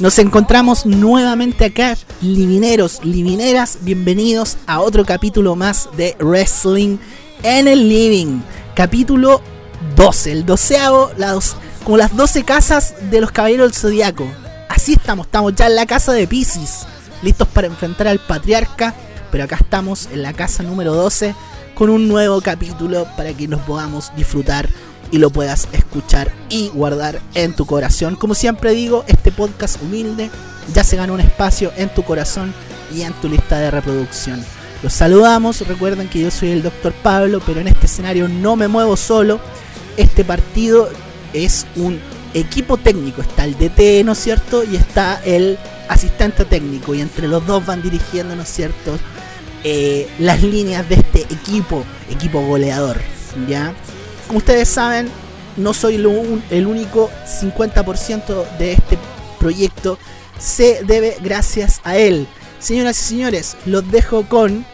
Nos encontramos nuevamente acá, livineros, livineras, bienvenidos a otro capítulo más de Wrestling en el Living. Capítulo 12, el doceavo, como las 12 casas de los Caballeros del Zodiaco. Así estamos, estamos ya en la casa de Pisces, listos para enfrentar al patriarca, pero acá estamos en la casa número 12 con un nuevo capítulo para que nos podamos disfrutar y lo puedas escuchar y guardar en tu corazón. Como siempre digo, este podcast humilde ya se ganó un espacio en tu corazón y en tu lista de reproducción. Los saludamos, recuerden que yo soy el doctor Pablo, pero en este escenario no me muevo solo. Este partido es un equipo técnico, está el DT, ¿no es cierto? Y está el asistente técnico, y entre los dos van dirigiendo, ¿no es cierto? Eh, las líneas de este equipo, equipo goleador, ¿ya? Como ustedes saben, no soy el único 50% de este proyecto. Se debe gracias a él. Señoras y señores, los dejo con...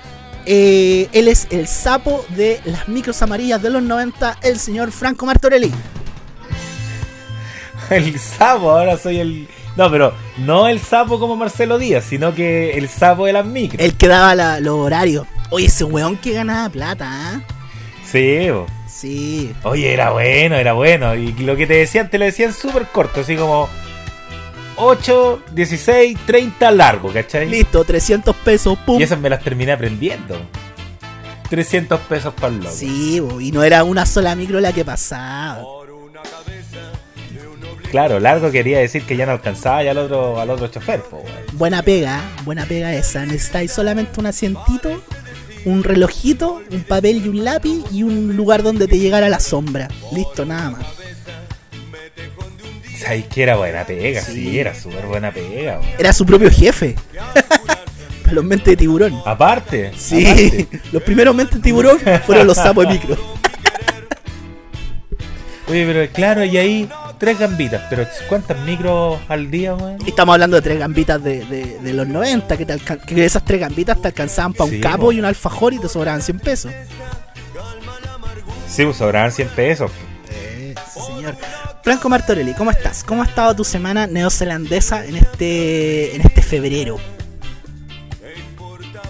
Eh, él es el sapo de las micros amarillas de los 90, el señor Franco Martorelli. El sapo, ahora soy el... No, pero no el sapo como Marcelo Díaz, sino que el sapo de las micros. El que daba los horarios. Oye, ese weón que ganaba plata, ¿ah? Sí, Sí. Oye, era bueno, era bueno. Y lo que te decían, te lo decían súper corto, así como 8, 16, 30 largo, ¿cachai? Listo, 300 pesos, pum. Y esas me las terminé aprendiendo. 300 pesos para el loco. Sí, y no era una sola micro la que pasaba. Claro, largo quería decir que ya no alcanzaba ya al otro, al otro chofer. buena pega, buena pega esa. Necesitáis solamente un asientito un relojito, un papel y un lápiz y un lugar donde te llegara la sombra. Listo, nada más. ¿Sabes que era buena pega? Sí, era súper buena pega. Era su propio jefe. los mentes de tiburón. Aparte. Sí, los primeros mentes de tiburón fueron los sapos de micro. Oye, pero claro, y ahí tres gambitas, pero ¿cuántas micros al día, weón? Estamos hablando de tres gambitas de, los 90, que, que esas tres gambitas te alcanzaban para un capo y un alfajor y te sobraban 100 pesos. Sí, pues sobraban 100 pesos. Eh, señor. Franco Martorelli, ¿cómo estás? ¿Cómo ha estado tu semana neozelandesa en este, en este febrero?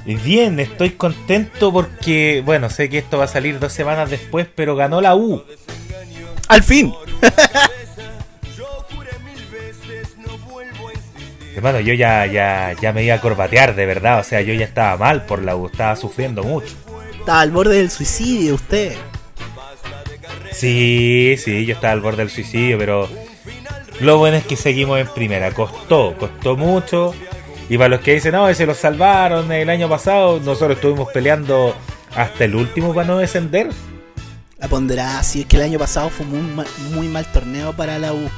Bien, estoy contento porque, bueno, sé que esto va a salir dos semanas después, pero ganó la U. Al fin. Hermano, yo ya, ya, ya me iba a corbatear, de verdad. O sea, yo ya estaba mal por la U, estaba sufriendo mucho. Estaba al borde del suicidio usted. Sí, sí, yo estaba al borde del suicidio, pero lo bueno es que seguimos en primera. Costó, costó mucho. Y para los que dicen, no, se lo salvaron el año pasado, nosotros estuvimos peleando hasta el último para no descender. La pondrá, sí, es que el año pasado fue un muy mal torneo para la U.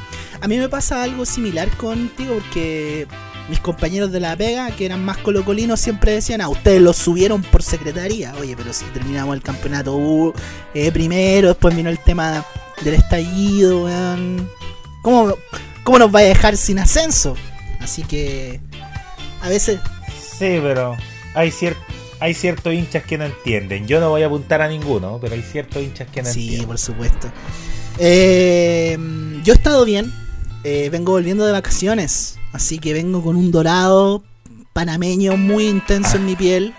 A mí me pasa algo similar contigo porque mis compañeros de la pega, que eran más colocolinos, siempre decían, ah, ustedes lo subieron por secretaría. Oye, pero si terminamos el campeonato uh, eh, primero, después vino el tema del estallido, weón. ¿Cómo, ¿Cómo nos va a dejar sin ascenso? Así que a veces... Sí, pero hay cierto hay ciertos hinchas que no entienden. Yo no voy a apuntar a ninguno, pero hay ciertos hinchas que no entienden. Sí, por supuesto. Eh, yo he estado bien, eh, vengo volviendo de vacaciones, así que vengo con un dorado panameño muy intenso en mi piel.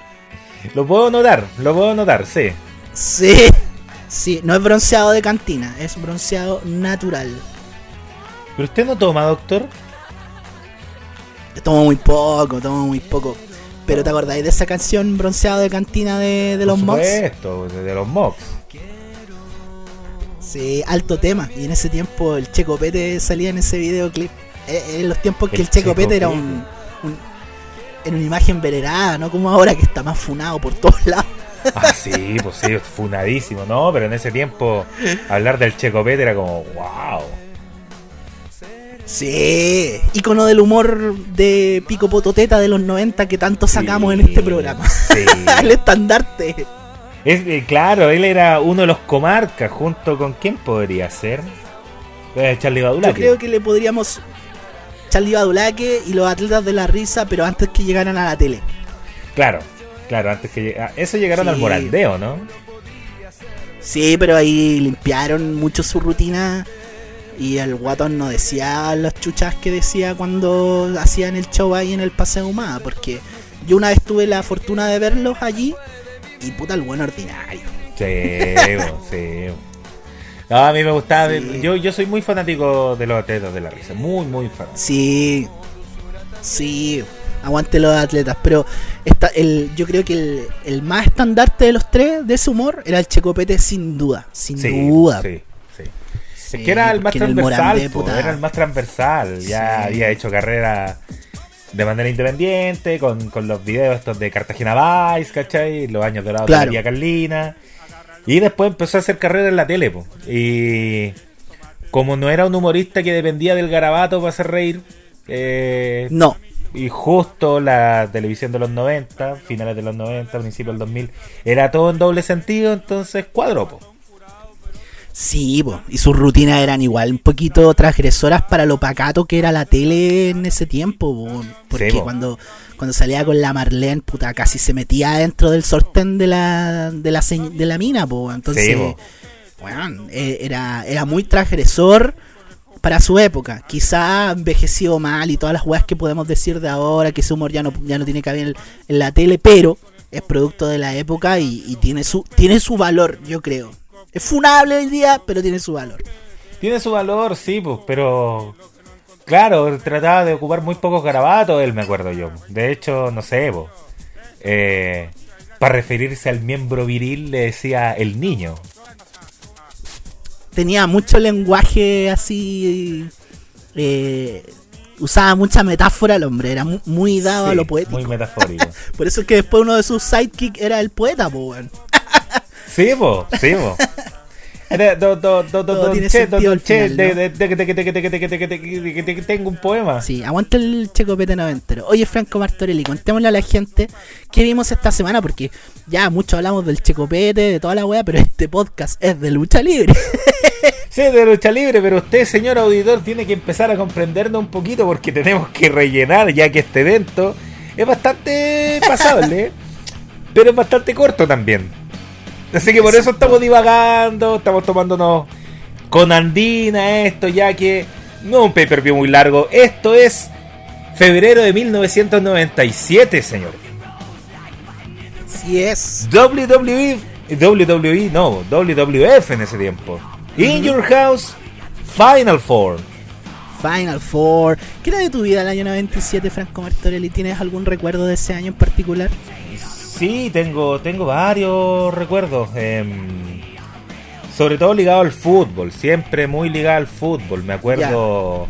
Lo puedo notar, lo puedo notar, sí. Sí, sí, no es bronceado de cantina, es bronceado natural. ¿Pero usted no toma, doctor? Tomo muy poco, tomo muy poco. Pero ¿te acordáis de esa canción bronceado de cantina de, de los Mox? de los Mox. Sí, alto tema. Y en ese tiempo el Checo Pete salía en ese videoclip. Eh, en los tiempos que el Checo Pete era un, en una imagen venerada, no como ahora que está más funado por todos lados. Ah, sí, pues sí, funadísimo, ¿no? Pero en ese tiempo hablar del Checo Pete era como, wow. Sí, icono del humor de Pico Pototeta de los 90 que tanto sacamos en este programa. Sí. el estandarte. Es, eh, claro, él era uno de los comarcas, junto con quién podría ser. Eh, Charlie Badulaque. Yo creo que le podríamos. Charlie Badulaque y los atletas de la risa, pero antes que llegaran a la tele. Claro, claro, antes que Eso llegaron al moraldeo, ¿no? Sí, pero ahí limpiaron mucho su rutina Y el guatón no decía las chuchas que decía cuando hacían el show ahí en el Paseo Humada, porque yo una vez tuve la fortuna de verlos allí y puta el buen ordinario. Sí, sí. No, a mí me gustaba. Sí. Yo, yo soy muy fanático de los atletas de la risa. Muy, muy fanático. Sí, sí, aguante los atletas, pero está el, yo creo que el, el más estandarte de los tres de ese humor era el Checopete sin duda, sin Sí, duda. sí, sí. Sí, es que era el más el transversal. Morandé, po, puta. era el más transversal. Ya había hecho carrera de manera independiente, con, con los videos estos de Cartagena Vice, ¿cachai? Los años dorados de Claro. Vía Carlina. Y después empezó a hacer carrera en la tele, po. Y como no era un humorista que dependía del garabato para hacer reír, eh, No, y justo la televisión de los 90, finales de los 90, principios del 2000, era todo en doble sentido, entonces cuadro, po. Sí, po, y sus rutinas eran igual un poquito transgresoras para lo pacato que era la tele en ese tiempo, po, porque Sí, po. cuando cuando salía con la Marlene, puta, casi se metía dentro del sortén de la de la, de la mina, po, entonces Sí. Weón, eh, era, era muy transgresor para su época. Quizá envejeció mal y todas las weas que podemos decir de ahora, que ese humor ya no, ya no tiene cabida en, en la tele, pero es producto de la época y, y tiene su tiene su valor, yo creo. Es funable hoy día, pero tiene su valor. Tiene su valor, sí, pues, pero. Claro, trataba de ocupar muy pocos garabatos, él me acuerdo yo. De hecho, no sé, pues. eh, para referirse al miembro viril le decía el niño. Tenía mucho lenguaje así. eh, usaba mucha metáfora el hombre, era mu- muy dado a lo poético. Muy metafórico. Por eso es que después uno de sus sidekicks era el poeta, po, weón. Sí, bo, sí, bo. Tengo un poema. Sí, aguanta el checopete noventero. Oye, Franco Martorelli, contémosle a la gente qué vimos esta semana, porque ya mucho hablamos del checopete, de toda la wea, pero este podcast es de lucha libre. Sí, de lucha libre, pero usted, señor auditor, tiene que empezar a comprendernos un poquito porque tenemos que rellenar ya que este evento es bastante pasable, pero es bastante corto también. Así que por eso estamos divagando, estamos tomándonos con andina esto, ya que no es un pay-per-view muy largo. Esto es febrero de 1997, señor. Si es. WWE, WWE, no, WWF en ese tiempo. In Your House, Final Four. Final Four. ¿Qué era de tu vida el año 97, Franco Martorelli? ¿Tienes algún recuerdo de ese año en particular? Sí, tengo, tengo varios recuerdos. em, sobre todo ligado al fútbol, siempre muy ligado al fútbol. Me acuerdo.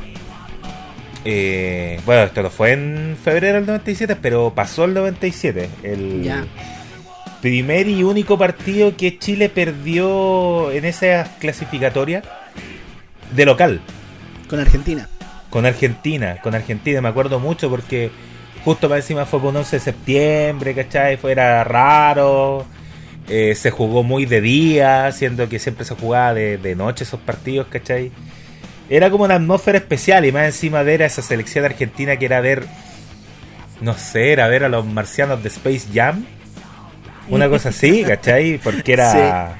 eh, bueno, esto no fue en febrero del 97, pero pasó el 97. El primer y único partido que Chile perdió en esa clasificatoria de local. Con Argentina. Con Argentina, con Argentina, me acuerdo mucho porque justo para encima fue por un 11 de septiembre, ¿cachai? Fue, era raro, eh, se jugó muy de día, siendo que siempre se jugaba de, de noche esos partidos, ¿cachai? Era como una atmósfera especial y más encima ver a esa selección argentina que era ver, no sé, era ver a los marcianos de Space Jam, una cosa así, ¿cachai? Porque era...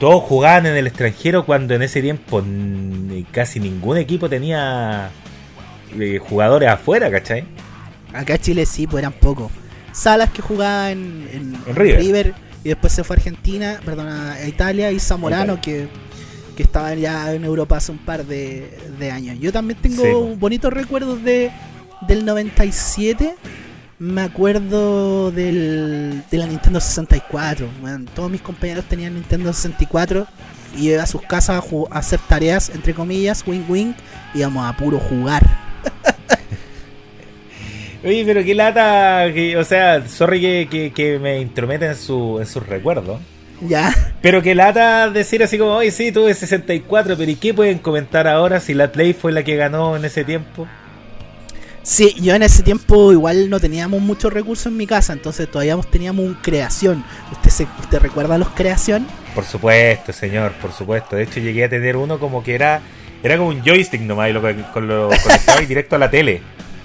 todos jugaban en el extranjero cuando en ese tiempo casi ningún equipo tenía eh, jugadores afuera, ¿cachai? Acá en Chile sí, pues eran pocos. Salas que jugaba en, en- En River. River y después se fue a Argentina, perdón, a Italia y Zamorano que, que estaba ya en Europa hace un par de, de años. Yo también tengo Sí, po. bonitos recuerdos de del 97. Me acuerdo del, de la Nintendo 64. Bueno, todos mis compañeros tenían Nintendo 64 y iba a sus casas a, a hacer tareas, entre comillas, wing wing, íbamos a puro jugar. Oye, pero qué lata, que, o sea, sorry que, que, que me intrometa en, su, en sus recuerdos. Ya. Pero que lata decir así como, oye, sí, tuve 64, pero ¿y qué pueden comentar ahora si la Play fue la que ganó en ese tiempo? Sí, yo en ese tiempo igual no teníamos muchos recursos en mi casa, entonces todavía teníamos un creación. ¿Usted, se, ¿Usted recuerda los creación? Por supuesto, señor, por supuesto. De hecho, llegué a tener uno como que era era como un joystick nomás y lo, con lo conectaba y directo a la tele.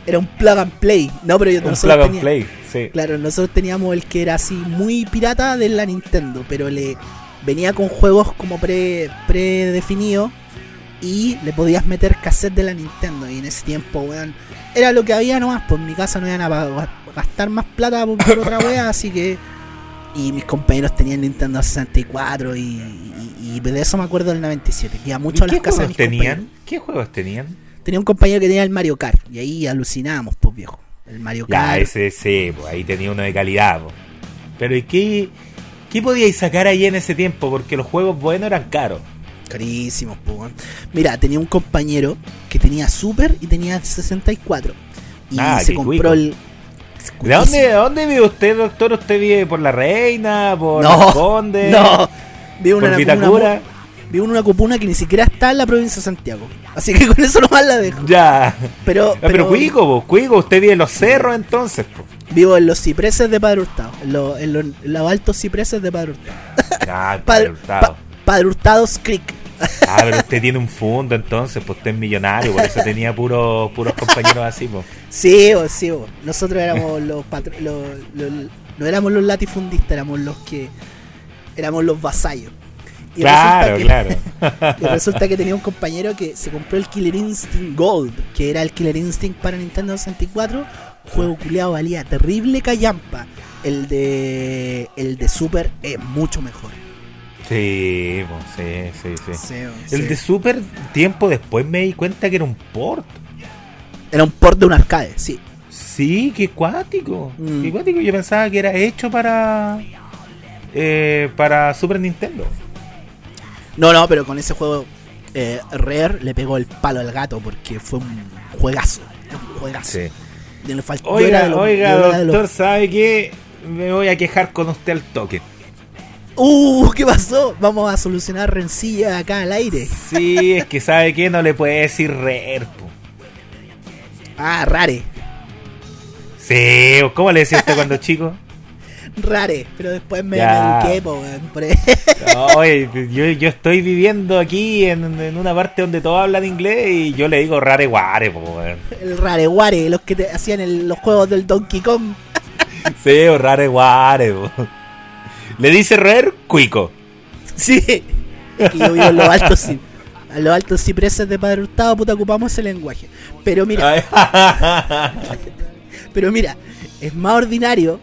Era un plug and play. No, pero yo Un nosotros plug and play, sí. Claro, nosotros teníamos el que era así muy pirata de la Nintendo, pero le venía con juegos como pre predefinidos y le podías meter cassette de la Nintendo. Y en ese tiempo, weón, era lo que había nomás. Pues en mi casa no iban a gastar más plata por, por otra wea, así que. Y mis compañeros tenían Nintendo 64 y, y- y de eso me acuerdo del 97. Que iba mucho a ¿Y las ¿Qué casas de mis tenían? compañeros. ¿Qué juegos tenían? Tenía un compañero que tenía el Mario Kart y ahí alucinábamos, pues viejo. El Mario Kart. ese sí, pues, ahí tenía uno de calidad. pues. Pero ¿y qué, qué podíais sacar ahí en ese tiempo? Porque los juegos buenos eran caros. Carísimos, weón. Mira, tenía un compañero que tenía Super y tenía 64. Y Ah, se compró cuico. el. ¿De dónde, de dónde vive usted, doctor? ¿Usted vive por la Reina? ¿Por No, el Conde? No, vivo en ¿Por Vitacura? una- vivo en una comuna que ni siquiera está en la provincia de Santiago. Así que con eso nomás la dejo. Ya. Pero, Ah, pero, Cuico, po, Cuico, usted vive en los cerros entonces. po. vivo en los cipreses de Padre Hurtado. En, los- en los- en los altos cipreses de Padre Hurtado. Ah, Padre, Hurtado. Pa- Padre Hurtado's Creek. Ah, pero usted tiene un fondo entonces, pues usted es millonario, por eso tenía puros puros compañeros así, pues. Sí, bo, sí, bo. nosotros éramos los, los- los- no éramos los latifundistas, éramos los que éramos los vasallos. Y Claro, resulta claro. y resulta que tenía un compañero que se compró el Killer Instinct Gold, que era el Killer Instinct para Nintendo 64. Juego culeado valía terrible callampa. El de el de Super es mucho mejor. Sí, pues, sí, sí, sí. Sí, bo, El sí. de Super, tiempo después me di cuenta que era un port. Era un port de un arcade, sí. Sí, qué cuático. Mm. Qué cuático. Yo pensaba que era hecho para. eh, para Super Nintendo. No, no, pero con ese juego eh, Rare le pegó el palo al gato porque fue un juegazo. Un juegazo. Sí. Le faltó- Oiga, doctor, ¿sabe qué? Me voy a quejar con usted al toque. Uh, ¿qué pasó? Vamos a solucionar rencilla acá al aire. Sí, es que ¿sabe qué? No le puede decir Rare, po. Ah, rare. Sí, ¿cómo le decía usted cuando chico? Rare. Pero después me, ahí. No, yo, yo estoy viviendo aquí en, en una parte donde todos hablan inglés y yo le digo rare guare, po. El rare guare, los que te hacían el- los juegos del Donkey Kong. Sí, o rare guare, po. Le dice rare cuico. Sí. Es que yo vivo en los altos ci- a los altos cipreses de Padre Hurtado, puta, ocupamos ese lenguaje. Pero mira, pero mira, es más ordinario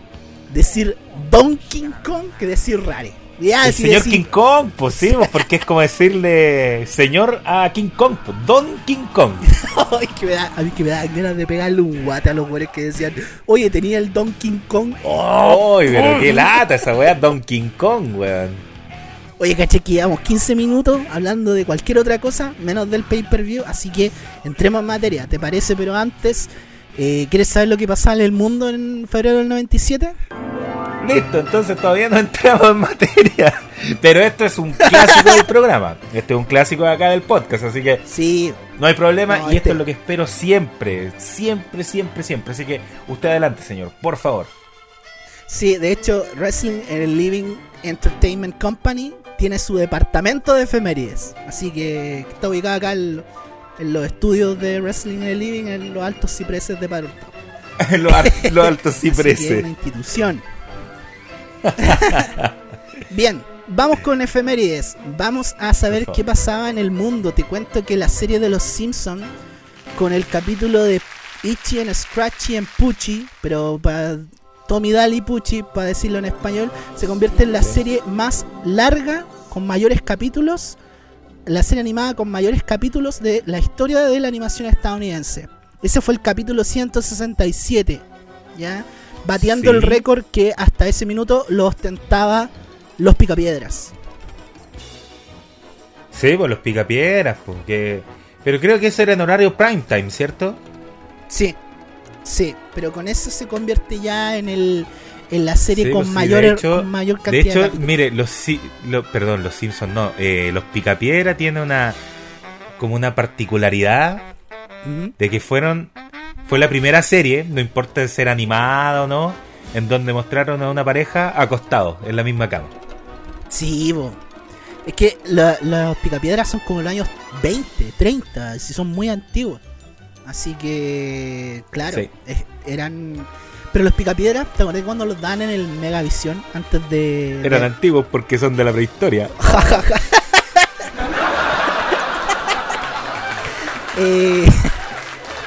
decir Donkey Kong que decir rare. Ya, el si señor King Kong, pues sí, pues, porque es como decirle señor a King Kong, pues, Don King Kong. Ay, que me da, a mí que me da ganas de pegarle un guate a los güeyes que decían, oye, tenía el Donkey Kong. Oh, Ay, pero qué lata esa weá, Don King Kong, weón. Oye, caché que llevamos 15 minutos hablando de cualquier otra cosa, menos del pay-per-view, así que entremos en materia, ¿te parece? Pero antes, eh, ¿quieres saber lo que pasaba en el mundo en febrero del 97? Listo, entonces todavía no entramos en materia. Pero esto es un clásico del programa. Este es un clásico de acá del podcast, así que Sí, no hay problema. No, y esto este- es lo que espero siempre. Siempre, siempre, siempre. Así que usted adelante, señor, por favor. sí, de hecho, Wrestling en el Living Entertainment Company tiene su departamento de efemérides, así que está ubicado acá en, en los estudios de Wrestling el Living, en los altos cipreses de Padre Hurtado. lo, al- lo alto Así que es una ciprese. institución. Bien, vamos con efemérides. Vamos a saber qué pasaba en el mundo. Te cuento que la serie de los Simpsons, con el capítulo de Itchy en Scratchy en Pucci, pero para Tommy Daly Pucci, para decirlo en español, se convierte en la serie más larga, con mayores capítulos, la serie animada con mayores capítulos de la historia de la animación estadounidense. Ese fue el capítulo 167, ¿ya? Bateando Sí. el récord que hasta ese minuto lo ostentaba Los Picapiedras. Sí, pues los picapiedras, porque. Pero creo que eso era en horario prime time, ¿cierto? Sí, sí, pero con eso se convierte ya en el en la serie Sí, con, pues sí, mayor, de hecho- con mayor De cantidad de hecho, capítulos. mire, los, Si- lo- perdón, los Simpsons no, eh, los Picapiedra tiene una como una particularidad de que fueron fue la primera serie, no importa de ser animada o no, en donde mostraron a una pareja acostados en la misma cama. Sí, bo. Es que la- los Picapiedras son como los años 20, 30, si son muy antiguos. Así que, claro, Sí. es- eran... Pero los Picapiedras, ¿te acordás cuando los dan en el Megavisión antes de... Eran de- antiguos porque son de la prehistoria. Eh,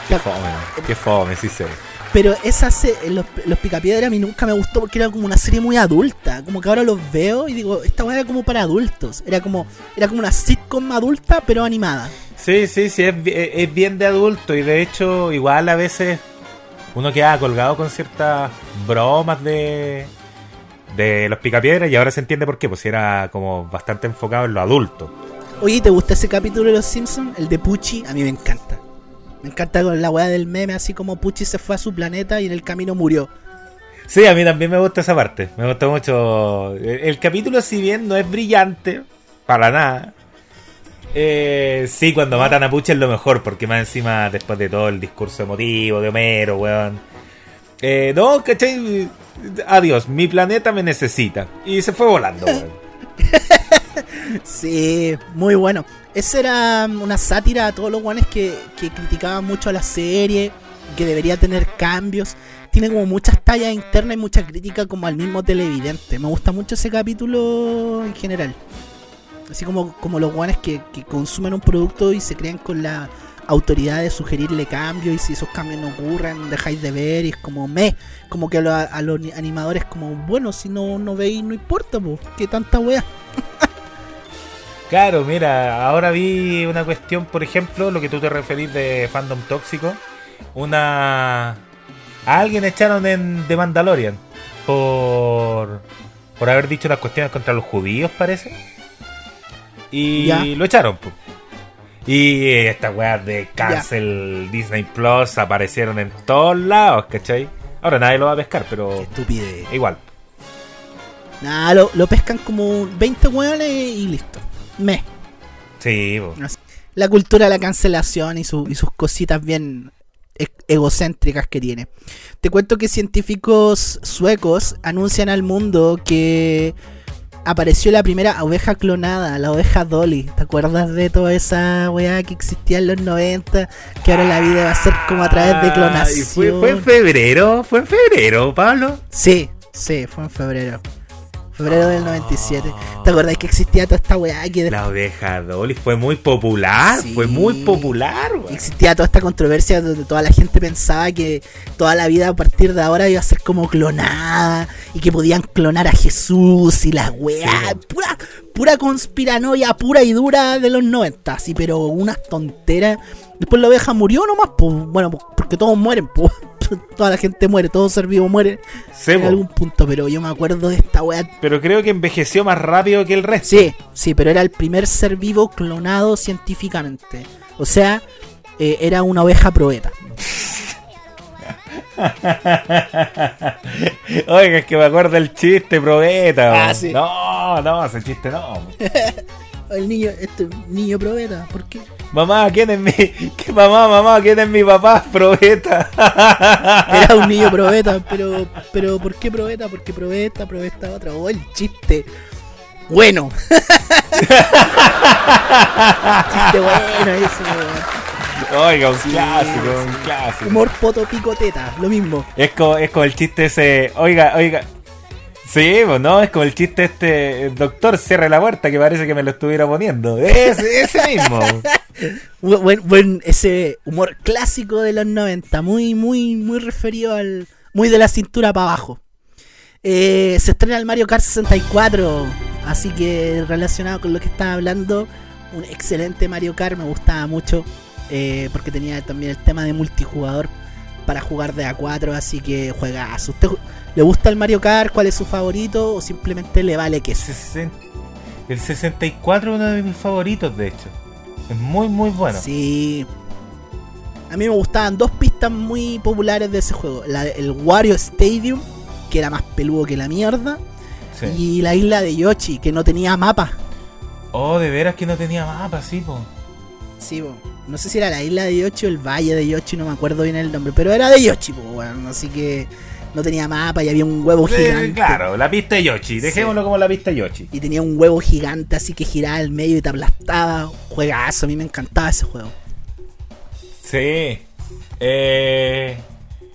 Qué fome, qué fome, sí sé. pero esa se- los, los Picapiedra a mí nunca me gustó porque era como una serie muy adulta. Como que ahora los veo y digo, esta weá era como para adultos. Era como, era como una sitcom adulta, pero animada. Sí, sí, sí, es, es bien de adulto y de hecho igual a veces uno queda colgado con ciertas bromas de, de los picapiedras y ahora se entiende por qué, pues era como bastante enfocado en lo adulto. Oye, ¿te gusta ese capítulo de Los Simpsons? El de Pucci, a mí me encanta. Me encanta con la weá del meme, así como Pucci se fue a su planeta y en el camino murió. Sí, a mí también me gusta esa parte, me gusta mucho. El, el capítulo si bien no es brillante, para nada. Eh, sí, cuando matan a Pucha es lo mejor, porque más encima, después de todo el discurso emotivo de Homero, weón. Eh, no, ¿cachai? Adiós, mi planeta me necesita. Y se fue volando, weón. Sí, muy bueno. Esa era una sátira a todos los guanes que, que criticaban mucho a la serie, que debería tener cambios. Tiene como muchas tallas internas y mucha crítica como al mismo televidente. Me gusta mucho ese capítulo en general. Así como, como los guanes que, que consumen un producto y se creen con la autoridad de sugerirle cambios y si esos cambios no ocurren dejáis de ver y es como me como que a, lo- a los animadores como bueno si no no veis no importa pues que tanta wea Claro, mira, ahora vi una cuestión, por ejemplo, lo que tú te referís de fandom tóxico. Una. A alguien echaron en The Mandalorian por. por haber dicho las cuestiones contra los judíos, parece. Y Ya. lo echaron, po. Y estas weas de cancel Disney Plus aparecieron en todos lados, ¿cachai? Ahora nadie lo va a pescar, Qué pero estupidez igual. Nada, lo, lo pescan como 20 hueones y listo. Me. Sí, po. La cultura de la cancelación y, su- y sus cositas bien e- egocéntricas que tiene. Te cuento que científicos suecos anuncian al mundo que apareció la primera oveja clonada, la oveja Dolly. ¿Te acuerdas de toda esa weá que existía en los 90? Que ahora la vida va a ser como a través de Ah, clonación. y fue, fue en febrero, fue en febrero, Pablo. Sí, sí, fue en febrero. Febrero del 97. ¿Te acordás que existía toda esta weá que después La oveja Dolly fue muy popular, Sí. fue muy popular, güey. existía toda esta controversia donde toda la gente pensaba que toda la vida a partir de ahora iba a ser como clonada y que podían clonar a Jesús y las. Sí. Pura, pura conspiranoia pura y dura de los 90, sí, pero unas tonteras. Después la oveja murió nomás, pues, bueno, pues, porque todos mueren, pues. Toda la gente muere, todo ser vivo muere en algún punto, pero yo me acuerdo de esta wea Pero creo que envejeció más rápido que el resto. Sí, sí, pero era el primer ser vivo clonado científicamente. O sea, eh, era una oveja probeta. Oiga, es que me acuerdo el chiste, probeta. Ah, sí. No, no, ese chiste no. El niño, este niño probeta, ¿por qué? mamá, ¿quién es mi. ¿Qué mamá, mamá, quién es mi papá? Probeta. Era un niño probeta, pero, pero ¿por qué probeta? Porque probeta, probeta otra. Oh, el chiste. Bueno. chiste bueno weón. Oiga, un clásico, un clásico. Humor poto picoteta, lo mismo. Es como, es como el chiste ese. Oiga, oiga. Sí, pues no, es como el chiste este. Doctor, cierre la puerta que parece que me lo estuviera poniendo. Ese, ese mismo. Bu- Buen, buen- ese humor clásico de los 90, muy, muy, muy referido al. muy de la cintura para abajo. Eh, se estrena el Mario Kart 64, así que relacionado con lo que estaba hablando, un excelente Mario Kart, me gustaba mucho, eh, porque tenía también el tema de multijugador para jugar de A4, así que juegazo. ¿Usted le gusta el Mario Kart? ¿Cuál es su favorito? ¿O simplemente le vale? Sesen- El 64 es uno de mis favoritos, de hecho. Es muy, muy bueno. Sí. A mí me gustaban dos pistas muy populares de ese juego. La, el Wario Stadium, que era más peludo que la mierda. Sí. Y la isla de Yoshi, que no tenía mapa. Oh, de veras que no tenía mapa, sí, po. Sí, po. no sé si era la isla de Yoshi o el valle de Yoshi, no me acuerdo bien el nombre. Pero era de Yoshi, po, bueno, así que no tenía mapa y había un huevo Eh, gigante. claro, la pista de Yoshi. Dejémoslo como la pista de Yoshi. Y tenía un huevo gigante así que giraba al medio y te aplastaba. Juegazo, a mí me encantaba ese juego. Sí. Eh,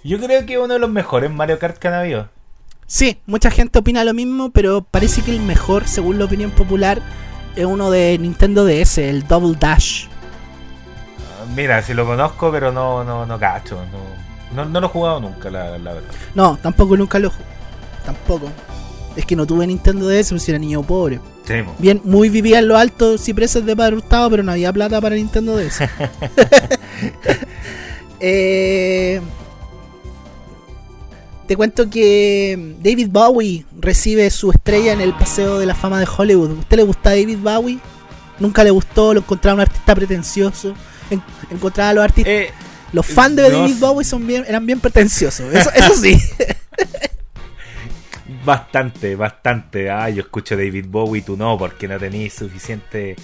yo creo que uno de los mejores Mario Kart que han habido. Sí, mucha gente opina lo mismo, pero parece que el mejor, según la opinión popular, es uno de Nintendo DS, el Double Dash. Mira, si lo conozco, pero no, no, no cacho. No, no, lo he jugado nunca, la, la verdad. No, tampoco nunca lo jugué. Tampoco. Es que no tuve Nintendo DS, pues era niño pobre. Bien, muy vivía en los altos cipreses de Padre Hurtado, pero no había plata para Nintendo DS. eh, te cuento que David Bowie recibe su estrella en el Paseo de la Fama de Hollywood. ¿Usted le gusta David Bowie? Nunca le gustó, lo encontraba un artista pretencioso. encontraba a los artistas. Eh, los fans de David Bowie son bien, eran bien pretenciosos. Eso, eso sí. bastante, bastante. Ah, yo escucho David Bowie, tú no, porque no tenéis suficiente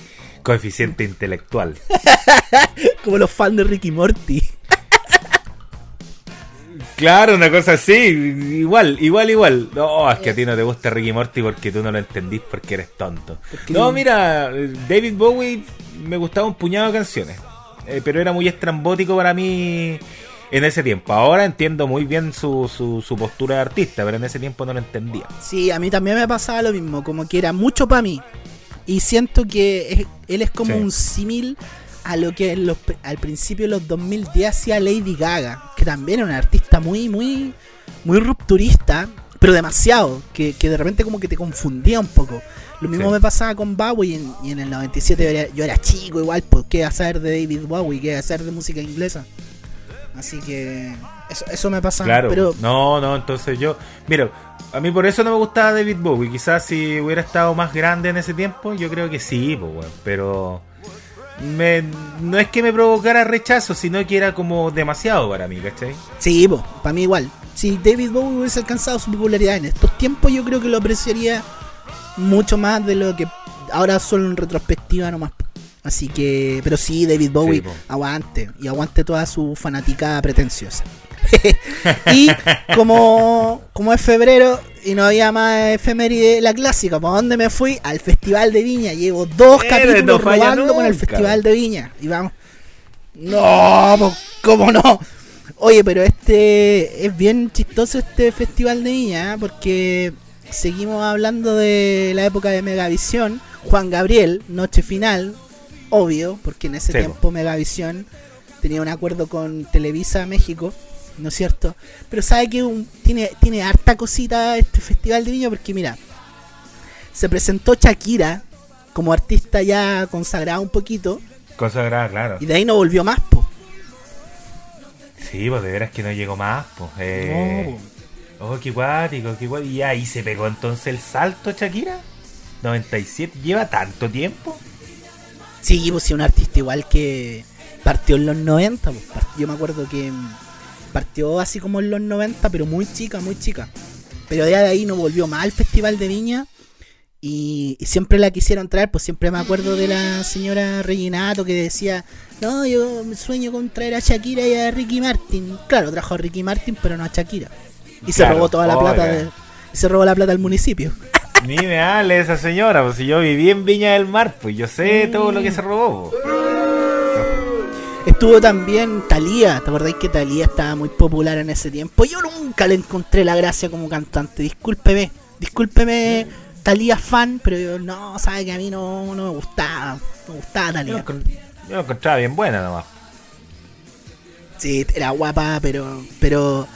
coeficiente intelectual. Como los fans de Ricky Morty. Claro, una cosa así, igual, igual, igual. No, es que a ti no te gusta Ricky Morty porque tú no lo entendís porque eres tonto. No, mira, David Bowie me gustaba un puñado de canciones, eh, pero era muy estrambótico para mí en ese tiempo. Ahora entiendo muy bien su, su, postura de artista, pero en ese tiempo no lo entendía. Sí, a mí también me pasaba lo mismo, como que era mucho para mí. Y siento que él es como un símil a lo que al principio de los 2010 hacía Lady Gaga, que también era una artista muy, muy, muy rupturista, pero demasiado, que, de repente como que te confundía un poco. Lo mismo me pasaba con Bowie y en, el 97 yo era, chico igual, pues qué hacer de David Bowie, qué hacer de música inglesa. Así que eso, eso me pasa. Claro, pero... no, no, entonces yo, mira, a mí por eso no me gustaba David Bowie. Quizás si hubiera estado más grande en ese tiempo, yo creo que sí, pues, pero me, no es que me provocara rechazo, sino que era como demasiado para mí, ¿cachai? Sí, pues, para mí igual. Si David Bowie hubiese alcanzado su popularidad en estos tiempos, yo creo que lo apreciaría mucho más de lo que ahora solo en retrospectiva nomás. Así que, pero sí, David Bowie, aguante. Y aguante toda su fanática pretenciosa. y como, como es febrero y no había más efeméride, la clásica, ¿para dónde me fui? Al Festival de Viña. Llevo dos capítulos robando con el Festival de Viña. Y vamos. No, ¿cómo no? Oye, pero este es bien chistoso este Festival de Viña, ¿eh? porque seguimos hablando de la época de Megavisión. Juan Gabriel, noche final, obvio, porque en ese tiempo Megavisión tenía un acuerdo con Televisa México, ¿no es cierto? Pero sabe que tiene, tiene harta cosita este Festival de Viña, porque mira, se presentó Shakira como artista ya consagrada un poquito. Consagrada, claro. Y de ahí no volvió más, po. Sí, pues de veras que no llegó más, pues. Eh... Oh, qué guático, qué guático. Y ahí se pegó entonces el salto Shakira. 97, lleva tanto tiempo. Sí, pues sí, un artista igual que partió en los 90. Pues, yo me acuerdo que partió así como en los 90, pero muy chica, muy chica. Pero de ahí no volvió más al Festival de Viña. Y, siempre la quisieron traer, pues siempre me acuerdo de la señora Reginato que decía, no, yo sueño con traer a Shakira y a Ricky Martin. Claro, trajo a Ricky Martin, pero no a Shakira. Y se robó toda la plata de, se robó la plata del municipio. Ni me hable esa señora, pues si yo viví en Viña del Mar, pues yo sé todo lo que se robó. Estuvo también Talía, ¿te acordáis que Talía estaba muy popular en ese tiempo? Yo nunca le encontré la gracia como cantante, discúlpeme, discúlpeme Talía fan, pero yo, no, sabe que a mí no, me gustaba, no me gustaba Talía. Yo, yo encontraba bien buena nomás. Sí, era guapa, pero, pero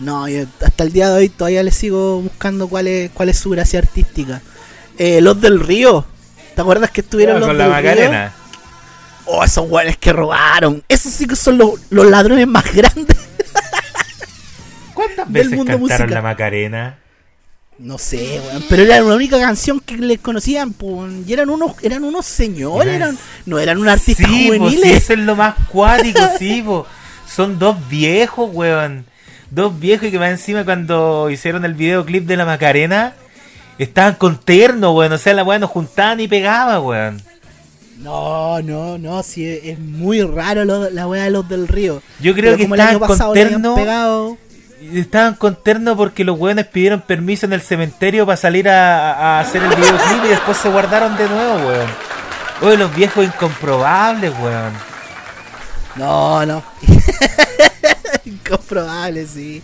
no, yo hasta el día de hoy todavía le sigo buscando cuál es, cuál es su gracia artística. Eh, los del río. ¿Te acuerdas que estuvieron los con del la Macarena. Oh, esos güeyes que robaron. Esos sí que son los, ladrones más grandes. ¿Cuántas veces mundo cantaron la Macarena? No sé, weón, pero era la única canción que les conocían, pues, y eran unos, eran unos señores, eran, no eran un artista sí, juveniles. eso es lo más cuático, sí, son dos viejos, weón dos viejos y que más encima cuando hicieron el videoclip de la Macarena estaban con terno, weón. O sea, la weón no juntaban ni pegaba, weón. No, no, no, sí, es muy raro la weá de los del río. Yo creo que estaban con terno. Estaban con terno porque los weones pidieron permiso en el cementerio para salir a, hacer el videoclip y después se guardaron de nuevo, weón. Oye, los viejos incomprobables, weón. No, no. Incomprobable, sí.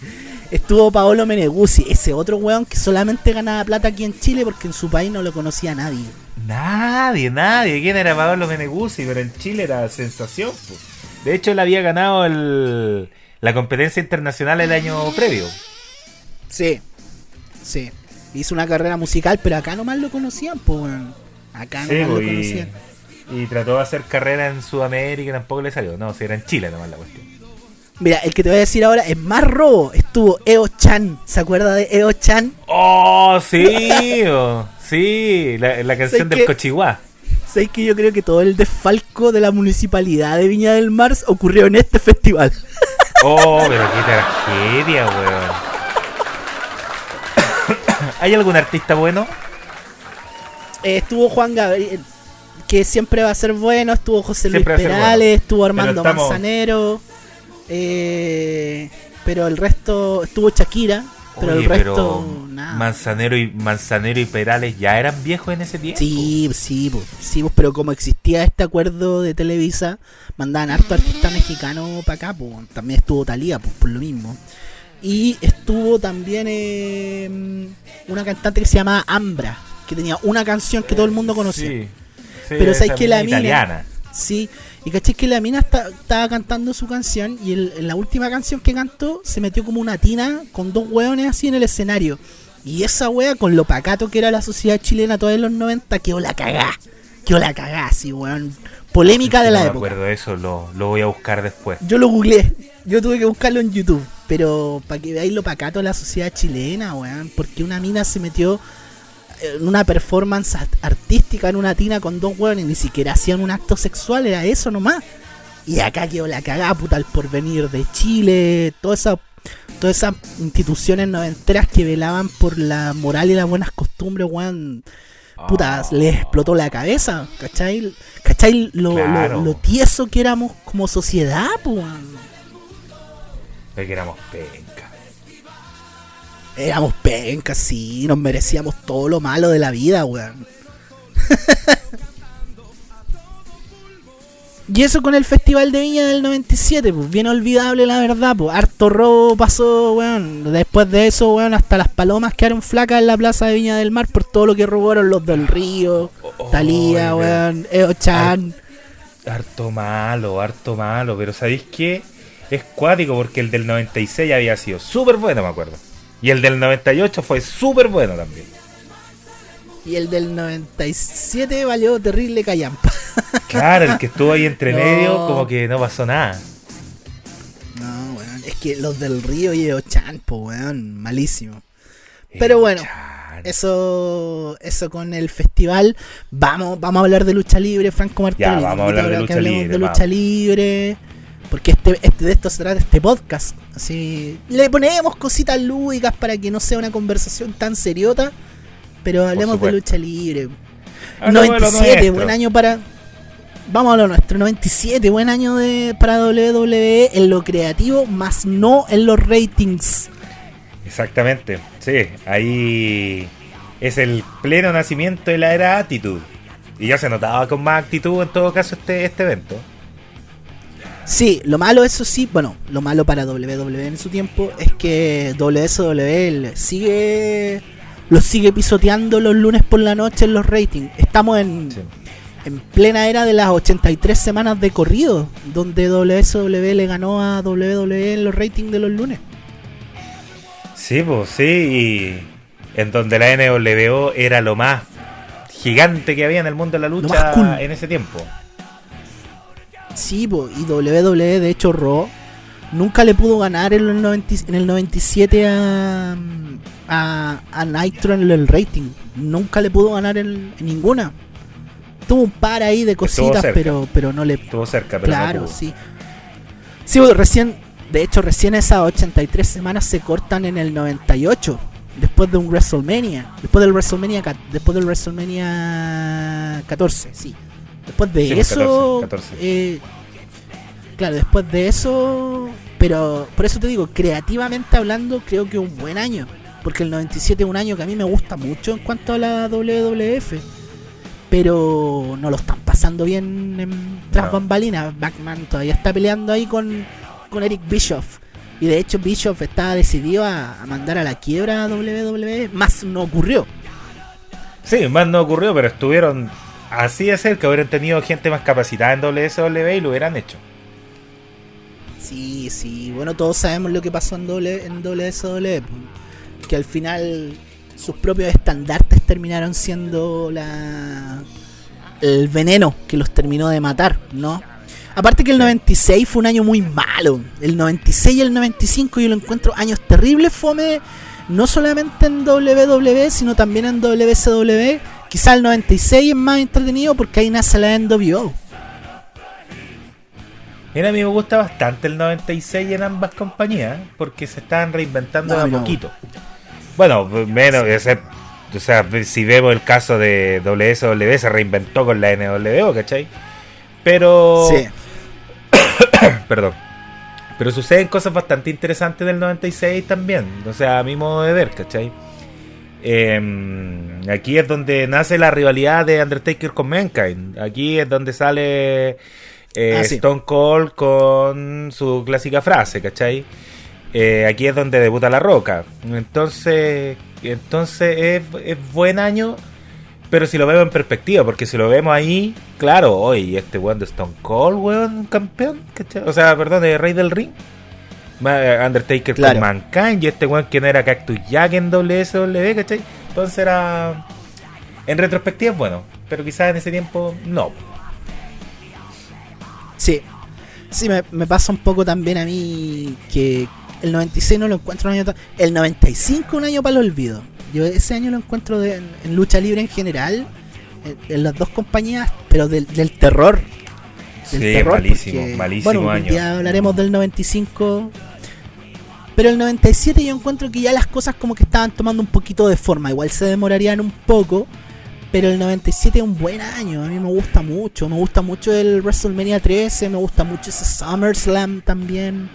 Estuvo Paolo Meneguzzi, ese otro weón que solamente ganaba plata aquí en Chile porque en su país no lo conocía nadie. Nadie, nadie. ¿Quién era Paolo Meneguzzi? Pero en Chile era sensación. De hecho, él había ganado el, la competencia internacional el año previo. Sí, sí. Hizo una carrera musical, pero acá nomás lo conocían, pues, weón. Acá Sí, nomás po, lo y, conocían. y trató de hacer carrera en Sudamérica y tampoco le salió. No, si era en Chile nomás la cuestión. Mira, el que te voy a decir ahora es más robo. Estuvo Eo Chan. ¿Se acuerda de Eo Chan? ¡Oh, sí! oh, sí, la, la canción del que- Cochihuá. Sé que yo creo que todo el desfalco de la municipalidad de Viña del Mar ocurrió en este festival. Oh, pero qué tragedia, weón. ¿Hay algún artista bueno? Eh, estuvo Juan Gabriel, que siempre va a ser bueno. Estuvo José Luis Siempre ser Perales, bueno. estuvo Armando estamos- Manzanero. Eh, pero el resto estuvo Shakira. Pero Oye, el resto, pero nada. Manzanero y Manzanero y Perales ya eran viejos en ese tiempo. Sí, sí, sí, pero como existía este acuerdo de Televisa, mandaban harto artista mexicano para acá, po. también estuvo Talía, pues por lo mismo. Y estuvo también eh, una cantante que se llamaba Ambra, que tenía una canción que todo el mundo conocía. Sí, sí, Pero sabes que la mina- italiana. Sí, y caché que la mina estaba cantando su canción y el- en la última canción que cantó se metió como una tina con dos hueones así en el escenario. Y esa wea, con lo pacato que era la sociedad chilena toda en los 90, quedó la cagá. Quedó la cagá, sí, weón. Polémica de no la me época. acuerdo de eso, lo, lo voy a buscar después. Yo lo googleé. Yo tuve que buscarlo en YouTube. Pero para que veáis lo pacato de la sociedad chilena, weón. Porque una mina se metió en una performance art- artística en una tina con dos weones. Ni siquiera hacían un acto sexual, era eso nomás. Y acá quedó la cagada, puta, el porvenir de Chile. Todas esas todas esas instituciones noventeras que velaban por la moral y las buenas costumbres, weón. Puta, Ah. les explotó la cabeza, ¿cachai? ¿Cachai lo, Claro. lo tieso que éramos como sociedad, pues, weón? Es que éramos penca. Éramos pencas, sí, nos merecíamos todo lo malo de la vida, weón. y eso con el Festival de Viña del 97, pues bien olvidable la verdad, pues harto robo pasó, weón. Después de eso, weón, hasta las palomas quedaron flacas en la plaza de Viña del Mar por todo lo que robaron los del Río, Oh, Talía, oye, weón, Eo Chan. Harto malo, harto malo. Pero ¿sabéis qué? Es cuático porque el del 96 había sido súper bueno, me acuerdo. Y el del 98 fue súper bueno también. Y el del 97 valió terrible callampa. Claro, el que estuvo ahí entre No. medio, como que no pasó nada. No, weón, es que los del Río y Eo Chan, pues, weón, malísimo. Pero bueno. Eso, eso con el festival. Vamos, vamos a hablar de lucha libre, Franco Martelli. Ya, vamos a hablar de lucha hablemos libre, de lucha vamos. libre. Porque este, este, de esto se trata este podcast. Así le ponemos cositas lúdicas para que no sea una conversación tan seriota. Pero hablemos de lucha libre. Lo 97, nuestro. buen año para. Vamos a lo nuestro. 97, buen año de, para WWE en lo creativo, más no en los ratings. Exactamente, sí, ahí es el pleno nacimiento de la era Attitude. Y ya se notaba con más actitud en todo caso este, este evento. Sí, lo malo, eso sí, bueno, lo malo para WWE en su tiempo es que WSW sigue lo sigue pisoteando los lunes por la noche en los ratings. Estamos en, Sí. en plena era de las 83 semanas de corrido, donde WSW le ganó a WWE en los ratings de los lunes. Sí, pues sí, y en donde la NWO era lo más gigante que había en el mundo de la lucha cool. en ese tiempo. Sí, po, y WWE, de hecho, Raw nunca le pudo ganar en, el 90 en el 97 a, a, a Nitro en el rating. Nunca le pudo ganar en, en ninguna. Tuvo un par ahí de cositas, pero, pero no le. Estuvo cerca, pero Claro, no sí. Sí, recién, de hecho, recién esas 83 semanas se cortan en el 98. Después de un WrestleMania. Después del WrestleMania, después del WrestleMania 14, sí. Después de Sí, eso. 14, 14. eh, claro, después de eso. Pero por eso te digo, creativamente hablando, creo que un buen año. Porque el 97 es un año que a mí me gusta mucho en cuanto a la WWF. Pero no lo están pasando bien en, tras No. bambalinas. Backman todavía está peleando ahí con, con Eric Bischoff. Y de hecho Bischoff estaba decidido a, a mandar a la quiebra a WWE. Más no ocurrió. Sí, más no ocurrió, pero estuvieron así de cerca. Hubieran tenido gente más capacitada en WSW y lo hubieran hecho. Sí, sí. Bueno, todos sabemos lo que pasó en, doble, en WSW. Que al final sus propios estandartes terminaron siendo la el veneno que los terminó de matar, ¿no? Aparte que el 96 fue un año muy malo. El 96 y el 95 yo lo encuentro años terribles fome, no solamente en WWE, sino también en WCW. Quizá el 96 es más entretenido porque ahí nace la NWO. Mira, a mí me gusta bastante el 96 en ambas compañías, porque se estaban reinventando de a poquito. Bueno, menos, o sea, si vemos el caso de WSW, se reinventó con la NWO, ¿cachai? Pero... Sí. Perdón. Pero suceden cosas bastante interesantes del 96 también. O sea, a mi modo de ver, ¿cachai? Em, aquí es donde nace la rivalidad de Undertaker con Mankind. Aquí es donde sale eh, ah, Stone Cold con su clásica frase, ¿cachai? Eh, aquí es donde debuta La Roca. Entonces, entonces es, es, buen año, pero si lo vemos en perspectiva, porque si lo vemos ahí, claro, hoy este weón de Stone Cold, weón, campeón, ¿cachai? O sea, perdón, de Rey del Ring. Undertaker con Mankind y este weón que no era Cactus Jack en WSW, ¿cachai? Entonces era. En retrospectiva bueno, pero quizás en ese tiempo no. Sí, sí, me, pasa un poco también a mí que el 96 no lo encuentro un año. El 95 un año para el olvido. Yo ese año lo encuentro en lucha libre en general, en, las dos compañías, pero del, terror. Sí, malísimo, malísimo bueno, año. Ya hablaremos del 95. Pero el 97 yo encuentro que ya las cosas como que estaban tomando un poquito de forma. Igual se demorarían un poco pero el 97 es un buen año, a mí me gusta mucho. Me gusta mucho el WrestleMania 13, me gusta mucho ese SummerSlam también.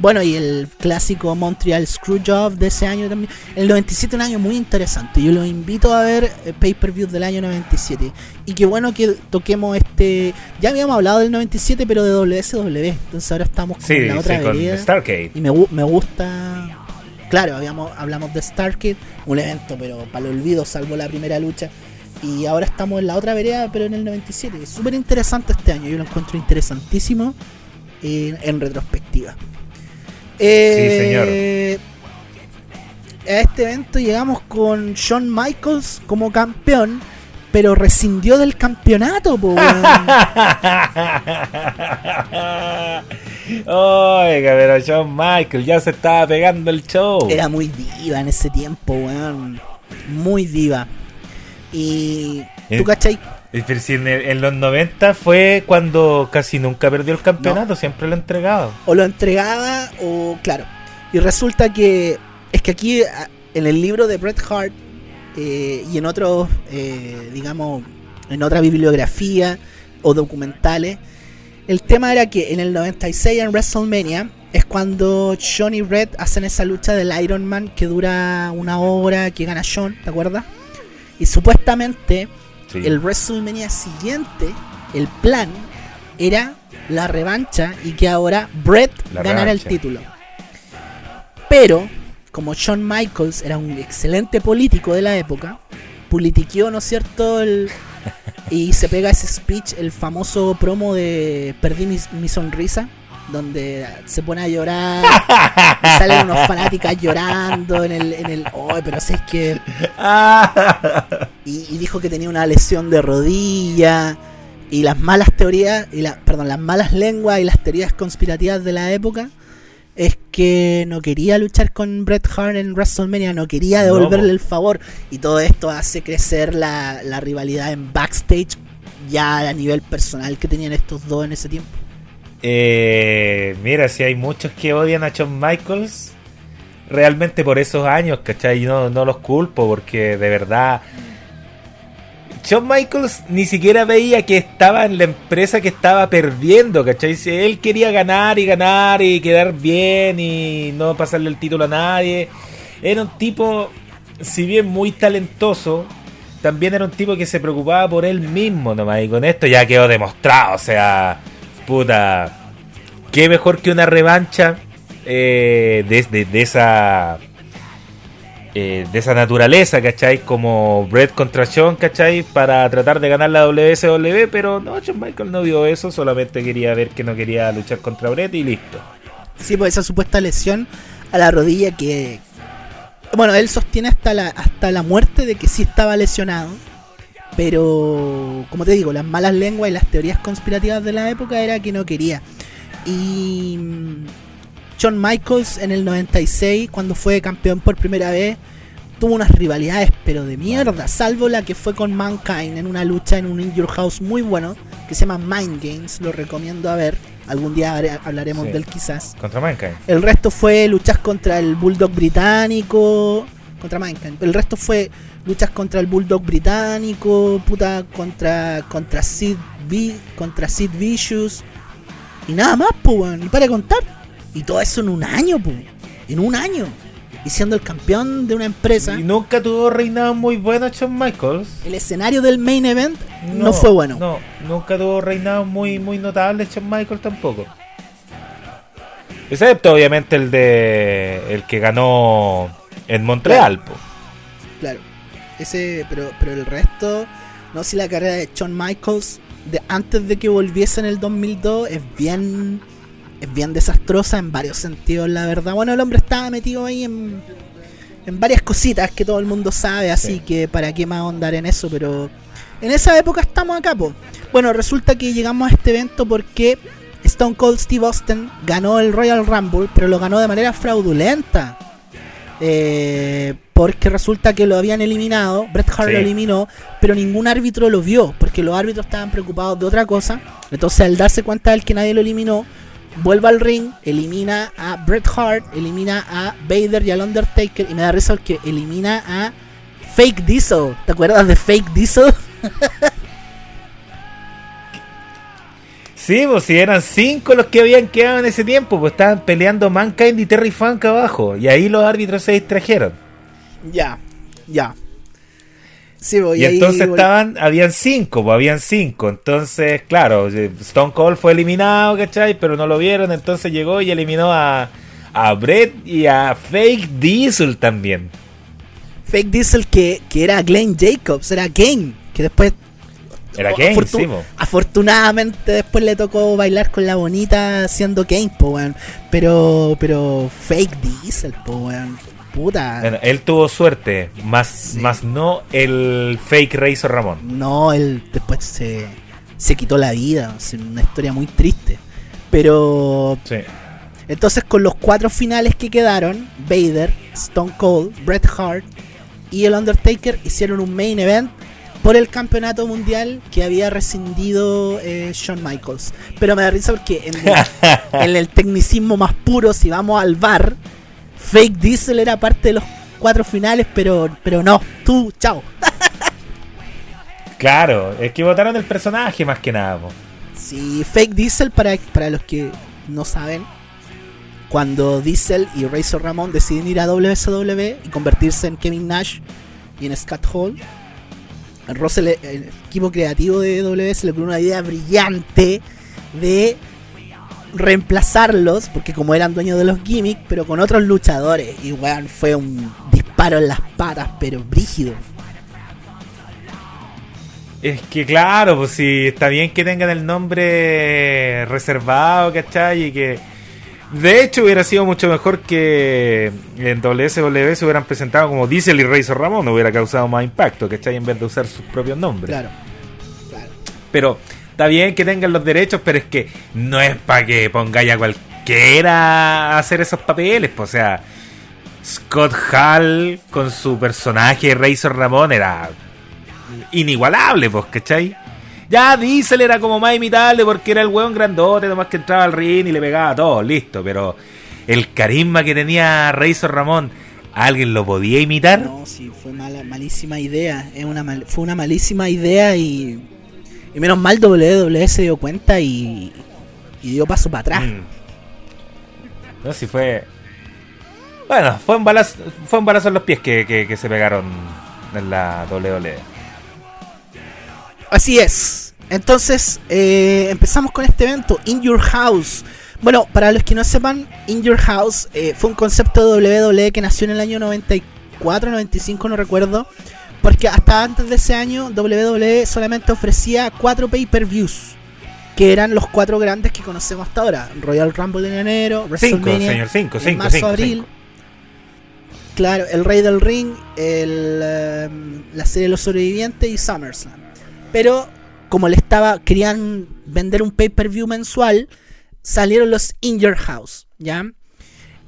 Bueno, y el clásico Montreal Screwjob de ese año también. El 97 es un año muy interesante. Yo los invito a ver eh, pay-per-view del año 97. Y qué bueno que toquemos este. Ya habíamos hablado del 97, pero de WSW. Entonces ahora estamos con la otra sí, Starcade. Y me, me gusta. Claro, habíamos, hablamos de Starcade, un evento, pero para el olvido, salvo la primera lucha. Y ahora estamos en la otra vereda, pero en el 97. Es súper interesante este año. Yo lo encuentro interesantísimo en retrospectiva. Sí, señor. Eh, a este evento llegamos con Shawn Michaels como campeón, pero rescindió del campeonato, Oiga, pero Shawn Michaels ya se estaba pegando el show. Era muy diva en ese tiempo, weón. Muy diva. Y. ¿Tú en, los 90 fue cuando casi nunca perdió el campeonato, siempre lo entregaba. O lo entregaba, o claro. Y resulta que. Es que aquí, en el libro de Bret Hart, eh, y en otros, eh, digamos, en otra bibliografía o documentales, el tema era que en el 96 en WrestleMania es cuando Sean y Red hacen esa lucha del Iron Man que dura una hora, que gana Sean, ¿te acuerdas? Y supuestamente el WrestleMania siguiente, el plan era la revancha y que ahora Brett ganara el título. Pero, como Shawn Michaels era un excelente político de la época, politiqueó, ¿no es cierto? y se pega ese speech, el famoso promo de Perdí mi sonrisa donde se pone a llorar y salen unos fanáticas llorando en el en el oh, pero sé es que y, dijo que tenía una lesión de rodilla y las malas teorías y la, perdón las malas lenguas y las teorías conspirativas de la época es que no quería luchar con Bret Hart en WrestleMania, no quería devolverle el favor y todo esto hace crecer la, la rivalidad en backstage ya a nivel personal que tenían estos dos en ese tiempo. Eh, mira, si hay muchos que odian a Shawn Michaels, realmente por esos años, ¿cachai? No, no los culpo porque de verdad... Shawn Michaels ni siquiera veía que estaba en la empresa que estaba perdiendo, ¿cachai? Él quería ganar y ganar y quedar bien y no pasarle el título a nadie. Era un tipo, si bien muy talentoso, también era un tipo que se preocupaba por él mismo nomás. Y con esto ya quedó demostrado, o sea puta, qué mejor que una revancha eh, de, esa eh, de esa naturaleza, ¿cachai? Como Brett contra Sean, ¿cachai? Para tratar de ganar la WSW, pero no, Shawn Michael no vio eso, solamente quería ver que no quería luchar contra Brett y listo. Sí, pues esa supuesta lesión a la rodilla que. Bueno, él sostiene hasta la, hasta la muerte de que sí estaba lesionado. Pero, como te digo, las malas lenguas y las teorías conspirativas de la época era que no quería. Y mm, John Michaels en el 96, cuando fue campeón por primera vez, tuvo unas rivalidades, pero de mierda. Salvo la que fue con Mankind en una lucha en un In Your House muy bueno, que se llama Mind Games. Lo recomiendo a ver. Algún día hablaremos del quizás. Contra Mankind. El resto fue luchas contra el Bulldog británico. Contra Mankind. El resto fue luchas contra el Bulldog británico. Puta, contra, contra Sid, v, contra Sid Vicious. Y nada más, pues, Y para contar. Y todo eso en un año, pues. En un año y siendo el campeón de una empresa. Y nunca tuvo reinado muy bueno Shawn Michaels. El escenario del main event no, fue bueno. No, nunca tuvo reinado muy, muy notable Shawn Michaels tampoco. Excepto obviamente el de el que ganó en Montreal. Claro. Ese, pero, pero el resto, no si la carrera de Shawn Michaels de antes de que volviese en el 2002 es bien es bien desastrosa en varios sentidos, la verdad. Bueno, el hombre estaba metido ahí en, en varias cositas que todo el mundo sabe, así que para qué más ahondar en eso, pero en esa época estamos acá, po. Bueno, resulta que llegamos a este evento porque Stone Cold Steve Austin ganó el Royal Rumble, pero lo ganó de manera fraudulenta. Eh, porque resulta que lo habían eliminado, Bret Hart lo eliminó, pero ningún árbitro lo vio, porque los árbitros estaban preocupados de otra cosa. Entonces, al darse cuenta de que nadie lo eliminó, vuelve al ring, elimina a Bret Hart, elimina a Vader y al Undertaker. Y me da risa porque elimina a Fake Diesel. ¿Te acuerdas de Fake Diesel? sí, pues si eran cinco los que habían quedado en ese tiempo, pues estaban peleando Mankind y Terry Funk abajo. Y ahí los árbitros se distrajeron. Ya, ya y, entonces estaban, habían cinco, pues habían cinco. Entonces, claro, Stone Cold fue eliminado, ¿cachai? Pero no lo vieron, entonces llegó y eliminó a, a Brett y a Fake Diesel también. Fake Diesel que, que era Glenn Jacobs, era Kane, que después... Era Kane, Afortunadamente después le tocó bailar con la bonita siendo Kane, pues, Pero, pero Fake Diesel, pues, weón puta. él tuvo suerte, más, más no el fake Razor Ramón. No, él después se, se quitó la vida. Es una historia muy triste. Pero. Sí. Entonces, con los cuatro finales que quedaron, Vader, Stone Cold, Bret Hart y el Undertaker hicieron un main event por el campeonato mundial que había rescindido eh, Shawn Michaels. Pero me da risa porque en en el, tecnicismo más puro, si vamos al bar, Fake Diesel era parte de los cuatro finales, pero, pero no, tú, chao. claro, es que votaron el personaje más que nada. Sí, Fake Diesel, para, para los que no saben, cuando Diesel y Razor Ramón deciden ir a WSW y convertirse en Kevin Nash y en Scott Hall, el, el equipo creativo de WS le ocurrió una idea brillante de reemplazarlos, porque como eran dueños de los gimmicks, pero con otros luchadores. Y weón, fue un disparo en las patas, pero brígido. Es que claro, pues si está bien que tengan el nombre reservado, ¿cachai? Y que de hecho hubiera sido mucho mejor que en WSW se hubieran presentado como Diesel y Razor Ramón, hubiera causado más impacto, ¿cachai? En vez de usar sus propios nombres. Claro, claro. Pero Está bien que tengan los derechos, pero es que no es para que pongáis a cualquiera a hacer esos papeles. Pues, o sea, Scott Hall con su personaje Razor Ramón era inigualable, pues, ¿cachai? Ya Diesel era como más imitable porque era el weón grandote, nomás que entraba al ring y le pegaba a todo, listo. Pero el carisma que tenía Razor Ramón, ¿alguien lo podía imitar? No, sí, fue mala, malísima idea. Es una fue una malísima idea y y menos mal WWE se dio cuenta y, y dio paso para atrás. Mm. No si fue. Bueno, fue un balazo, fue un balazo en los pies que, se pegaron en la WWE. Así es. Entonces, eh, empezamos con este evento, In Your House. Bueno, para los que no sepan, In Your House eh, fue un concepto de WWE que nació en el año 94, 95, no recuerdo porque hasta antes de ese año WWE solamente ofrecía cuatro pay-per-views. que eran los cuatro grandes que conocemos hasta ahora. Royal Rumble en enero, WrestleMania señor, cinco, en cinco, marzo, abril. Claro, el Rey del Ring, el, eh, la serie de los sobrevivientes y SummerSlam. Pero como le estaba, querían vender un pay-per-view mensual, salieron los In Your House, ¿ya?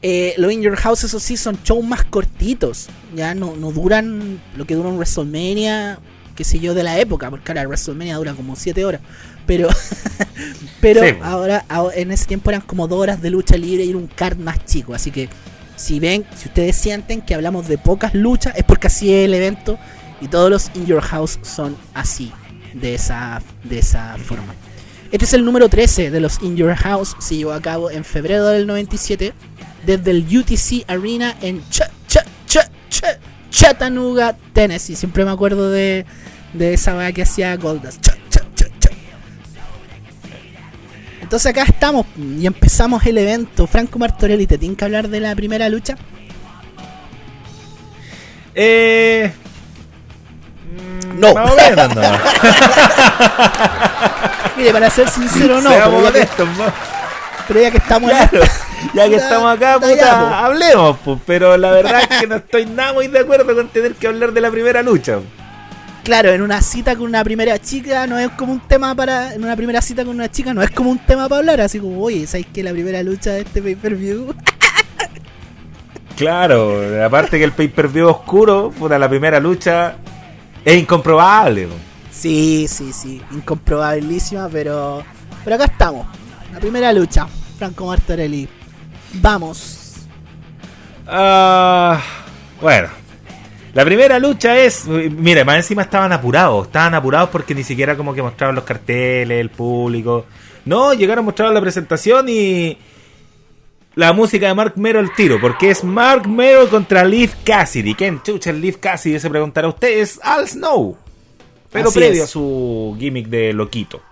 Eh, los In Your House, eso sí, son shows más cortitos, ya no, no duran lo que dura un WrestleMania, qué sé yo, de la época, porque ahora WrestleMania dura como 7 horas. Pero, pero Sí. ahora, ahora- en ese tiempo eran como 2 horas de lucha libre y era un card más chico. Así que si ven, si ustedes sienten que hablamos de pocas luchas, es porque así es el evento y todos los In Your House son así, de esa, de esa forma. Este es el número 13 de los In Your House, se llevó a cabo en febrero del 97 desde el UTC Arena en Ch- Ch- Ch- Ch- Chattanooga, Tennessee. Siempre me acuerdo de, de esa weá que hacía Goldust. Entonces acá estamos y empezamos el evento. Franco Martorelli, ¿te tienen que hablar de la primera lucha? Eh. No. Más o menos, no. Mire, para ser sincero, no. Seamos Pero ya, que, honestos, mo- pero ya que estamos Claro, ya que Ya, estamos acá, puta, hablemos, pues. Pero la verdad es que no estoy nada muy de acuerdo con tener que hablar de la primera lucha. Claro, en una cita con una primera chica no es como un tema para. En una primera cita con una chica no es como un tema para hablar, así como, oye, ¿sabes que la primera lucha de este pay-per-view? Claro, aparte que el pay-per-view oscuro, puta, la primera lucha es incomprobable. Sí, sí, sí, incomprobabilísima, pero. Pero acá estamos. La primera lucha, Franco Martorelli. Vamos. Ah, bueno, la primera lucha es, mire, más encima estaban apurados, estaban apurados porque ni siquiera como que mostraban los carteles, el público. No, llegaron, mostraron la presentación y la música de Mark Mero al tiro, porque es Mark Mero contra Leaf Cassidy. ¿Quién chucha el Leaf Cassidy? Se preguntará usted, es Al Snow. Pero Así previo es. a su gimmick de loquito.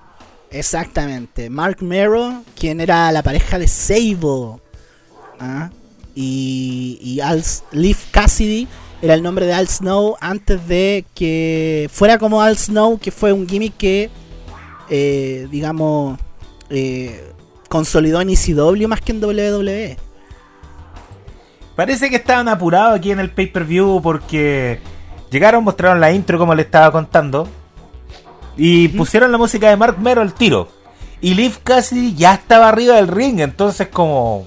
Exactamente. Mark Mero, quien era la pareja de Sable. ¿ah? Y, y Al, Leaf Cassidy era el nombre de Al Snow antes de que fuera como Al Snow, que fue un gimmick que, eh, digamos, eh, consolidó en ECW más que en. WWE. Parece que estaban apurados aquí en el pay-per-view porque llegaron, mostraron la intro como le estaba contando y pusieron la música de Mark Mero al tiro. Y Leaf Cassidy ya estaba arriba del ring, entonces como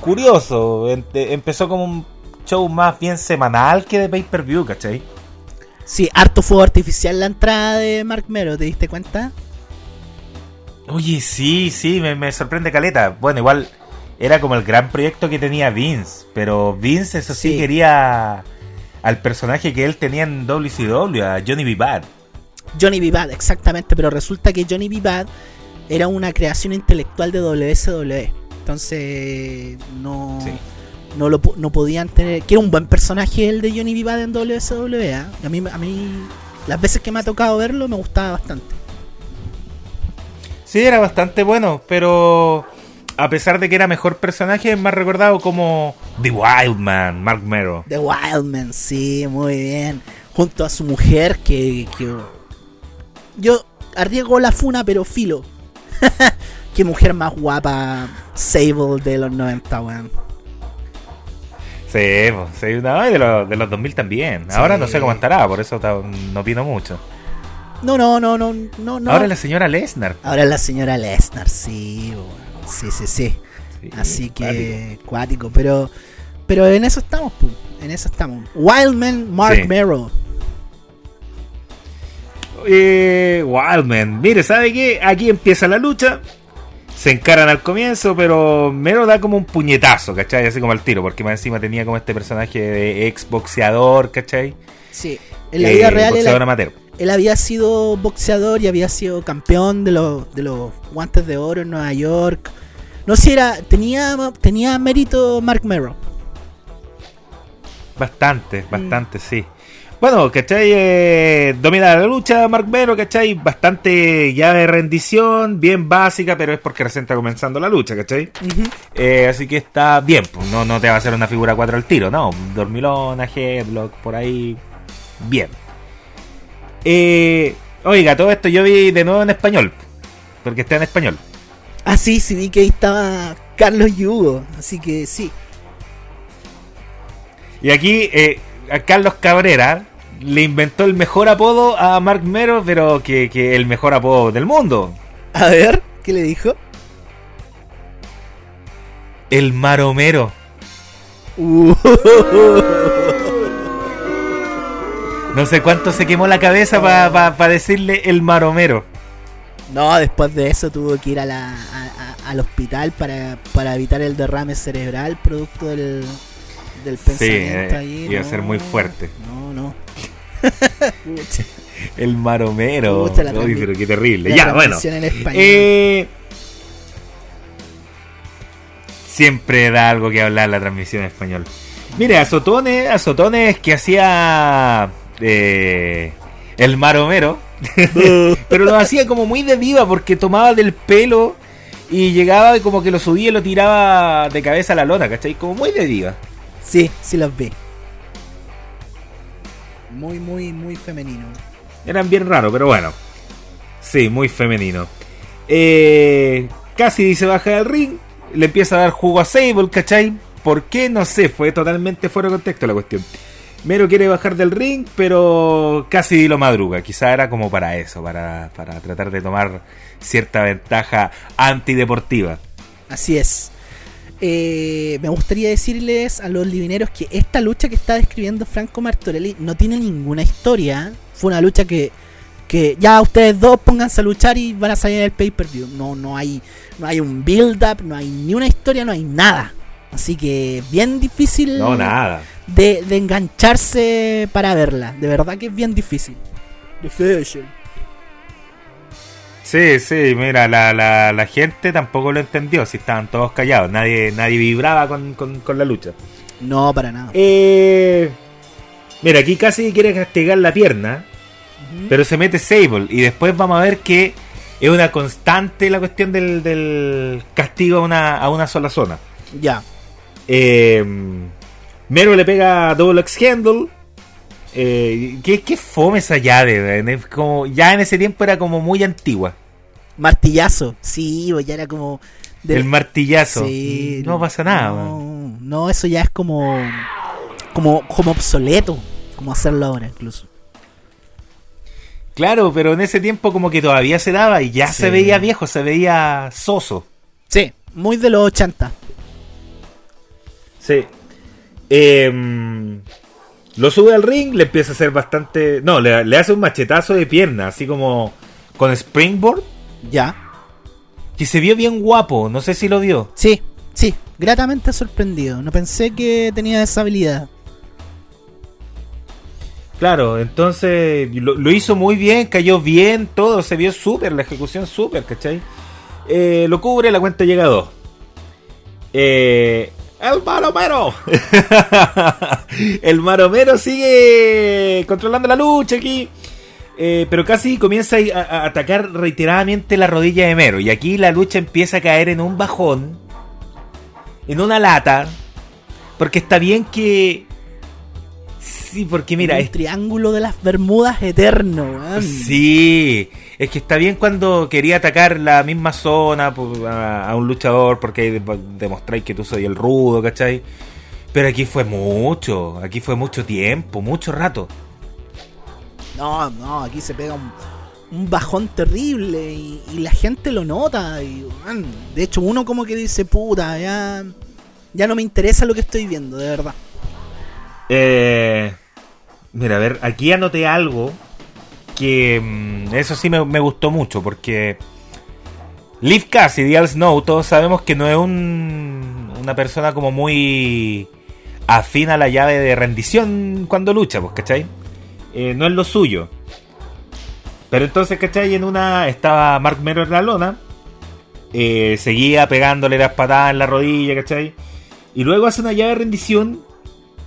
curioso, em- empezó como un show más bien semanal que de pay-per-view, ¿cachai? Sí, harto fuego artificial la entrada de Mark Mero, ¿te diste cuenta? Oye, sí, sí, me, me sorprende Caleta. Bueno, igual era como el gran proyecto que tenía Vince, pero Vince eso sí, Sí. quería al personaje que él tenía en WCW, a Johnny B. Bad. Johnny B. Bad, exactamente, pero resulta que Johnny B. Bad era una creación intelectual de WSW. Entonces, no, Sí. no, lo, no podían tener. Que era un buen personaje el de Johnny B. Bad en WSW. ¿ah? A, mí, a mí, las veces que me ha tocado verlo, me gustaba bastante. Sí, era bastante bueno, pero a pesar de que era mejor personaje, es más recordado como The Wild Man, Mark Mero. The Wildman, sí, muy bien. Junto a su mujer, que. que yo arriesgo la funa, pero filo. Qué mujer más guapa, Sable de los 90, weón. Sí, pues, sí, no, y de, los, de los 2000 también. Sí. Ahora no sé cómo estará, por eso no opino mucho. No, no, no, no, no, no. Ahora la señora Lesnar. Ahora la señora Lesnar, sí, sí, sí, sí. Sí, Así que cuático, pero pero en eso estamos, pu, en eso estamos. Wildman Mark Sí. Merrow. Eh, Wildman. Mire, ¿sabe qué? Aquí empieza la lucha. Se encaran al comienzo, pero Mero da como un puñetazo, ¿cachai? Así como al tiro, porque más encima tenía como este personaje de ex boxeador, ¿cachai? Sí, en la Eh, vida real boxeador amateur. Él había sido boxeador y había sido campeón de los de los guantes de oro en Nueva York. No sé si era tenía tenía mérito Mark Merrow. Bastante, Mm. bastante, sí. Bueno, ¿cachai? Eh, domina la lucha Mark Mero, ¿cachai? Bastante llave de rendición, bien básica, pero es porque recién está comenzando la lucha, ¿cachai? Eh, así que está bien, pues no, no te va a hacer una figura 4 al tiro, no. Dormilona, headlock, por ahí. Bien. Eh, oiga, todo esto yo vi de nuevo en español. porque está en español. Ah, sí, sí, vi que ahí estaba Carlos Yugo, así que sí. Y aquí eh, a Carlos Cabrera le inventó el mejor apodo a Mark Mero, pero que, que el mejor apodo del mundo. A ver, ¿qué le dijo? El Maromero. Uh. No sé cuánto se quemó la cabeza para decirle el Maromero. No, después de eso tuvo que ir a la, a- a- al hospital para, para evitar el derrame cerebral producto del, del pensamiento eh, ahí. iba a ser muy fuerte. No, no. El Maromero. Uy, pero qué terrible. la Ya, bueno. en español. Eh, siempre da algo que hablar la transmisión en español. Mire, Azotones, Azotones que hacía eh, el Maromero, pero lo hacía como muy de diva porque tomaba del pelo y llegaba y como que lo subía y lo tiraba de cabeza a la lona, ¿cachai? Como muy de diva. Sí, sí los vi. Muy, muy, muy femenino. Eran bien raros, pero bueno. Sí, muy femenino. Eh, Cassidy se baja del ring, le empieza a dar jugo a Sable, ¿cachai? ¿Por qué? No sé, fue totalmente fuera de contexto la cuestión. Mero quiere bajar del ring, pero Cassidy lo madruga. Quizá era como para eso, para, para tratar de tomar cierta ventaja antideportiva. Así es. Eh, me gustaría decirles a los livineros que esta lucha que está describiendo Franco Martorelli no tiene ninguna historia. Fue una lucha que, que ya ustedes dos pónganse a luchar y van a salir en el pay-per-view. No, no, hay, no hay un build-up, no hay ni una historia, no hay nada. Así que bien difícil No, nada. De, de engancharse para verla. De verdad que es bien difícil. Difícil. Sí, sí, mira, la, la, la gente tampoco lo entendió, si estaban todos callados, nadie, nadie vibraba con, con, con la lucha. No, para nada. Eh, mira, aquí casi quiere castigar la pierna, pero se mete Sable y después vamos a ver que es una constante la cuestión del, del castigo a una, a una sola zona. Ya. Eh, Mero le pega a Double X Handle. Eh, ¿qué, qué fome esa llave? Es como, ya en ese tiempo era como muy antigua. Martillazo. Sí, ya era como. de- El martillazo. Sí, no pasa nada, weón. no, no, eso ya es como, como. como obsoleto. Como hacerlo ahora, incluso. Claro, pero en ese tiempo como que todavía se daba y ya Sí. se veía viejo, se veía soso. Sí, muy de los 80. Sí. Em, lo sube al ring, le empieza a hacer bastante... No, le, le hace un machetazo de pierna, así como con springboard, Ya. que se vio bien guapo, no sé si lo vio. Sí, sí, gratamente sorprendido. No pensé que tenía esa habilidad. Claro, entonces lo, lo hizo muy bien, cayó bien, todo, se vio súper, la ejecución súper, ¿cachai? Eh, lo cubre, la cuenta llega a dos. Eh, el maromero. el maromero sigue controlando la lucha aquí. Eh, pero casi comienza a, a atacar reiteradamente la rodilla de Mero. Y aquí la lucha empieza a caer en un bajón. En una lata. Porque está bien que... Sí, porque mira, un es- triángulo de las Bermudas eterno. Sí, es que está bien cuando quería atacar la misma zona pues, a, a un luchador porque ahí de- demostráis que tú soy el rudo, ¿cachai? Pero aquí fue mucho, aquí fue mucho tiempo, mucho rato. No, no, aquí se pega un, un bajón terrible y, y la gente lo nota. Y, de hecho, uno como que dice, puta, ya, ya no me interesa lo que estoy viendo, de verdad. Eh, mira, a ver, aquí anoté algo que mm, eso sí me, gustó mucho porque Liv Cassidy, Al Snow, todos sabemos que no es un, una persona como muy afín a la llave de rendición cuando lucha, pues, ¿cachai? Eh, no es lo suyo. Pero entonces, ¿cachai? En una estaba Mark Mero en la lona, eh, seguía pegándole las patadas en la rodilla, ¿cachai? Y luego hace una llave de rendición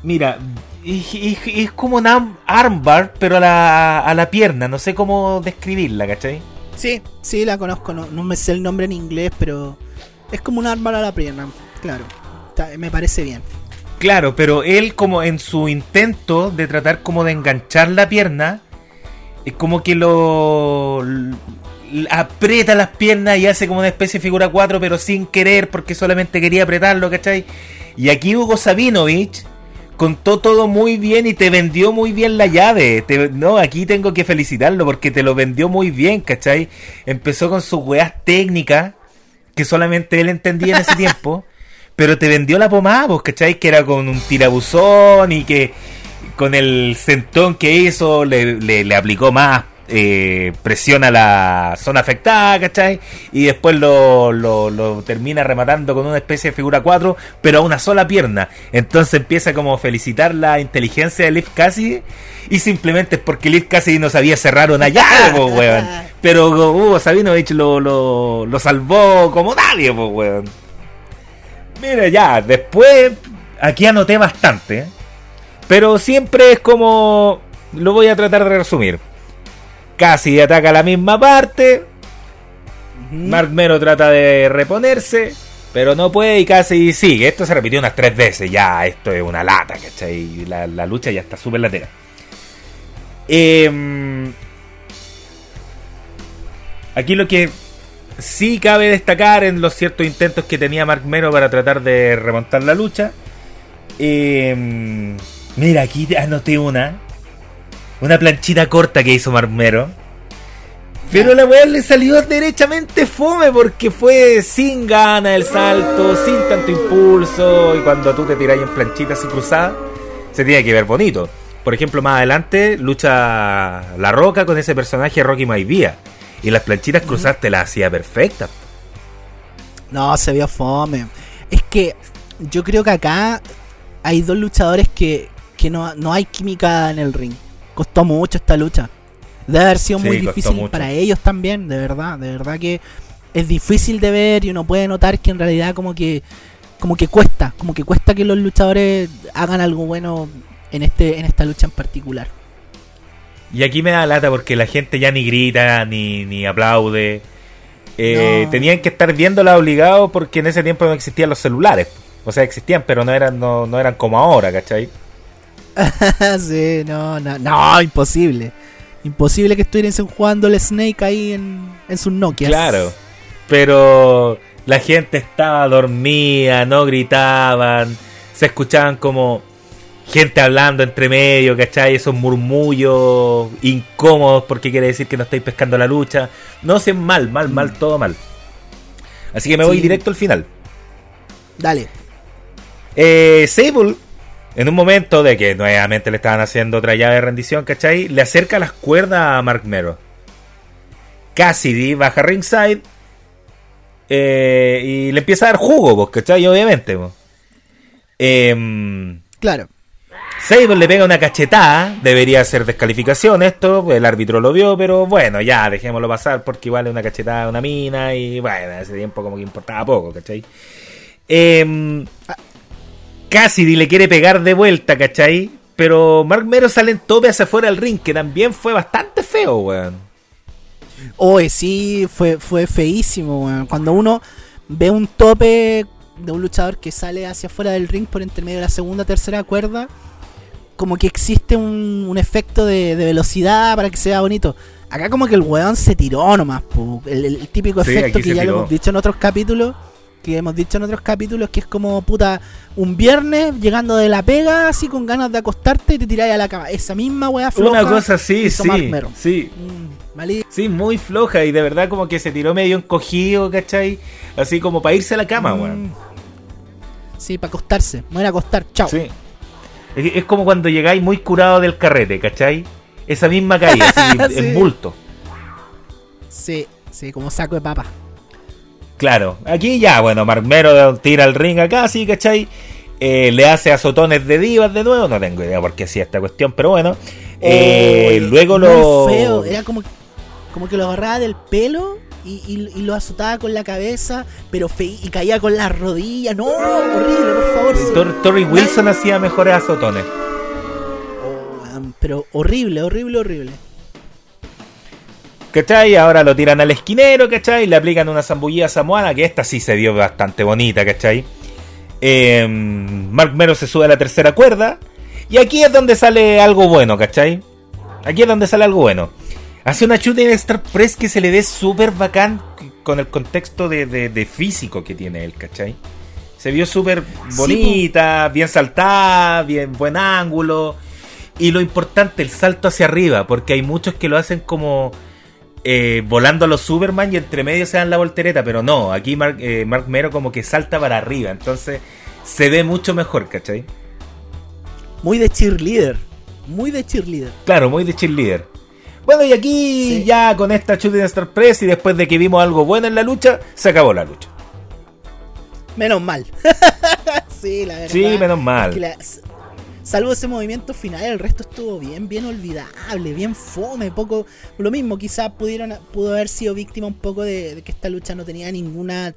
Mira, es, como una armbar, pero a la, a la pierna. No sé cómo describirla, ¿cachai? Sí, sí, la conozco, no, no me sé el nombre en inglés, pero es como un arma a la pierna, claro. Está- me parece bien. Claro, pero él como en su intento de tratar como de enganchar la pierna, es como que lo aprieta las piernas y hace como una especie de figura 4, pero sin querer, porque solamente quería apretarlo, ¿cachai? Y aquí Hugo Sabinovich contó todo muy bien y te vendió muy bien la llave. no, aquí tengo que felicitarlo porque te lo vendió muy bien, ¿cachai? Empezó con sus weas técnicas que solamente él entendía en ese tiempo, pero te vendió la pomada, pues, ¿cachai? Que era con un tirabuzón y que con el centón que hizo le, le aplicó más eh, presiona la zona afectada, ¿cachai? Y después lo, lo, termina rematando con una especie de figura 4, pero a una sola pierna. Entonces empieza como a felicitar la inteligencia de Liv Cassidy y simplemente es porque Liv Cassidy no sabía cerrar una llave, weón. Pero Hugo Sabinovich lo, lo, lo salvó como nadie, pues, weón. Mira, ya, después aquí anoté bastante, pero siempre es como... Lo voy a tratar de resumir Casi ataca la misma parte. Mark Mero trata de reponerse, pero no puede y casi sigue. Esto se repitió unas tres veces. Ya, esto es una lata, ¿cachai? La, la lucha ya está súper latera. Em, aquí lo que sí cabe destacar en los ciertos intentos que tenía Mark Mero para tratar de remontar la lucha. Em, mira, aquí anoté una una planchita corta que hizo Marmero. Pero la weá le salió derechamente fome porque fue sin gana el salto, sin tanto impulso. Y cuando tú te tiras en planchita así cruzada, se tiene que ver bonito. Por ejemplo, más adelante lucha La Roca con ese personaje Rocky Maivia. Y las planchitas cruzadas te las hacía perfectas. No, se vio fome. Es que yo creo que acá hay dos luchadores que, que no, no hay química en el ring costó mucho esta lucha. Debe haber sido muy difícil para ellos también, de verdad, de verdad que es difícil de ver y uno puede notar que en realidad como que como que cuesta, como que cuesta que los luchadores hagan algo bueno en este en esta lucha en particular. Y aquí me da lata porque la gente ya ni grita ni, ni aplaude. Eh, tenían que estar viéndola obligado porque en ese tiempo no existían los celulares. O sea, existían, pero no eran, no, no eran como ahora, ¿cachai? sí, no, no, no, imposible. Imposible que estuviesen jugando el Snake ahí en, en sus Nokia. Claro, pero la gente estaba dormida, no gritaban, se escuchaban como gente hablando entre medio, ¿cachai? Esos murmullos incómodos porque quiere decir que no estáis pescando la lucha. No sé, mal, mal, mal, mm. todo mal. Así que me voy directo al final. Dale. Eh, Sable en un momento de que nuevamente le estaban haciendo otra llave de rendición, ¿cachai? Le acerca las cuerdas a Mark Mero. Cassidy baja ringside eh, y le empieza a dar jugo, ¿cachai? Obviamente. Em, claro. Sable le pega una cachetada, debería ser descalificación esto, el árbitro lo vio, pero bueno, ya dejémoslo pasar porque igual es una cachetada una mina y bueno, ese tiempo como que importaba poco, ¿cachai? Eh, Cassidy le quiere pegar de vuelta, ¿cachai? Pero Mark Mero sale en tope hacia afuera del ring, que también fue bastante feo, weón. Oye, sí, fue, fue feísimo, weón. Cuando uno ve un tope de un luchador que sale hacia afuera del ring por entre medio de la segunda tercera cuerda, como que existe un, efecto de, velocidad para que sea bonito. Acá como que el weón se tiró nomás, el, típico efecto que ya lo hemos dicho en otros capítulos que hemos dicho en otros capítulos, que es como puta un viernes llegando de la pega así con ganas de acostarte y te tiráis a la cama. Esa misma weá floja. Una cosa así, sí, sí. Mm, sí, muy floja y de verdad como que se tiró medio encogido, ¿cachai? Así como para irse a la cama, mm. weón. Sí, para acostarse. Me voy a acostar, chao. Sí. Es, como cuando llegáis muy curado del carrete, ¿cachai? Esa misma calle, así, en bulto. Sí, sí, como saco de papa. Claro, aquí ya, bueno, Marmero tira el ring acá, sí, ¿cachai? Eh, le hace azotones de divas de nuevo, no tengo idea por qué hacía esta cuestión, pero bueno. Eh, luego lo. feo, era como, como que lo agarraba del pelo y, lo azotaba con la cabeza, pero fe y caía con las rodillas. No, horrible, por favor. Tor Wilson hacía mejores azotones. Oh, pero horrible, horrible, horrible. ¿Cachai? Ahora lo tiran al esquinero, ¿cachai? Le aplican una zambullida samoana, que esta sí se vio bastante bonita, ¿cachai? Eh, Mark Mero se sube a la tercera cuerda. Y aquí es donde sale algo bueno, ¿cachai? Aquí es donde sale algo bueno. Hace una shooting Star Press que se le ve súper bacán con el contexto de, de, físico que tiene él, ¿cachai? Se vio súper bonita, bien saltada, bien buen ángulo. Y lo importante, el salto hacia arriba, porque hay muchos que lo hacen como eh, volando a los Superman y entre medio se dan la voltereta, pero no, aquí Mark, eh, Mark Mero como que salta para arriba, entonces se ve mucho mejor, ¿cachai? Muy de cheerleader, muy de cheerleader. Claro, muy de cheerleader. Bueno, y aquí ya con esta Shooting Star Press y después de que vimos algo bueno en la lucha, se acabó la lucha. Menos mal. sí, la verdad. Sí, menos mal. Salvo ese movimiento final, el resto estuvo bien, bien olvidable, bien fome, poco. Lo mismo, quizás pudieron, pudo haber sido víctima un poco de, que esta lucha no tenía ninguna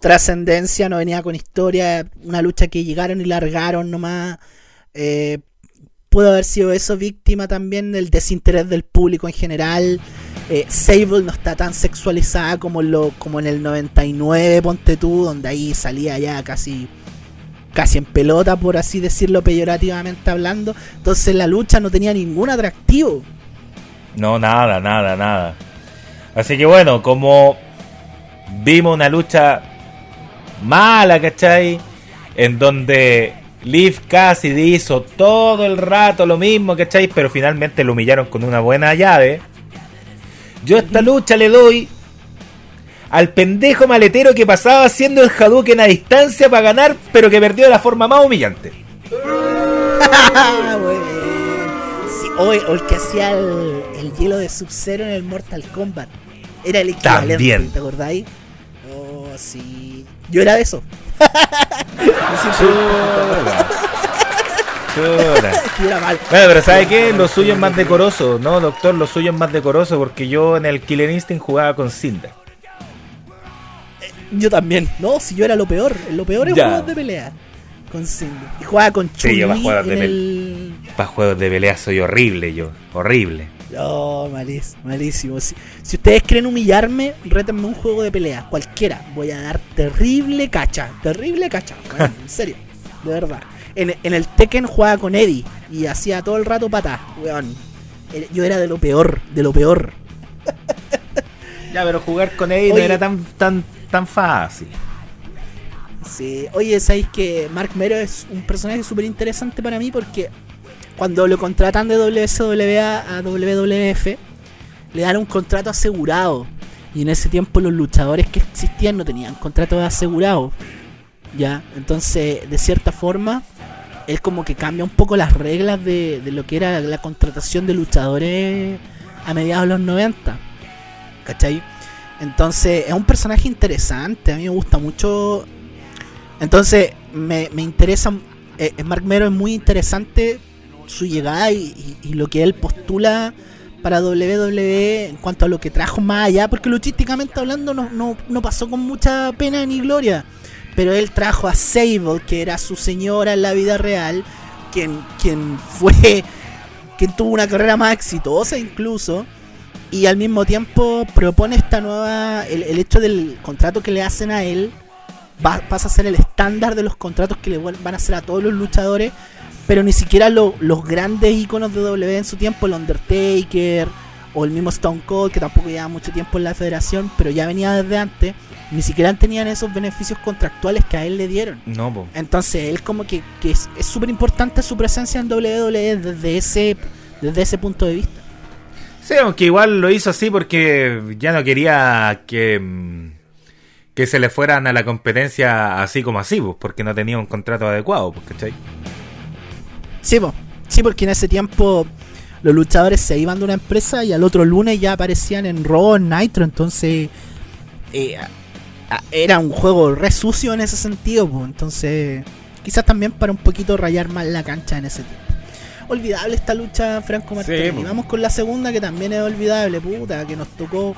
trascendencia, no venía con historia, una lucha que llegaron y largaron nomás. Eh, pudo haber sido eso víctima también del desinterés del público en general. Eh, Sable no está tan sexualizada como, lo, como en el 99, ponte tú, donde ahí salía ya casi, casi en pelota, por así decirlo peyorativamente hablando. Entonces la lucha no tenía ningún atractivo. No, nada, nada, nada. Así que bueno, como vimos una lucha mala, ¿cachai? En donde Liv casi hizo todo el rato lo mismo, ¿cachai? Pero finalmente lo humillaron con una buena llave. Yo esta lucha le doy al pendejo maletero que pasaba haciendo el Hadouken a distancia para ganar, pero que perdió de la forma más humillante. o, el que hacía el, hielo de Sub-Zero en el Mortal Kombat. Era el equivalente, También. ¿te acordáis? Oh, sí. Yo era de eso. Bueno, pero ¿sabe qué? Lo suyo es más decoroso, ¿no, doctor? Lo suyo es más decoroso porque yo en el Killer Instinct jugaba con Cinder. Yo también. No, si yo era lo peor. Lo peor es juegos de pelea. Con Cinder. Y jugaba con Chun sí, para juegos, de el... para juegos de pelea soy horrible yo. Horrible. No, malísimo, malísimo. Si, si, ustedes quieren humillarme, rétenme un juego de pelea, cualquiera. Voy a dar terrible cacha, terrible cacha. en serio, de verdad. En, el Tekken jugaba con Eddie y hacía todo el rato patas, weón. Yo era de lo peor, de lo peor. Ya, pero jugar con Eddie no era tan, tan, tan fácil. Sí, oye, sabéis que Mark Mero es un personaje súper interesante para mí porque cuando lo contratan de WSWA a WWF, le dan un contrato asegurado. Y en ese tiempo los luchadores que existían no tenían contrato asegurado. ¿Ya? Entonces, de cierta forma, él como que cambia un poco las reglas de, lo que era la contratación de luchadores a mediados de los 90. ¿Cachai? Entonces es un personaje interesante, a mí me gusta mucho. Entonces me, interesa, eh, Mark Mero es muy interesante su llegada y, lo que él postula para WWE en cuanto a lo que trajo más allá, porque luchísticamente hablando no, no, no pasó con mucha pena ni gloria pero él trajo a Sable, que era su señora en la vida real, quien, quien fue, quien tuvo una carrera más exitosa incluso, y al mismo tiempo propone esta nueva, el, hecho del contrato que le hacen a él, va, pasa a ser el estándar de los contratos que le van a hacer a todos los luchadores, pero ni siquiera los grandes iconos de W en su tiempo, el Undertaker, o el mismo Stone Cold, que tampoco lleva mucho tiempo en la federación, pero ya venía desde antes, ni siquiera tenían esos beneficios contractuales que a él le dieron. No, Entonces, él como que, es súper importante su presencia en WWE desde ese, desde ese punto de vista. Sí, aunque igual lo hizo así porque ya no quería que, mm, que se le fueran a la competencia así como así, pues, porque no tenía un contrato adecuado, pues, ¿cachai? Sí, pues. Sí, porque en ese tiempo los luchadores se iban de una empresa y al otro lunes ya aparecían en Raw, en Nitro, entonces eh, era un juego re sucio en ese sentido, entonces quizás también para un poquito rayar más la cancha en ese tiempo. Olvidable esta lucha Franco Martínez. Vamos con la segunda que también es olvidable, puta, que nos tocó.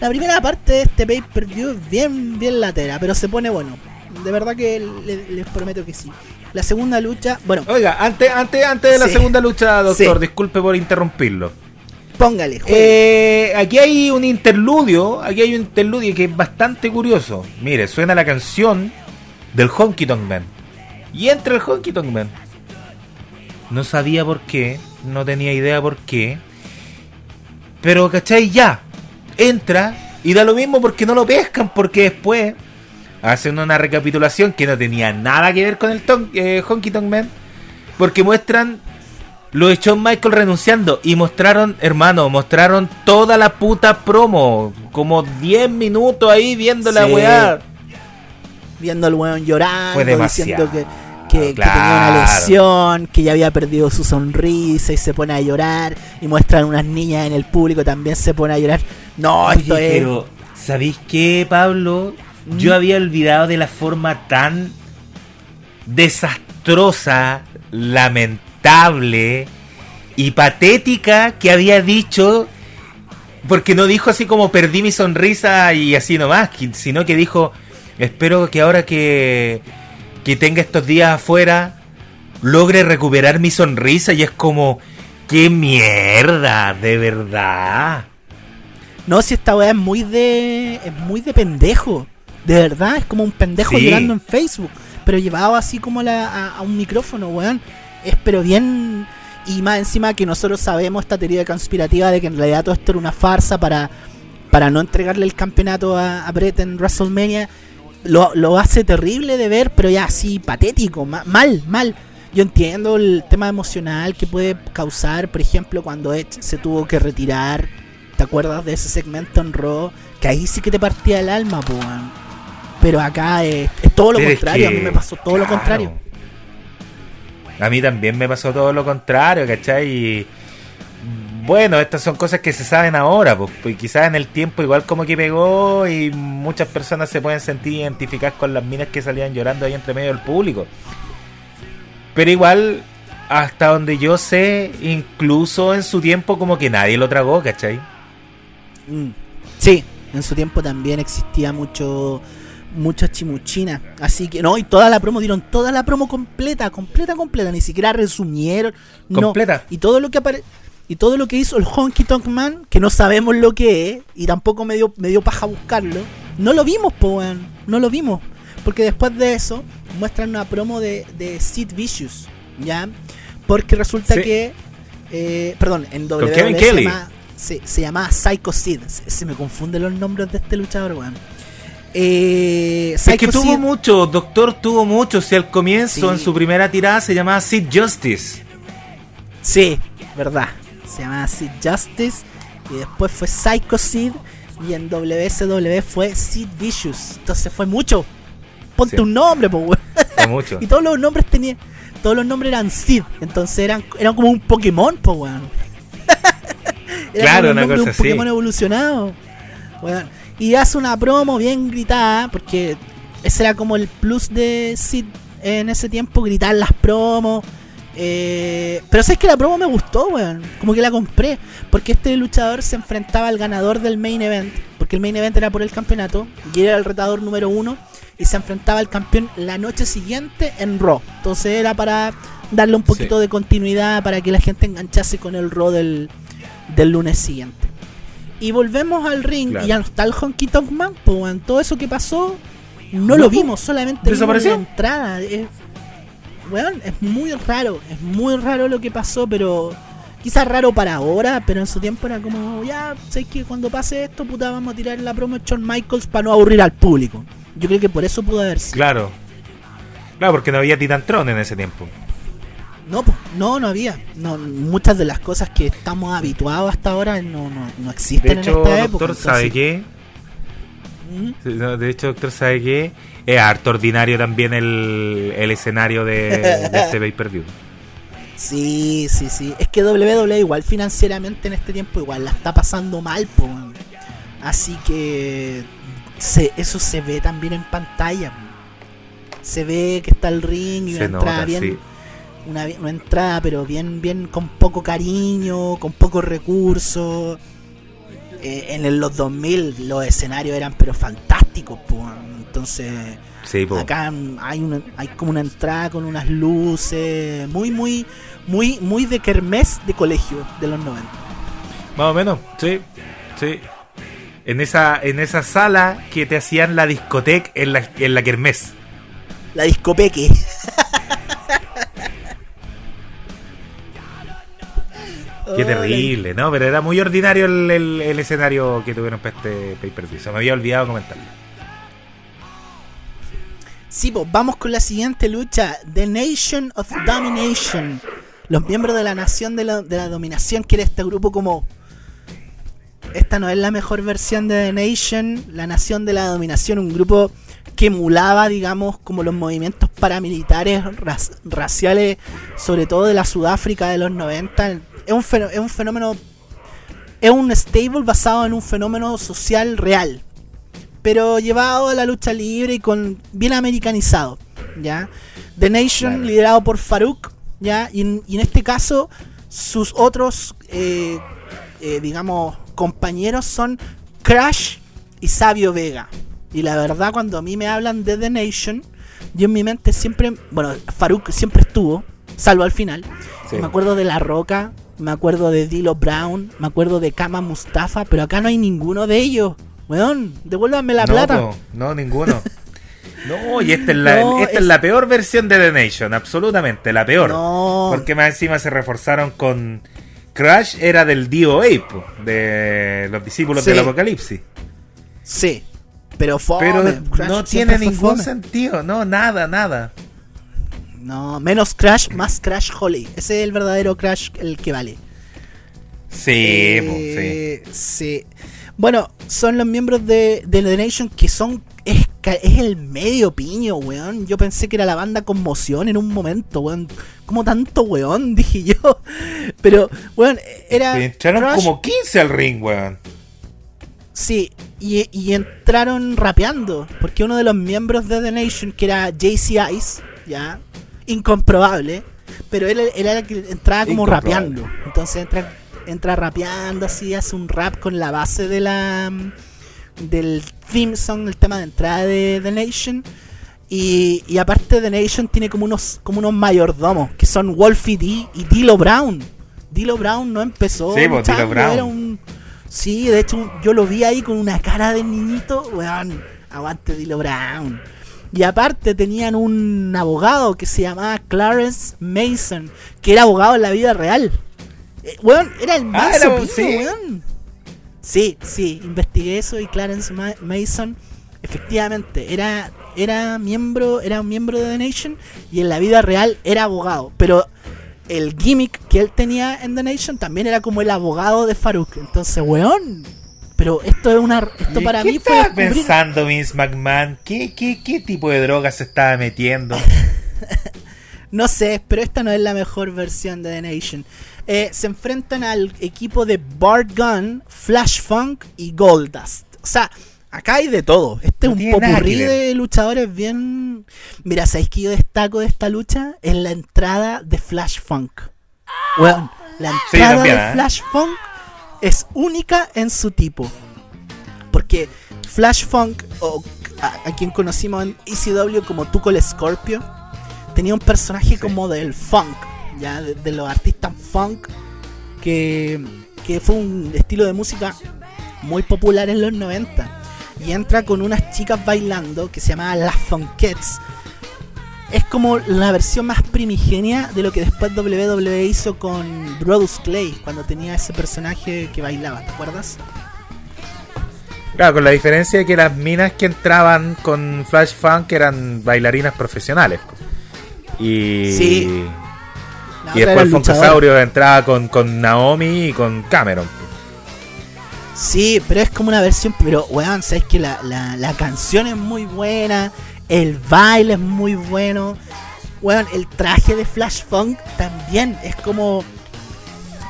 La primera parte de este pay per view es bien, bien latera, pero se pone bueno. De verdad que les, prometo que sí. La segunda lucha, bueno. Oiga, antes, antes, antes de la segunda lucha, doctor, disculpe por interrumpirlo. Póngale. Eh, aquí hay un interludio, aquí hay un interludio que es bastante curioso. Mire, suena la canción del Honky Tonk Man. Y entra el Honky Tonk Man. No sabía por qué, no tenía idea por qué. Pero, ¿cachai? Ya, entra y da lo mismo porque no lo pescan, porque después hacen una recapitulación que no tenía nada que ver con el ton, eh, Honky Tonk Man, porque muestran lo de Shawn Michael renunciando y mostraron, hermano, mostraron toda la puta promo, como 10 minutos ahí viendo la weá. Viendo al weón llorando, Fue demasiado. diciendo que, que- tenía una lesión, que ya había perdido su sonrisa y se pone a llorar. Y muestran unas niñas en el público también se pone a llorar. No, Oye, esto es. pero ¿sabéis qué, Pablo? Mm. Yo había olvidado de la forma tan desastrosa, lamentable y patética que había dicho, porque no dijo así como perdí mi sonrisa y así nomás, sino que dijo, espero que ahora que, que tenga estos días afuera, logre recuperar mi sonrisa y es como, qué mierda, de verdad. No, si esta weá es muy de. es muy de pendejo. De verdad, es como un pendejo Sí. llorando en Facebook. Pero llevado así como la- a, a un micrófono, weón. Es pero bien. Y más encima que nosotros sabemos esta teoría conspirativa de que en realidad todo esto era una farsa para, para no entregarle el campeonato a, a Brett en WrestleMania. Lo, lo hace terrible de ver, pero ya así patético, ma- mal, mal. Yo entiendo el tema emocional que puede causar, por ejemplo, cuando Edge se tuvo que retirar. ¿Te acuerdas de ese segmento en Raw? Que ahí sí que te partía el alma, weón. Pero acá es, es todo lo Pero es contrario, que, a mí me pasó todo lo contrario. A mí también me pasó todo lo contrario, ¿cachai? Y bueno, estas son cosas que se saben ahora, pues, pues quizás en el tiempo igual como que pegó y muchas personas se pueden sentir identificadas con las minas que salían llorando ahí entre medio del público. Pero igual, hasta donde yo sé, incluso en su tiempo como que nadie lo tragó, ¿cachai? Mm. Sí, en su tiempo también existía mucho mucha chimuchina. Así que no, y toda la promo dieron toda la promo completa, completa, completa, ni siquiera resumieron. no. Completa. Y todo lo que apare y todo lo que hizo el Honky Tonk Man, que no sabemos lo que es, y tampoco me dio, me dio paja buscarlo, no lo vimos, po, weón, no lo vimos. Porque después de eso, muestran una promo de, de Sid Vicious, ¿ya? Porque resulta Sí. que, eh, perdón, en WWE Kevin se Kelly. llama, se, se llamaba Psycho Sid. Se, se me confunden los nombres de este luchador, weón. Eh, Es que tuvo Sid- mucho, Doctor tuvo mucho. Si al comienzo, Sí. en su primera tirada, se llamaba Sid Justice. Sí, verdad. Se llamaba Sid Justice. Y después fue Psycho Sid. Y en WSW fue Sid Vicious. Entonces fue mucho. Ponte Sí. un nombre, pues, weón. Fue mucho. Y todos los nombres tenían. Todos los nombres eran Sid. Entonces eran, eran como un Pokémon, pues, weón. Era Claro, como el una cosa un así. Pokémon evolucionado. Weón. Y hace una promo bien gritada. Porque ese era como el plus de Sid en ese tiempo. Gritar las promos. Eh, pero sabes que la promo me gustó, weón. Como que la compré. Porque este luchador se enfrentaba al ganador del main event. Porque el main event era por el campeonato. Y era el retador número uno. Y se enfrentaba al campeón la noche siguiente en Raw. Entonces era para darle un poquito Sí. de continuidad. Para que la gente enganchase con el Raw del, del lunes siguiente. Y volvemos al ring. Claro. Y está el Honky Tonk Man. Pues, weón. Todo eso que pasó. No, No, lo vimos. Solamente vimos la entrada. Weón, es muy raro, es muy raro lo que pasó, pero quizás raro para ahora, pero en su tiempo era como, ya, sé que cuando pase esto, puta, vamos a tirar la promo de Shawn Michaels para no aburrir al público. Yo creo que por eso pudo haber sido. Claro. Claro, porque no había Titantron en ese tiempo. No, no, no había. No, muchas de las cosas que estamos habituados hasta ahora no, no, no De existen hecho, en esta época. doctor, ¿sabe entonces- qué? De hecho, doctor, ¿sabe qué? Es harto ordinario también el, el escenario de, de este pay-per-view. Sí, sí, sí. Es que WWE igual financieramente en este tiempo igual la está pasando mal, po. Así que se, eso se ve también en pantalla. po. Se ve que está el ring y Se una entrada bien, sí. una, una entrada pero bien, bien con poco cariño, con pocos recursos. Eh, en el- los 2000 los escenarios eran pero fantásticos, po. weón. Entonces Sí, po. Acá hay una, hay como una entrada con unas luces, muy, muy, muy, muy de kermés de colegio de los 90. Más o menos, sí, sí. En esa, en esa sala que te hacían la discoteca en la, en la kermés. La discopeque. Qué terrible, ¿no? Pero era muy ordinario el, el, escenario que tuvieron para este pay-per-view. Se me había olvidado comentarlo. Sí, pues vamos con la siguiente lucha: The Nation of Domination. Los miembros de la Nación de la, de la Dominación, que era este grupo como. Esta no es la mejor versión de The Nation, la Nación de la Dominación, un grupo que emulaba, digamos, como los movimientos paramilitares raciales, sobre todo de la Sudáfrica de los 90. Es un, es un fenómeno, es un stable basado en un fenómeno social real, pero llevado a la lucha libre y con bien americanizado, ¿ya? The Nation, liderado por Farouk, ¿ya? Y, en este caso, sus otros, eh, eh, digamos, compañeros son Crash y Sabio Vega. Y la verdad, cuando a mí me hablan de The Nation, yo en mi mente siempre, bueno, Farouk siempre estuvo, salvo al final. Me acuerdo de La Roca, me acuerdo de Dilo Brown, me acuerdo de Kama Mustafa, pero acá no hay ninguno de ellos. Weón, devuélvame la plata. No, ninguno. No, y esta, es la, esta es... la peor versión de The Nation, absolutamente, la peor. Porque más encima se reforzaron con. Crash era del Dio Ape, de los discípulos del Apocalipsis. Sí, pero no tiene ningún sentido, no, nada, nada. No, menos Crash, más Crash Holly. Ese es el verdadero Crash el que vale. Sí, eh, sí. sí. Bueno, son los miembros de, The Nation que son. Es, es, el medio piño, weón. Yo pensé que era la banda Conmoción en un momento, weón. Como tanto, weón, dije yo. Pero, weón, era. entraron como 15 al ring, weón. Sí, y, entraron rapeando, porque uno de los miembros de The Nation, que era JC Ice, ya, incomprobable, pero él, era el que entraba como rapeando. Entonces entra, entra rapeando así, hace un rap con la base de la del theme song, el tema de entrada de The Nation. Y, y aparte The Nation tiene como unos, como unos mayordomos, que son Wolfie D y Dilo Brown. Dilo Brown no empezó, sí, pues, era un Sí, de hecho yo lo vi ahí con una cara de niñito, weón, aguante Dilo Brown. Y aparte tenían un abogado que se llamaba Clarence Mason, que era abogado en la vida real. Eh, weón, era el ah, Mason, ¿sí? weón. Sí, sí, investigué eso y Clarence Mason efectivamente era era miembro era un miembro de The Nation y en la vida real era abogado, pero el gimmick que él tenía en The Nation también era como el abogado de Farouk. Entonces, weón. Pero esto es una. Esto para mí fue. estaba pensando Vince McMahon? ¿Qué, qué, ¿Qué tipo de droga se estaba metiendo? no sé, pero esta no es la mejor versión de The Nation. Eh, se enfrentan al equipo de Bart Gunn, Flash Funk y Goldust. O sea, Acá hay de todo. Este es un popurrí de luchadores bien. Mira, ¿sabéis que yo destaco de esta lucha? Es la entrada de Flash Funk. Bueno, la entrada de ¿eh? Flash Funk es única en su tipo. Porque Flash Funk, o a, quien conocimos en ECW como Tuco el Scorpio, tenía un personaje como del funk, ya de, los artistas funk, que, que fue un estilo de música muy popular en los 90 y entra con unas chicas bailando que se llama Las Funkettes. Es como la versión más primigenia de lo que después WWE hizo con Brodus Clay, cuando tenía ese personaje que bailaba, ¿te acuerdas? Claro, con la diferencia de que las minas que entraban con Flash Funk eran bailarinas profesionales. Y. Sí. y después Funkasaurio entraba con, con Naomi y con Cameron. Sí, pero es como una versión. Pero, weón, sabes que la, la, canción es muy buena. El baile es muy bueno. Weón, el traje de Flash Funk también es como.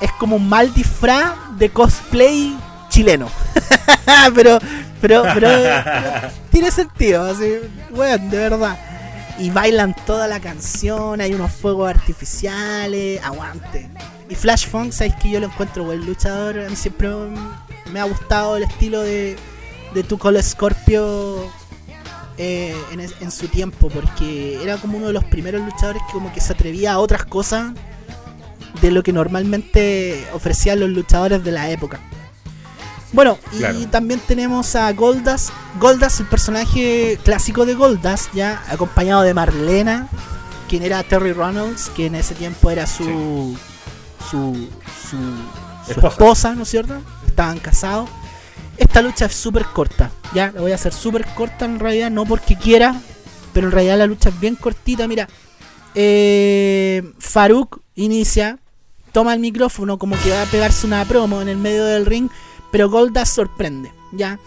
Es como un mal disfraz de cosplay chileno. pero, pero, pero, tiene sentido, así, weón, de verdad. Y bailan toda la canción, hay unos fuegos artificiales, aguante. Y Flash Funk, sabes que yo lo encuentro buen luchador, a mí siempre me ha gustado el estilo de, de Tucol Scorpio eh, en, su tiempo, porque era como uno de los primeros luchadores que como que se atrevía a otras cosas de lo que normalmente ofrecían los luchadores de la época. Bueno, y también tenemos a Goldas. Goldas, el personaje clásico de Goldas, ya acompañado de Marlena, quien era Terry Reynolds, que en ese tiempo era su, su, su, su Esposa. esposa, ¿no es cierto? Estaban casados. Esta lucha es súper corta, ya, la voy a hacer súper corta en realidad, no porque quiera, pero en realidad la lucha es bien cortita. Mira, eh, Farouk inicia, toma el micrófono como que va a pegarse una promo en el medio del ring, pero Goldust sorprende, ya.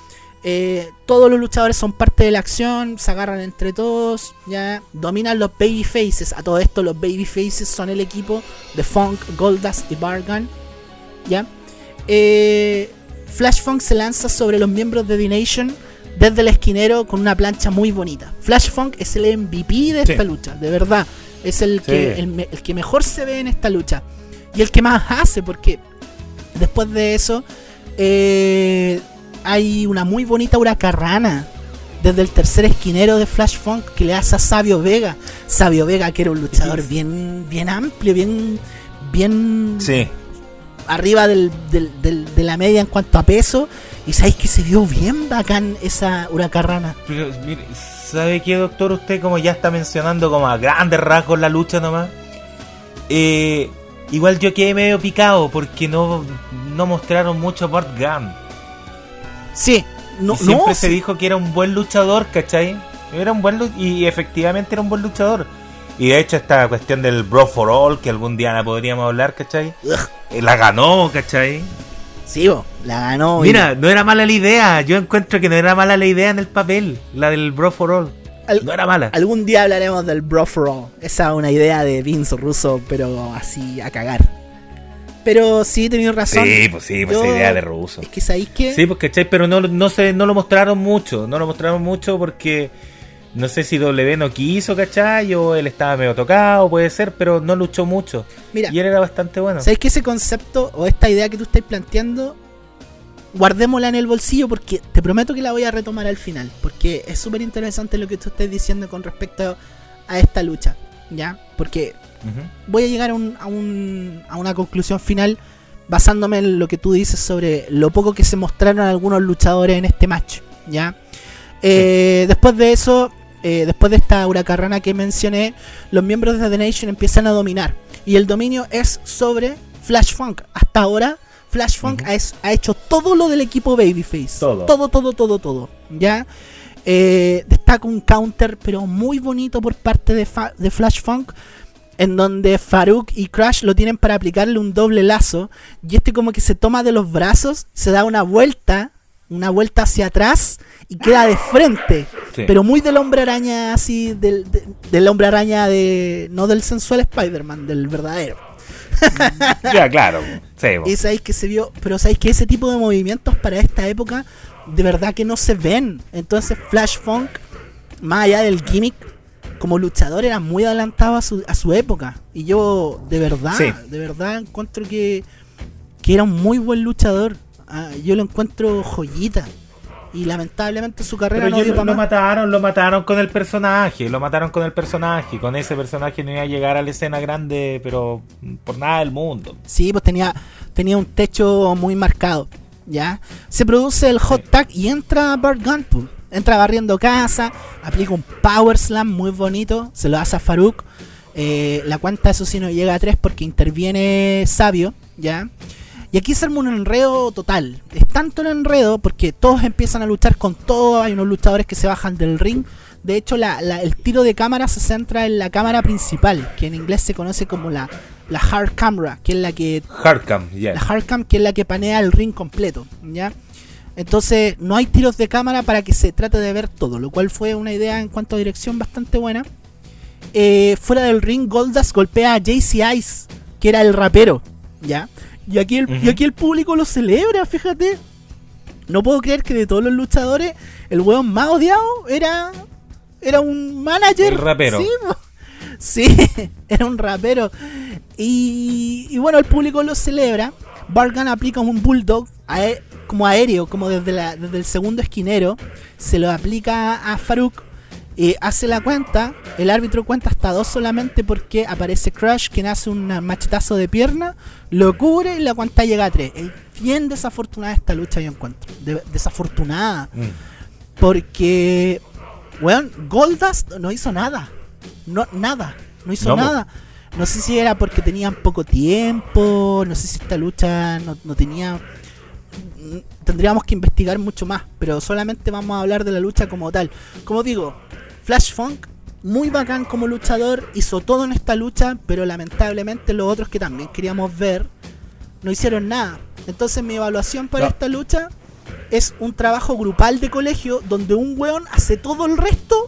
Eh, todos los luchadores son parte de la acción, se agarran entre todos, ya dominan los babyfaces. A todo esto, los babyfaces son el equipo de Funk, Goldust y Bargan, ya. Eh, Flash Funk se lanza sobre los miembros de The Nation desde el esquinero con una plancha muy bonita. Flash Funk es el MVP de Sí. esta lucha, de verdad. Es el, Sí. que, el, me- el que mejor se ve en esta lucha. Y el que más hace, porque después de eso eh, hay una muy bonita huracarrana desde el tercer esquinero de Flash Funk que le hace a Sabio Vega. Sabio Vega que era un luchador bien, bien amplio, bien, bien Sí. Arriba del, del- del- de la media en cuanto a peso. Y sabéis que se vio bien bacán esa huracarrana. Pero, mire, ¿sabe qué, doctor? Usted como ya está mencionando como a grandes rasgos la lucha nomás. Eh, igual yo quedé medio picado porque no, no mostraron mucho a Bart Gunn. Sí, no, y siempre no, se sí. dijo que era un buen luchador, ¿cachai? Era un buen y efectivamente era un buen luchador. Y de hecho esta cuestión del Bro for All, que algún día la podríamos hablar, ¿cachai? Ugh, Eh, La ganó, ¿cachai? sí, bo, la ganó. y- Mira, no era mala la idea. Yo encuentro que no era mala la idea en el papel, la del Bro for All. Al- No era mala. Algún día hablaremos del Bro for All. Esa es una idea de Vince Russo, pero así a cagar. Pero sí, tenías razón. Sí, pues sí, pues Yo- esa idea de ruso. Es que sabéis que. Sí, pues cachai, pero no, no, se, no lo mostraron mucho. No lo mostraron mucho porque no sé si W no quiso, ¿cachai? O él estaba medio tocado, puede ser, pero no luchó mucho. Mira, Y él era bastante bueno. ¿sabéis que ese concepto o esta idea que tú estás planteando, guardémosla en el bolsillo porque te prometo que la voy a retomar al final. Porque es súper interesante lo que tú estás diciendo con respecto a esta lucha. ¿Ya? Porque voy a llegar a, un- a un- a una conclusión final basándome en lo que tú dices sobre lo poco que se mostraron algunos luchadores en este match. ¿Ya? Eh, Después de eso, eh, después de esta huracarrana que mencioné, los miembros de The Nation empiezan a dominar. Y el dominio es sobre Flash Funk. Hasta ahora, Flash Funk ha, es- ha hecho todo lo del equipo Babyface. Todo. Todo, todo, todo, todo. ¿Ya? Eh, destaca un counter, pero muy bonito por parte de, Fa- de Flash Funk. En donde Farouk y Crash lo tienen para aplicarle un doble lazo. Y este como que se toma de los brazos, se da una vuelta, una vuelta hacia atrás y queda de frente. Sí. Pero muy del hombre araña así, del, de- del hombre araña de... No del sensual Spider-Man, del verdadero. ya, claro. Sí. Y sabéis que se vio, pero sabéis que ese tipo de movimientos para esta época de verdad que no se ven. Entonces Flash Funk, más allá del gimmick, como luchador era muy adelantado a su, a su época. Y yo de verdad, Sí. de verdad encuentro que, que era un muy buen luchador. Ah, yo lo encuentro joyita. Y lamentablemente su carrera Pero no dio lo, para lo mataron, lo mataron con el personaje, lo mataron con el personaje, con ese personaje no iba a llegar a la escena grande, pero por nada del mundo. Sí, pues tenía, tenía un techo muy marcado. ¿Ya? Se produce el hot tag y entra Bart Gunn. pues. Entra barriendo casa, aplica un power slam muy bonito, se lo hace a Farouk. Eh, la cuenta, eso sí, no llega a 3 porque interviene Sabio. ¿Ya? Y aquí se arma un enredo total. Es tanto el enredo porque todos empiezan a luchar con todo. Hay unos luchadores que se bajan del ring. De hecho, la- la- el tiro de cámara se centra en la cámara principal, que en inglés se conoce como la, la hard camera, que es la que Hardcam, ya. la hardcam que es la que panea el ring completo, ¿ya? Entonces no hay tiros de cámara para que se trate de ver todo, lo cual fue una idea en cuanto a dirección bastante buena. Eh, fuera del ring, Goldust golpea a JC Ice, que era el rapero, ¿ya? Y aquí, el, y aquí el público lo celebra, fíjate. No puedo creer que de todos los luchadores, el weón más odiado era, era un manager. El rapero. Sí, era un rapero. Y, y bueno, el público lo celebra. Bargan aplica un bulldog ae- como aéreo, como desde, la- desde el segundo esquinero. Se lo aplica a Farouk. Eh, hace la cuenta. El árbitro cuenta hasta dos solamente porque aparece Crush, quien hace un machetazo de pierna. Lo cubre y la cuenta llega a tres. Es bien desafortunada esta lucha, yo encuentro. De- desafortunada. Mm. Porque, weón, Goldust no hizo nada. No, nada. No hizo No, nada. No sé si era porque tenían poco tiempo, no sé si esta lucha no, no tenía... Tendríamos que investigar mucho más, pero solamente vamos a hablar de la lucha como tal. Como digo, Flash Funk, muy bacán como luchador, hizo todo en esta lucha, pero lamentablemente los otros que también queríamos ver no hicieron nada. Entonces mi evaluación para No. esta lucha es un trabajo grupal de colegio donde un weón hace todo el resto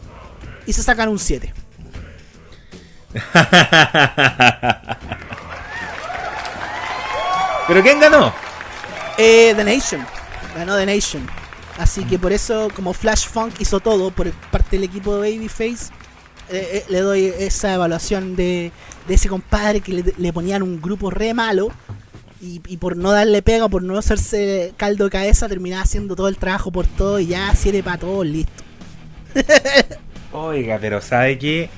y se sacan un 7. ¿Pero quién ganó? Eh, The Nation. Ganó The Nation. Así que por eso, como Flash Funk hizo todo por parte del equipo de Babyface, eh, eh, le doy esa evaluación de, ese compadre que le, ponían un grupo re malo. Y, por no darle pega, por no hacerse caldo de cabeza, terminaba haciendo todo el trabajo por todo y ya siete para todos, listo. Oiga, pero ¿sabe qué?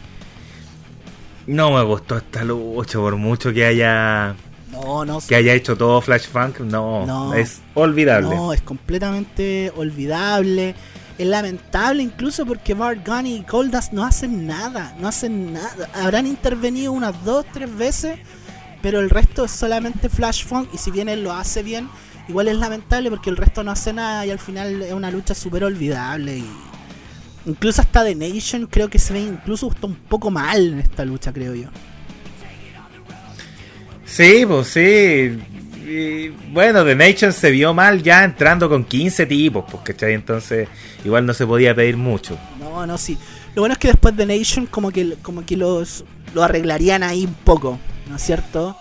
No me gustó esta lucha por mucho que haya No, no, que haya hecho todo Flash Funk. No, No. es olvidable. No, es completamente olvidable. Es lamentable incluso porque Bart Gunn y Goldust no hacen nada. No hacen nada. Habrán intervenido unas dos, tres veces. Pero el resto es solamente Flash Funk. Y si bien él lo hace bien, igual es lamentable porque el resto no hace nada. Y al final es una lucha súper olvidable. Y incluso hasta The Nation creo que se ve incluso un poco mal en esta lucha, creo yo. Sí, pues sí. Y, bueno, The Nation se vio mal ya entrando con 15 tipos, pues, ¿cachai? Entonces, igual no se podía pedir mucho. No, no, sí. Lo bueno es que después de Nation como que como que los lo arreglarían ahí un poco, ¿no es cierto?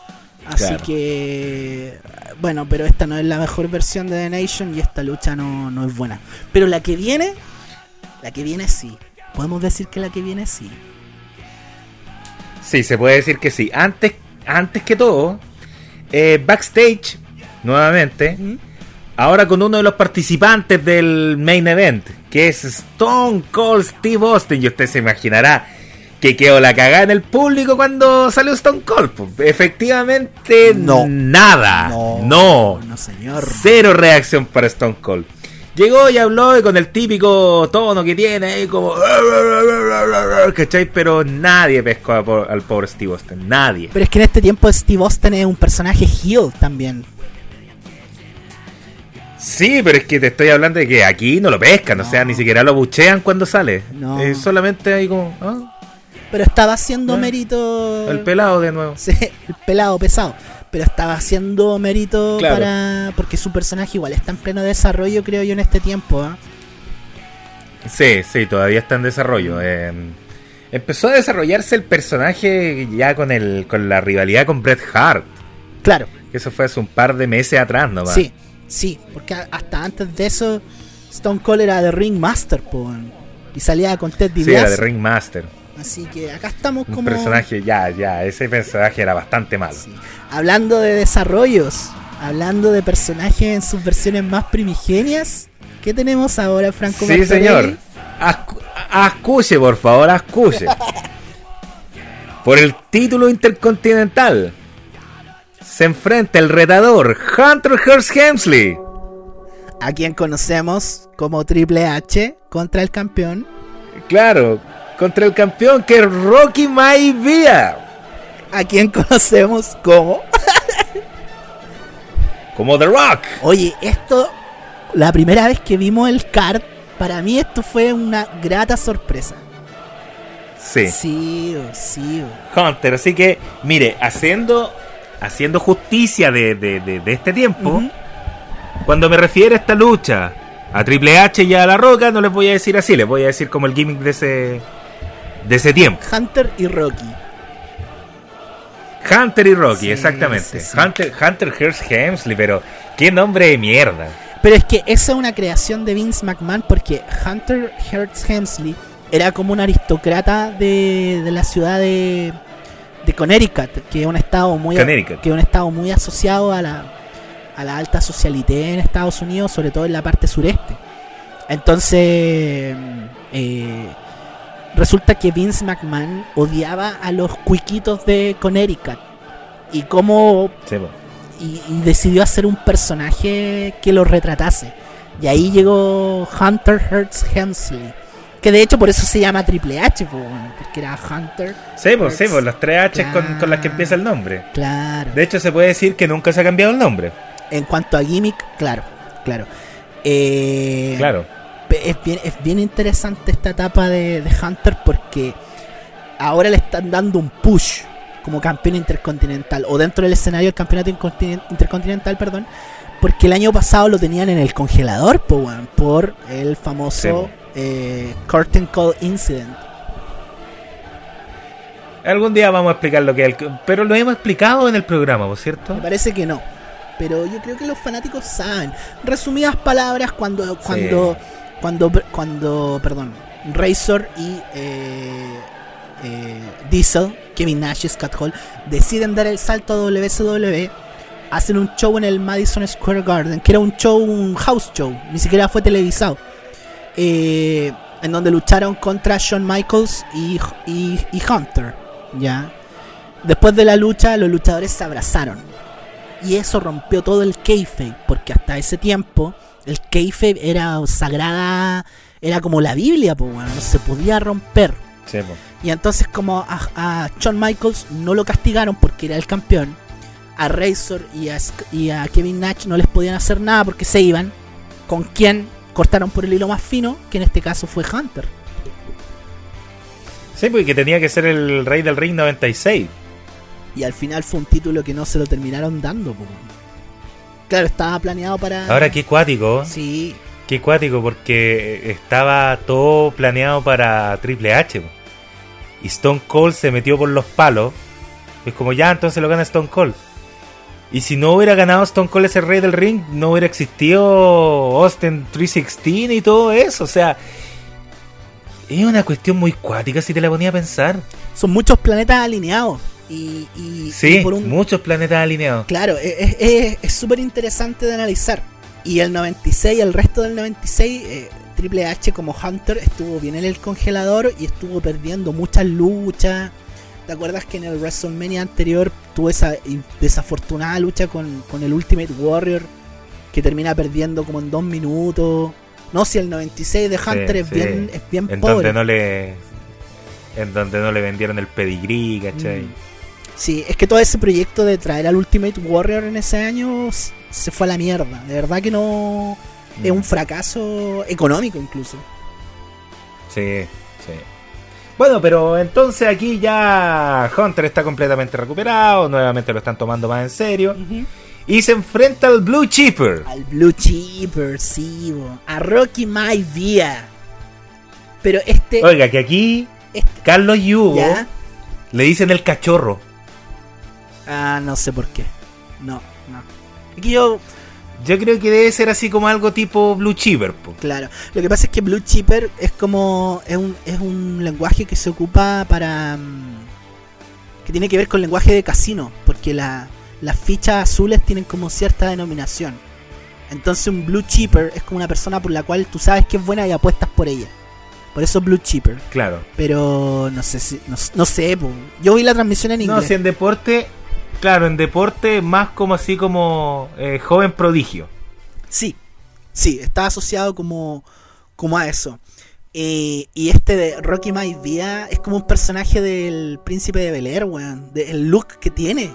Así Claro. que bueno, pero esta no es la mejor versión de The Nation y esta lucha no, no es buena. Pero la que viene, la que viene sí. Podemos decir que la que viene sí. Sí, se puede decir que sí. Antes, antes que todo, eh, backstage, nuevamente, ¿Mm? ahora con uno de los participantes del main event, que es Stone Cold Steve Austin, y usted se imaginará que quedó la cagada en el público cuando salió Stone Cold. Pues, efectivamente, No. nada. No. no señor. Cero reacción para Stone Cold. Llegó y habló y con el típico tono que tiene ahí como... ¿Cachai? Pero nadie pescó al pobre Steve Austin. Nadie. Pero es que en este tiempo Steve Austin es un personaje heel también. Sí, pero es que te estoy hablando de que aquí no lo pescan. O No. sea, ni siquiera lo buchean cuando sale. No. Eh, solamente ahí como... ah, Pero estaba haciendo mérito el pelado de nuevo. Sí, el pelado pesado. Pero estaba haciendo mérito Claro. para. Porque su personaje igual está en pleno desarrollo, creo yo, en este tiempo. ¿ah? Sí, sí, todavía está en desarrollo. Eh, empezó a desarrollarse el personaje ya con el con la rivalidad con Bret Hart. Claro, Eso fue hace un par de meses atrás nomás. sí, sí. Porque hasta antes de eso, Stone Cold era de Ringmaster, po, y salía con Ted Sí, era DiBiase. de Ringmaster. Así que acá estamos Un como. personaje, ya, ya, ese personaje era bastante malo. Sí. Hablando de desarrollos, hablando de personajes en sus versiones más primigenias, ¿qué tenemos ahora, Franco Sí, Martorelli? señor. Ascu- Ascuche, por favor, ascuche. Por el título intercontinental se enfrenta el retador Hunter Hearst Helmsley. A quien conocemos como Triple H contra el campeón. Claro, contra el campeón que es Rocky Maivia. A quien conocemos como. Como The Rock. Oye, esto. La primera vez que vimos el card, para mí esto fue una grata sorpresa. Sí, Sí, oh, sí. Hunter. Así que, mire, haciendo, haciendo justicia de, de- de- de este tiempo, cuando me refiero a esta lucha a Triple H y a La Roca, no les voy a decir así, les voy a decir como el gimmick de ese, de ese tiempo. Hunter y Rocky. Hunter y Rocky, Sí, exactamente. sí, sí. Hunter, Hunter Hearst Helmsley, pero qué nombre de mierda. Pero es que esa es una creación de Vince McMahon porque Hunter Hearst Helmsley era como un aristócrata de, de la ciudad de, de Connecticut, que es un estado muy Connecticut. que es un estado muy asociado a la, a la alta socialité en Estados Unidos, sobre todo en la parte sureste. Entonces, eh, resulta que Vince McMahon odiaba a los cuiquitos de Connecticut. Y cómo Sí, y, y decidió hacer un personaje que lo retratase. Y ahí llegó Hunter Hearst Helmsley. Que de hecho por eso se llama Triple H, po, porque era Hunter. Sí, pues, sí, las tres H con, con las que empieza el nombre. Claro. De hecho, se puede decir que nunca se ha cambiado el nombre. En cuanto a gimmick, claro, claro. Eh, Claro. Es bien, es bien interesante esta etapa de, de Hunter porque ahora le están dando un push como campeón intercontinental o dentro del escenario del campeonato intercontinental, perdón, porque el año pasado lo tenían en el congelador po, por el famoso eh, Curtain Call Incident. Algún día vamos a explicar lo que es el... Pero lo hemos explicado en el programa, ¿por cierto? Me parece que no. Pero yo creo que los fanáticos saben. Resumidas palabras, cuando cuando cuando cuando perdón, Razor y eh, eh, Diesel, Kevin Nash y Scott Hall deciden dar el salto a WCW, hacen un show en el Madison Square Garden, que era un show, un house show, ni siquiera fue televisado. eh, en donde lucharon contra Shawn Michaels y, y, Hunter, ¿ya? Después de la lucha, los luchadores se abrazaron. Y eso rompió todo el kayfabe, porque hasta ese tiempo el kayfabe era sagrada, era como la Biblia, pues bueno, no se podía romper. Sí. Y entonces como a, a Shawn Michaels no lo castigaron porque era el campeón, a Razor y a, y a Kevin Nash no les podían hacer nada porque se iban, con quien cortaron por el hilo más fino, que en este caso fue Hunter. Sí, porque tenía que ser el rey del ring 96. Y al final fue un título que no se lo terminaron dando. po. Claro, estaba planeado para... Ahora qué cuático, Sí, qué cuático, porque estaba todo planeado para Triple H. Y Stone Cold se metió por los palos. Es como ya, entonces lo gana Stone Cold. Y si no hubiera ganado Stone Cold ese rey del ring, no hubiera existido Austin 316 y todo eso. O sea, es una cuestión muy cuática si te la ponía a pensar. son muchos planetas alineados. Y, y- Sí, y por un, muchos planetas alineados. Claro, es- es es súper interesante de analizar. Y el 96, el resto del 96, eh, Triple H como Hunter estuvo bien en el congelador y estuvo perdiendo muchas luchas. ¿Te acuerdas que en el WrestleMania anterior tuvo esa desafortunada lucha con, con el Ultimate Warrior que termina perdiendo como en dos minutos? No, si el 96 de Hunter es, sí. bien, es bien En pobre. donde no le. En donde no le vendieron el pedigrí, ¿cachai? Mm. Sí, es que todo ese proyecto de traer al Ultimate Warrior en ese año se fue a la mierda. De verdad que no. Es Mm. un fracaso económico incluso. Sí, sí. Bueno, pero entonces aquí ya Hunter está completamente recuperado, nuevamente lo están tomando más en serio. Y se enfrenta al Blue Cheaper. Al Blue Cheaper, sí, bo. a Rocky Maivia. Pero este. Oiga, que aquí este Carlos y Hugo ¿Ya? le dicen el cachorro. Ah, no sé por qué. No, no. Aquí yo, Yo creo que debe ser así como algo tipo Blue Cheaper. po. claro. Lo que pasa es que Blue Cheaper es como. Es un, es un lenguaje que se ocupa para. mm, que tiene que ver con lenguaje de casino. Porque la- las fichas azules tienen como cierta denominación. Entonces un Blue Cheaper es como una persona por la cual tú sabes que es buena y apuestas por ella. Por eso Blue Cheaper. Claro. Pero no sé si. No, no sé, po. yo vi la transmisión en No, inglés. si en deporte, claro, en deporte más como así como eh, joven prodigio. Sí, sí, está asociado como, como a eso. Eh, y este de Rocky Maivia es como un personaje del príncipe de Bel Air, weón. de- el look que tiene.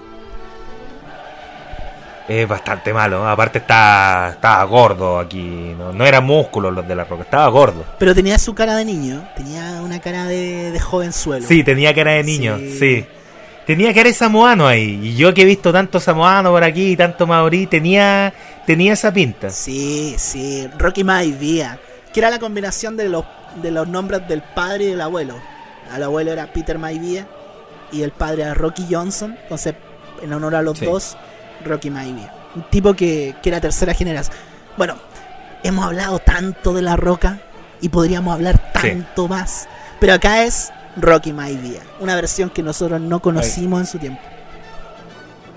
Es bastante malo. Aparte está, estaba gordo aquí. No, no eran músculos los de la roca, estaba gordo. Pero tenía su cara de niño, tenía una cara de, de jovenzuelo. Sí, tenía cara de niño, Sí. sí. Tenía cara de samoano ahí. Y yo que he visto tanto samoano por aquí y tanto maorí, tenía, tenía esa pinta. Sí, sí, Rocky Maivia, que era la combinación de los, de los nombres del padre y del abuelo. El abuelo era Peter Maivia y el padre era Rocky Johnson, entonces en honor a los Sí. dos, Rocky Maivia. Un tipo que, que era tercera generación. Bueno, hemos hablado tanto de la roca y podríamos hablar Sí. tanto más, pero acá es Rocky Maivia, una versión que nosotros no conocimos en su tiempo.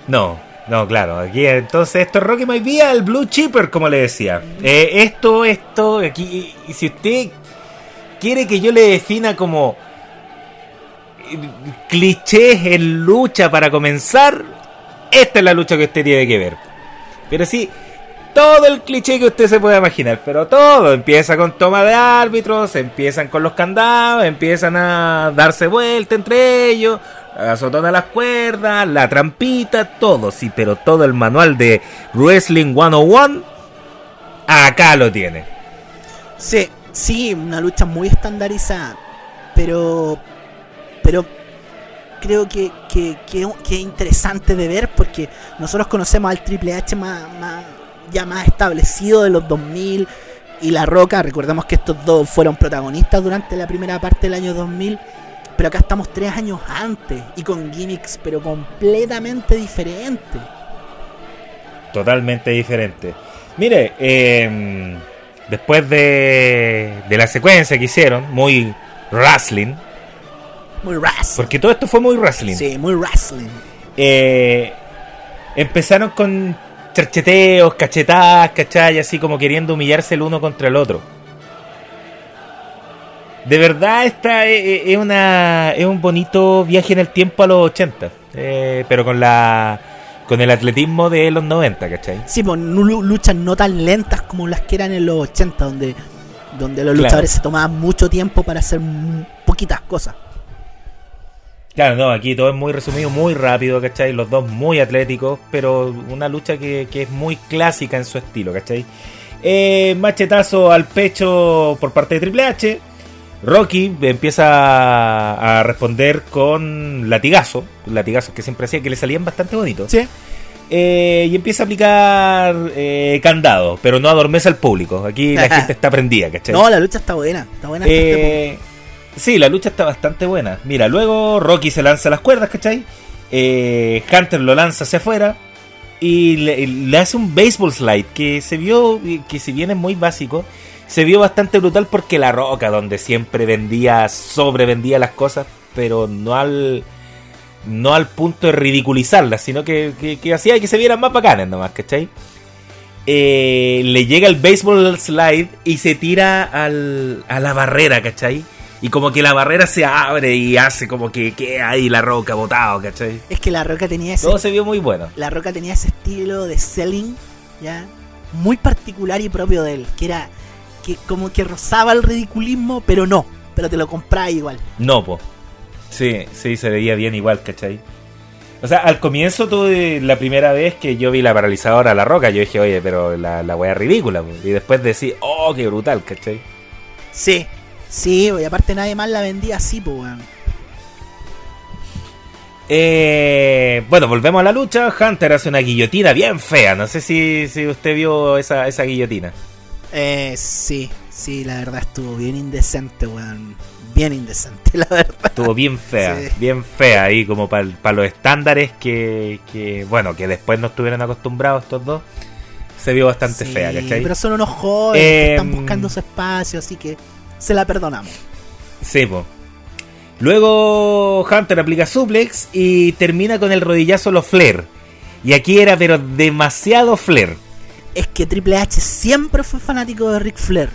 No, no, claro. Aquí entonces esto es Rocky Maivia, el Blue Cheaper, como le decía. Eh, esto, esto, aquí, y si usted quiere que yo le defina como eh, clichés en lucha para comenzar, esta es la lucha que usted tiene que ver. Pero sí, todo el cliché que usted se pueda imaginar, pero todo empieza con toma de árbitros, empiezan con los candados, empiezan a darse vuelta entre ellos, azotón a las cuerdas, la trampita, todo, sí, pero todo el manual de Wrestling 101, acá lo tiene. Sí, sí, una lucha muy estandarizada, pero, pero creo que, que, que, es interesante de ver porque nosotros conocemos al Triple H más ya más establecido de los 2000 y La Roca. Recordemos que estos dos fueron protagonistas durante la primera parte del año 2000. Pero acá estamos tres años antes y con gimmicks, pero completamente diferentes. Totalmente diferente. Mire, eh, después de, de la secuencia que hicieron, muy wrestling. Muy wrestling. Porque todo esto fue muy wrestling. Sí, muy wrestling. Eh, empezaron con charcheteos, cachetadas, ¿cachai? Así como queriendo humillarse el uno contra el otro. De verdad, esta es, es una, es un bonito viaje en el tiempo a los 80, eh, pero con la con el atletismo de los 90, ¿cachai? Sí, pues luchas no tan lentas como las que eran en los 80, donde, donde los Claro. luchadores se tomaban mucho tiempo para hacer poquitas cosas. Claro, no, aquí todo es muy resumido, muy rápido, ¿cachai? Los dos muy atléticos, pero una lucha que, que es muy clásica en su estilo, ¿cachai? Eh, machetazo al pecho por parte de Triple H. Rocky empieza a responder con latigazo, latigazos que siempre hacía, que le salían bastante bonitos. Sí. Eh, y empieza a aplicar eh, candado, pero no adormece al público. Aquí la gente está prendida, ¿cachai? No, la lucha está buena. Está buena. hasta este. Eh, sí, la lucha está bastante buena. Mira, luego Rocky se lanza las cuerdas, ¿cachai? Eh, Hunter lo lanza hacia afuera y le, hace un baseball slide que se vio, que si bien es muy básico, se vio bastante brutal porque la roca, donde siempre vendía, sobrevendía las cosas, pero no al no al punto de ridiculizarlas, sino que, que, que hacía que se vieran más bacanas nomás, ¿cachai? Eh, le llega el baseball slide y se tira al, a la barrera, ¿cachai? Y como que la barrera se abre y hace como que queda ahí la roca botado, ¿cachai? Es que la roca tenía ese Todo se vio muy bueno. La Roca tenía ese estilo de selling, ya, muy particular y propio de él, que era que como que rozaba el ridiculismo, pero no, pero te lo compraba igual. No, po. Sí, sí, se veía bien igual, ¿cachai? O sea, al comienzo tuve la primera vez que yo vi la paralizadora a la roca, yo dije, oye, pero la, la wea es ridícula, po. Y después decir, oh, qué brutal, ¿cachai? Sí, sí, y aparte nadie más la vendía así, pues, weón. Eh, bueno, volvemos a la lucha. Hunter hace una guillotina bien fea. No sé si, si usted vio esa, esa guillotina. Eh, sí, sí, la verdad estuvo bien indecente, weón. Bien indecente, la verdad. Estuvo bien fea, Sí. bien fea ahí como para los estándares que, que, bueno, que después no estuvieron acostumbrados estos dos. Se vio bastante Sí, fea, ¿cachai? Pero son unos jóvenes que Eh, están buscando su espacio, así que se la perdonamos. Sí, po. Luego Hunter aplica suplex y termina con el rodillazo los flair. Y aquí era pero demasiado flair. es que Triple H siempre fue fanático de Ric Flair.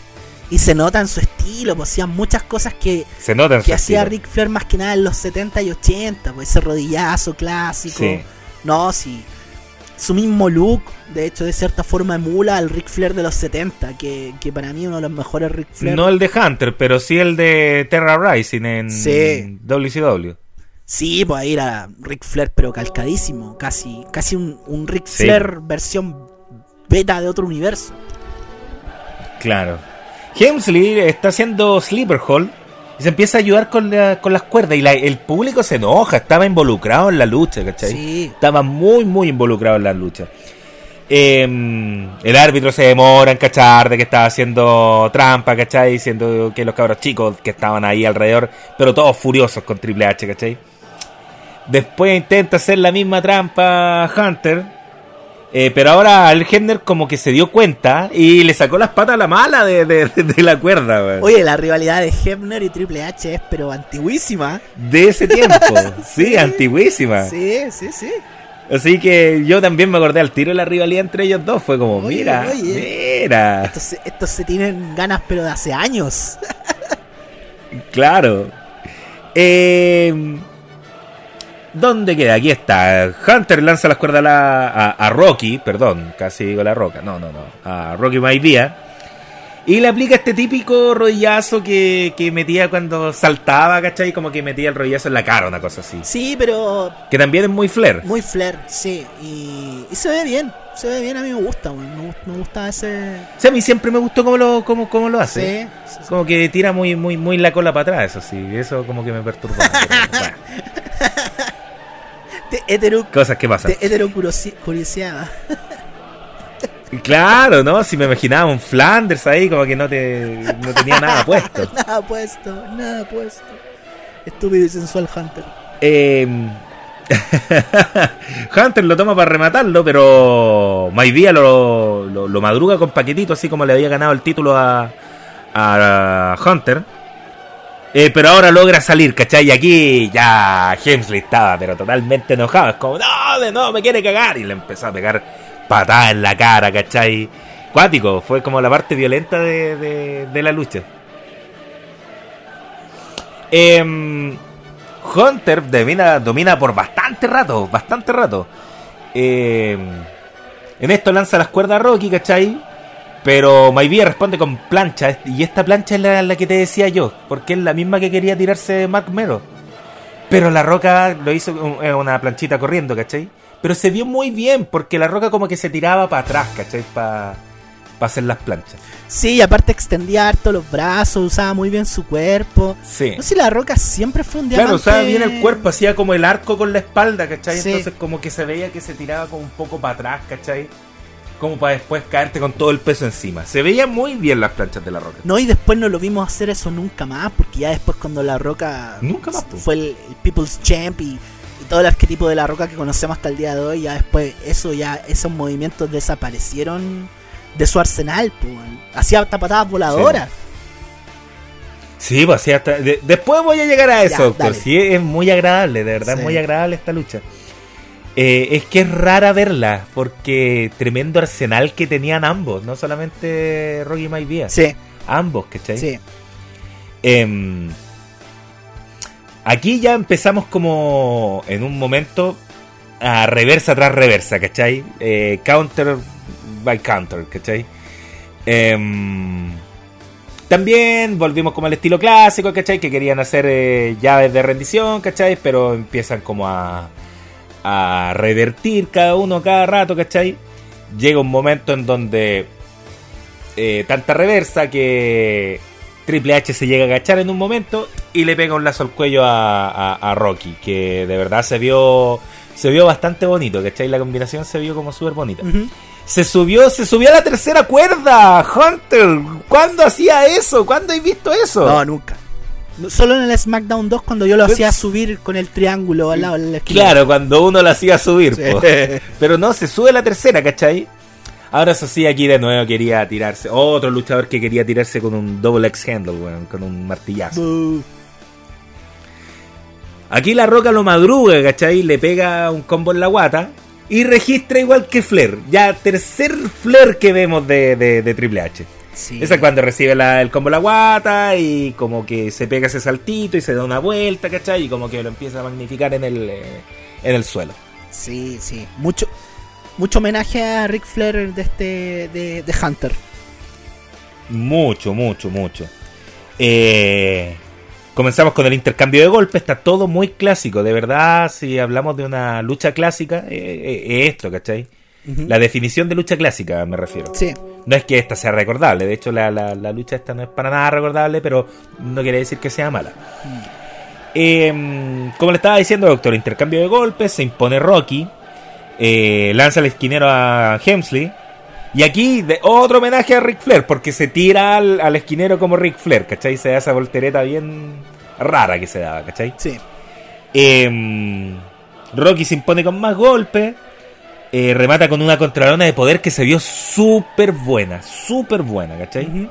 Y se nota en su estilo, pues hacía muchas cosas que, Se nota que hacía estilo. Ric Flair más que nada en los 70 y 80, pues ese rodillazo clásico. Sí. No, sí. Su mismo look, de hecho, de cierta forma emula al Ric Flair de los 70, que, que para mí es uno de los mejores Ric Flair. No el de Hunter, pero sí el de Terra Rising en Sí. WCW. Sí, pues ahí era Ric Flair, pero calcadísimo. Casi, casi un, un Ric Sí. Flair versión beta de otro universo. Claro. Hemsley está haciendo Sleeper Hall y se empieza a ayudar con, la- con las cuerdas y la- el público se enoja, estaba involucrado en la lucha, ¿cachai? Sí. Estaba muy, muy involucrado en la lucha. Eh, el árbitro se demora en cachar de que estaba haciendo trampa, ¿cachai? Diciendo que los cabros chicos que estaban ahí alrededor, pero todos furiosos con Triple H, ¿cachai? Después intenta hacer la misma trampa Hunter. Eh, pero ahora el Hebner como que se dio cuenta y le sacó las patas a la mala de, de- de la cuerda, weón. Oye, la rivalidad de Hebner y Triple H es pero antiguísima. De ese tiempo. sí, antiguísima. Sí, sí, sí. Así que yo también me acordé al tiro de la rivalidad entre ellos dos. Fue como, Oye, mira, oye. mira. Estos, se- estos se tienen ganas pero de hace años. Claro. Eh, ¿Dónde queda? Aquí está. Hunter lanza las cuerdas a, la- a- a Rocky, perdón, casi digo la roca, no, no, no, a Rocky Maivia. Y le aplica este típico rodillazo que, que metía cuando saltaba, ¿cachai? Como que metía el rodillazo en la cara, una cosa así. Sí, pero Que también es muy flair. muy flair, sí. Y, y se ve bien, se ve bien, a mí me gusta, weón. Me, me gusta ese... O sea, a mí siempre me gustó cómo lo, cómo, cómo lo hace. Sí, sí, sí. Como que tira muy, muy, muy la cola para atrás, eso sí. Eso como que me perturba. pero bueno, Te hetero, cosas que pasan. te hetero curioseaba. Claro, ¿no? Si me imaginaba un Flanders ahí, como que no, te, no tenía nada puesto. nada puesto, nada puesto. Estúpido y sensual Hunter. Eh, Hunter lo toma para rematarlo, pero Maivia lo, lo, lo madruga con paquetito, así como le había ganado el título a, a Hunter. Eh, pero ahora logra salir, ¿cachai? Y aquí ya Hemsley estaba, pero totalmente enojado. Es como, no, no, me quiere cagar. Y le empezó a pegar patadas en la cara, ¿cachai? Cuático, fue como la parte violenta de, de- de la lucha. Em, Hunter domina, domina por bastante rato, bastante rato. Em, en esto lanza las cuerdas a Rocky, ¿cachai? Pero Maivia responde con plancha. Y esta plancha es la, la que te decía yo. Porque es la misma que quería tirarse Mark Mero. Pero la roca lo hizo eh, una planchita corriendo, ¿cachai? Pero se vio muy bien. Porque la roca como que se tiraba para atrás, ¿cachai? Para hacer las planchas. Sí, y aparte extendía harto los brazos, usaba muy bien su cuerpo. Sí. No sé si la roca siempre fue un diamante. Claro, usaba bien el cuerpo, hacía como el arco con la espalda, ¿cachai? Sí. Entonces como que se veía que se tiraba como un poco para atrás, ¿cachai? Como para después caerte con todo el peso encima. Se veían muy bien las planchas de la roca. No, y después no lo vimos hacer eso nunca más, porque ya después cuando la roca Nunca más, po. fue el, el People's Champ y, y todo el arquetipo de la roca que conocemos hasta el día de hoy, ya después eso ya esos movimientos desaparecieron de su arsenal, pues. Hacía hasta patadas voladoras. Sí, pues sí, hasta... de- después voy a llegar a eso, Ya, doctor. Sí, es muy agradable, de verdad, Sí. es muy agradable esta lucha. Eh, es que es rara verla, porque tremendo arsenal que tenían ambos, no solamente Rocky Maivia, Sí, ambos, ¿cachai? sí. Em, aquí ya empezamos como en un momento a reversa tras reversa, ¿cachai? Eh, counter by counter, ¿cachai? Em, también volvimos como al estilo clásico, ¿cachai? Que querían hacer eh, llaves de rendición, ¿cachai? Pero empiezan como a, a revertir cada uno cada rato, ¿cachai? Llega un momento en donde eh, tanta reversa que Triple H se llega a agachar en un momento y le pega un lazo al cuello a, a- a Rocky, que de verdad se vio se vio bastante bonito, ¿cachai? La combinación se vio como súper bonita. Se subió, se subió a la tercera cuerda, Hunter. ¿Cuándo hacía eso? ¿Cuándo has visto eso? No, nunca. Solo en el SmackDown 2 cuando yo lo hacía subir con el triángulo al lado de la esquina. Claro, cuando uno la hacía subir. Sí. Pero no, se sube la tercera, ¿cachai? Ahora eso sí, aquí de nuevo quería tirarse. Otro luchador que quería tirarse con un double X handle, weón, con un martillazo. Buh. Aquí la roca lo madruga, ¿cachai? Le pega un combo en la guata y registra igual que Flair. Ya tercer Flair que vemos de, de- de Triple H. Sí. Esa es cuando recibe la- el combo la guata y como que se pega ese saltito y se da una vuelta, ¿cachai? Y como que lo empieza a magnificar en el, eh, en el suelo. Sí, sí. Mucho, mucho homenaje a Ric Flair de este de, de Hunter. Mucho, mucho, mucho. Eh, comenzamos con el intercambio de golpes, está todo muy clásico. De verdad, si hablamos de una lucha clásica, eh, eh, es esto, ¿cachai? La definición de lucha clásica, me refiero. Sí. No es que esta sea recordable, de hecho la, la- la lucha esta no es para nada recordable, pero no quiere decir que sea mala. Eh, como le estaba diciendo, doctor, intercambio de golpes, se impone Rocky, eh, lanza el esquinero a Hemsley, y aquí de, otro homenaje a Ric Flair, porque se tira al, al esquinero como Ric Flair, ¿cachai? Se da esa voltereta bien rara que se daba, ¿cachai? Sí. Eh, Rocky se impone con más golpes. Eh, remata con una contralona de poder que se vio súper buena. Súper buena, ¿cachai?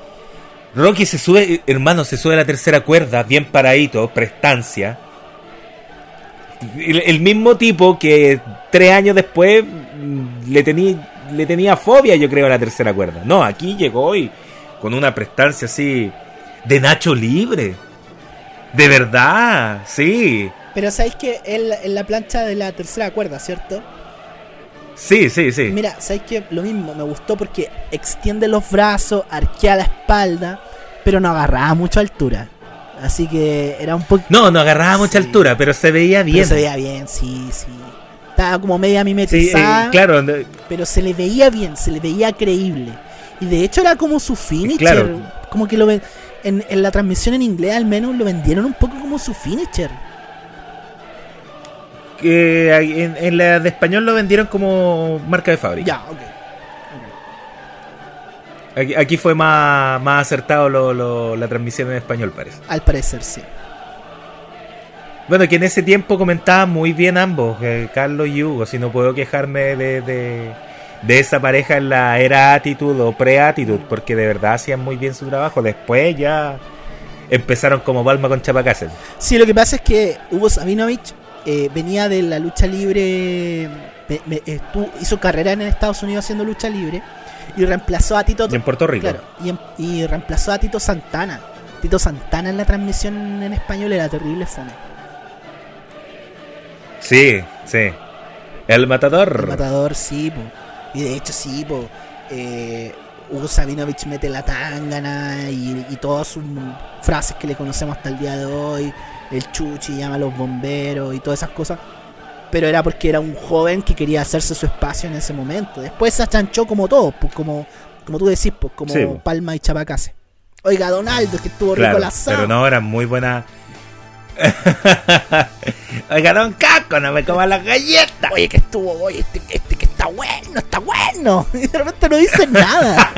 Rocky se sube, hermano, se sube a la tercera cuerda, bien paradito, prestancia. El, el mismo tipo que tres años después mm, le, tenía le tenía fobia, yo creo, a la tercera cuerda. No, aquí llegó y con una prestancia así de Nacho libre. De verdad, sí. Pero sabéis que en la plancha de la tercera cuerda, ¿cierto? Sí, sí, sí. Mira, sabéis que lo mismo, me gustó porque extiende los brazos, arquea la espalda, pero no agarraba mucha altura. Así que era un poco. No, no agarraba mucha Sí. altura, pero se veía bien. Pero se veía bien, sí, sí. Estaba como media Sí, mimetizada, eh, claro, pero se le veía bien, se le veía creíble. Y de hecho era como su finisher. Claro. Como que lo ven, en, en la transmisión en inglés al menos lo vendieron un poco como su finisher. Que en, en la de español lo vendieron como marca de fábrica. Ya, ok. Aquí, aquí fue más, más acertado lo- lo- la transmisión en español, parece. Al parecer, sí. Bueno, que en ese tiempo comentaban muy bien ambos, eh, Carlos y Hugo, si no puedo quejarme de, de, de esa pareja en la era Attitude o pre-Attitude, porque de verdad hacían muy bien su trabajo. Después ya empezaron como Palma con Chapacáceres. Sí, lo que pasa es que Hugo Sabinovich eh, venía de la lucha libre, me- me- estu- hizo carrera en Estados Unidos haciendo lucha libre y reemplazó a Tito Y en Puerto Rico. claro, y, y reemplazó a Tito Santana. Tito Santana en la transmisión en español era terrible fome. Sí, sí. El matador. El matador, sí, po. Y de hecho, sí, po. Eh, Hugo Sabinovich mete la tangana y, y todas sus frases que le conocemos hasta el día de hoy. El chuchi llama a los bomberos y todas esas cosas. Pero era porque era un joven que quería hacerse su espacio en ese momento. Después se achanchó como todo, pues como, como tú decís, pues como Sí, po. Palma y Chapacase. Oiga, Donaldo, que estuvo rico el asado. pero no, eran muy buenas. Oiga, don Caco, no me comas las galletas. Oye, que estuvo, oye, este, este que está bueno, está bueno. Y de repente no dice nada.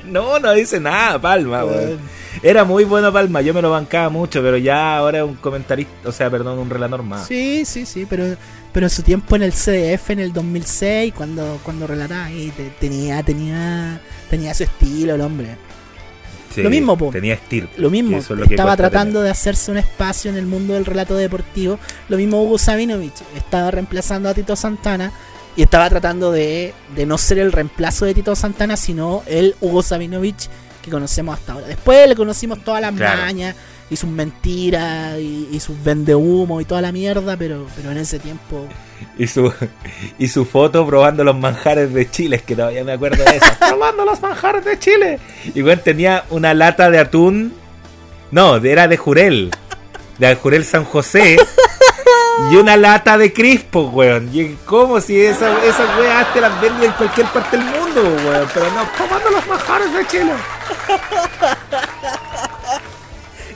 no, no dice nada, Palma, weón. Era muy bueno Palma, yo me lo bancaba mucho, pero ya ahora es un comentarista, o sea, perdón, un relator más. Sí, sí, sí, pero, pero en su tiempo en el CDF en el 2006, cuando, cuando relataba, ahí, te- tenía, tenía, tenía su estilo el hombre. Sí, Lo mismo, po. Tenía estilo. Lo mismo, es lo estaba tratando de hacerse un espacio en el mundo del relato deportivo. Lo mismo Hugo Sabinovich, estaba reemplazando a Tito Santana y estaba tratando de, de no ser el reemplazo de Tito Santana, sino el Hugo Sabinovich que conocemos hasta ahora. Después le conocimos todas las Claro. mañas y sus mentiras y, y sus vendehumo y toda la mierda, pero, pero en ese tiempo... Y su, y su foto probando los manjares de Chile, es que todavía me acuerdo de eso. probando los manjares de Chile. Y bueno, tenía una lata de atún. No, era de Jurel. De Jurel San José. Y una lata de crispo, weón. Y como si esas esa weas te las venden en cualquier parte del mundo, Pero no, probando los manjares de Chile.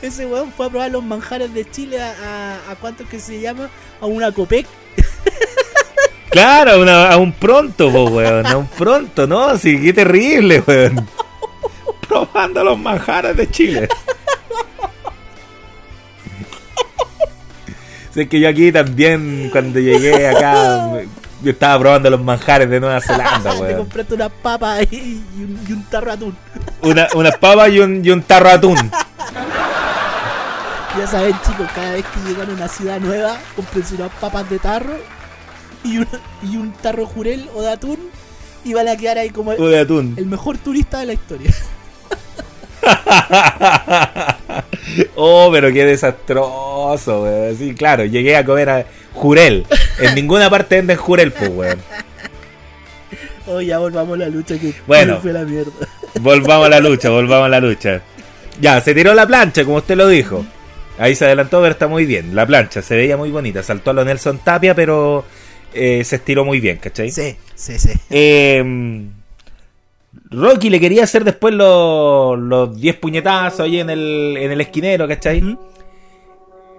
Ese weón fue a probar los manjares de Chile a, a, a cuánto es que se llama, a una Copec. Claro, a una- a un pronto, po, weón. A un pronto, ¿no? Sí, qué terrible, weón. Probando los manjares de Chile. Sé que yo aquí también, cuando llegué acá, yo estaba probando los manjares de Nueva Zelanda, Te weón. compraste unas papas y, un, y un tarro de atún. Una, unas papas y un, y un tarro de atún. Ya saben, chicos, cada vez que llegan a una ciudad nueva, comprense unas papas de tarro y un, y un tarro jurel o de atún y van a quedar ahí como O de atún. el mejor turista de la historia. Oh, pero qué desastroso, weón. Sí, claro, llegué a comer a Jurel. En ninguna parte venden Jurel, pues, weón. Oh, ya volvamos a la lucha que Bueno. fue la mierda. Volvamos a la lucha, volvamos a la lucha. Ya, se tiró la plancha, como usted lo dijo. Ahí se adelantó, pero está muy bien. La plancha se veía muy bonita. Saltó a lo Nelson Tapia, pero eh, se estiró muy bien, ¿cachai? Sí, sí, sí. Eh, Rocky le quería hacer después los los 10 puñetazos ahí en el, en el esquinero, ¿cachai?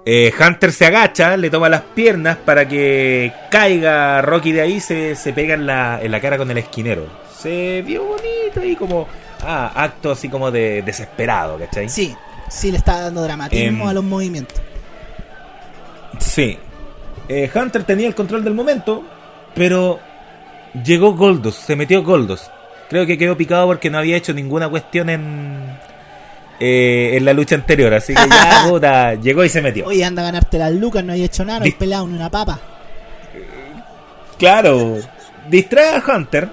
Eh, Hunter se agacha, le toma las piernas para que caiga Rocky de ahí, se, se pega en la, en la cara con el esquinero. Se vio bonito ahí como... Ah, acto así como de desesperado, ¿cachai? Sí, sí le está dando dramatismo Em, a los movimientos. Sí. Eh, Hunter tenía el control del momento, pero llegó Goldos, se metió Goldos. Creo que quedó picado porque no había hecho ninguna cuestión en eh, en la lucha anterior, así que ya puta, llegó y se metió. Oye, anda a ganarte las lucas, no hay hecho nada, no hay pelado ni una papa. Claro, distrae a Hunter,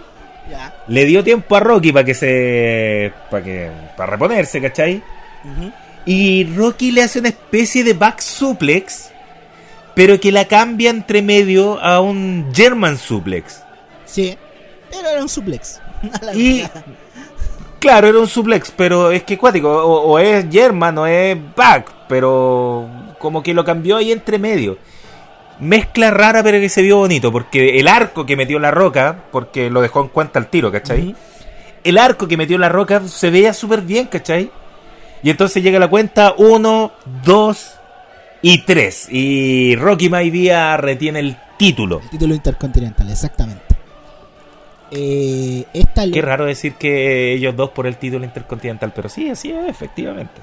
Ya. le dio tiempo a Rocky para que se para que para reponerse, ¿cachai? Y Rocky le hace una especie de back suplex, pero que la cambia entre medio a un German suplex. Sí, pero era un suplex. y claro, era un suplex, pero es que cuático, o, es German o es back, pero como que lo cambió ahí entre medio. Mezcla rara, pero que se vio bonito, porque el arco que metió la roca, porque lo dejó en cuenta al tiro, ¿cachai? El arco que metió la roca se veía súper bien, ¿cachai? Y entonces llega la cuenta 1, 2 y 3. Y Rocky Maivia retiene el título. El título intercontinental, exactamente. Eh, Qué raro decir que ellos dos por el título intercontinental, pero sí, así es, efectivamente.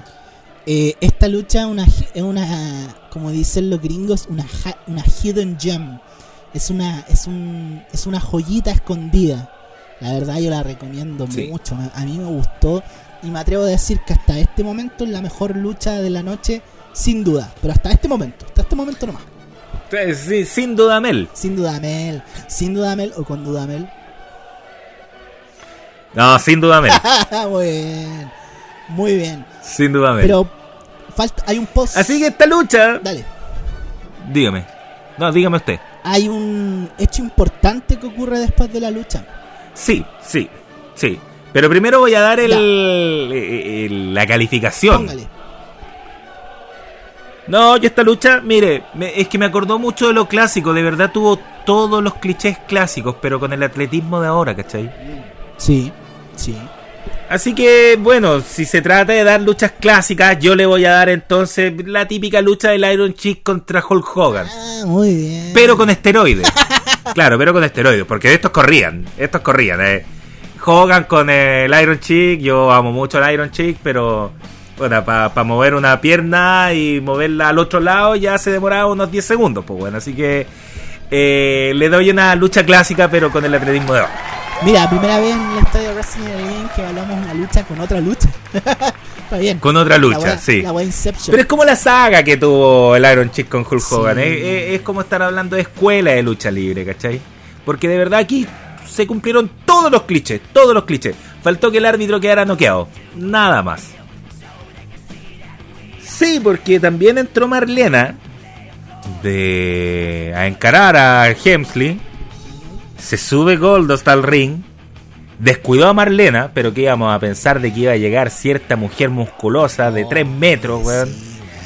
Eh, esta lucha es una, es una, como dicen los gringos, una, una hidden gem. Es una, es, un, es una joyita escondida. La verdad yo la recomiendo mucho. A mí me gustó y me atrevo a decir que hasta este momento es la mejor lucha de la noche, sin duda. Pero hasta este momento, hasta este momento nomás. Sí, sin Dudamel. Sin Dudamel. Sin Dudamel o con Dudamel. No, sin Dudamel. Muy bien. Muy bien. Sin Dudamel. Pero falta, hay un post. Así que esta lucha. Dale. Dígame. No, dígame usted. Hay un hecho importante que ocurre después de la lucha. Sí, sí, sí. Pero primero voy a dar el, la calificación. Póngale. No, yo esta lucha, mire, es que me acordó mucho de lo clásico. De verdad tuvo todos los clichés clásicos, pero con el atletismo de ahora, ¿cachai? Sí, sí. Así que, bueno, si se trata de dar luchas clásicas, yo le voy a dar entonces la típica lucha del Iron Chick contra Hulk Hogan. Ah, muy bien. Pero con esteroides. claro, pero con esteroides, porque estos corrían, estos corrían, eh. Hogan con el Iron Chick, yo amo mucho el Iron Chick, pero bueno, para mover una pierna y moverla al otro lado ya se demoraba unos 10 segundos, pues bueno, así que eh, le doy una lucha clásica, pero con el atletismo de abajo. Mira, primera vez en la historia de Wrestling que hablamos una lucha con otra lucha. Está bien. Con otra lucha, sí. La Pero es como la saga que tuvo el Iron Chick con Hulk Hogan. Es, es, como estar hablando de escuela de lucha libre, ¿cachai? Porque de verdad aquí se cumplieron todos los clichés, todos los clichés. Faltó que el árbitro quedara noqueado, nada más. Sí, porque también entró Marlena de a encarar a Hemsley. Se sube Gold hasta el ring. Descuidó a Marlena, pero que íbamos a pensar de que iba a llegar cierta mujer musculosa de 3 metros, weón.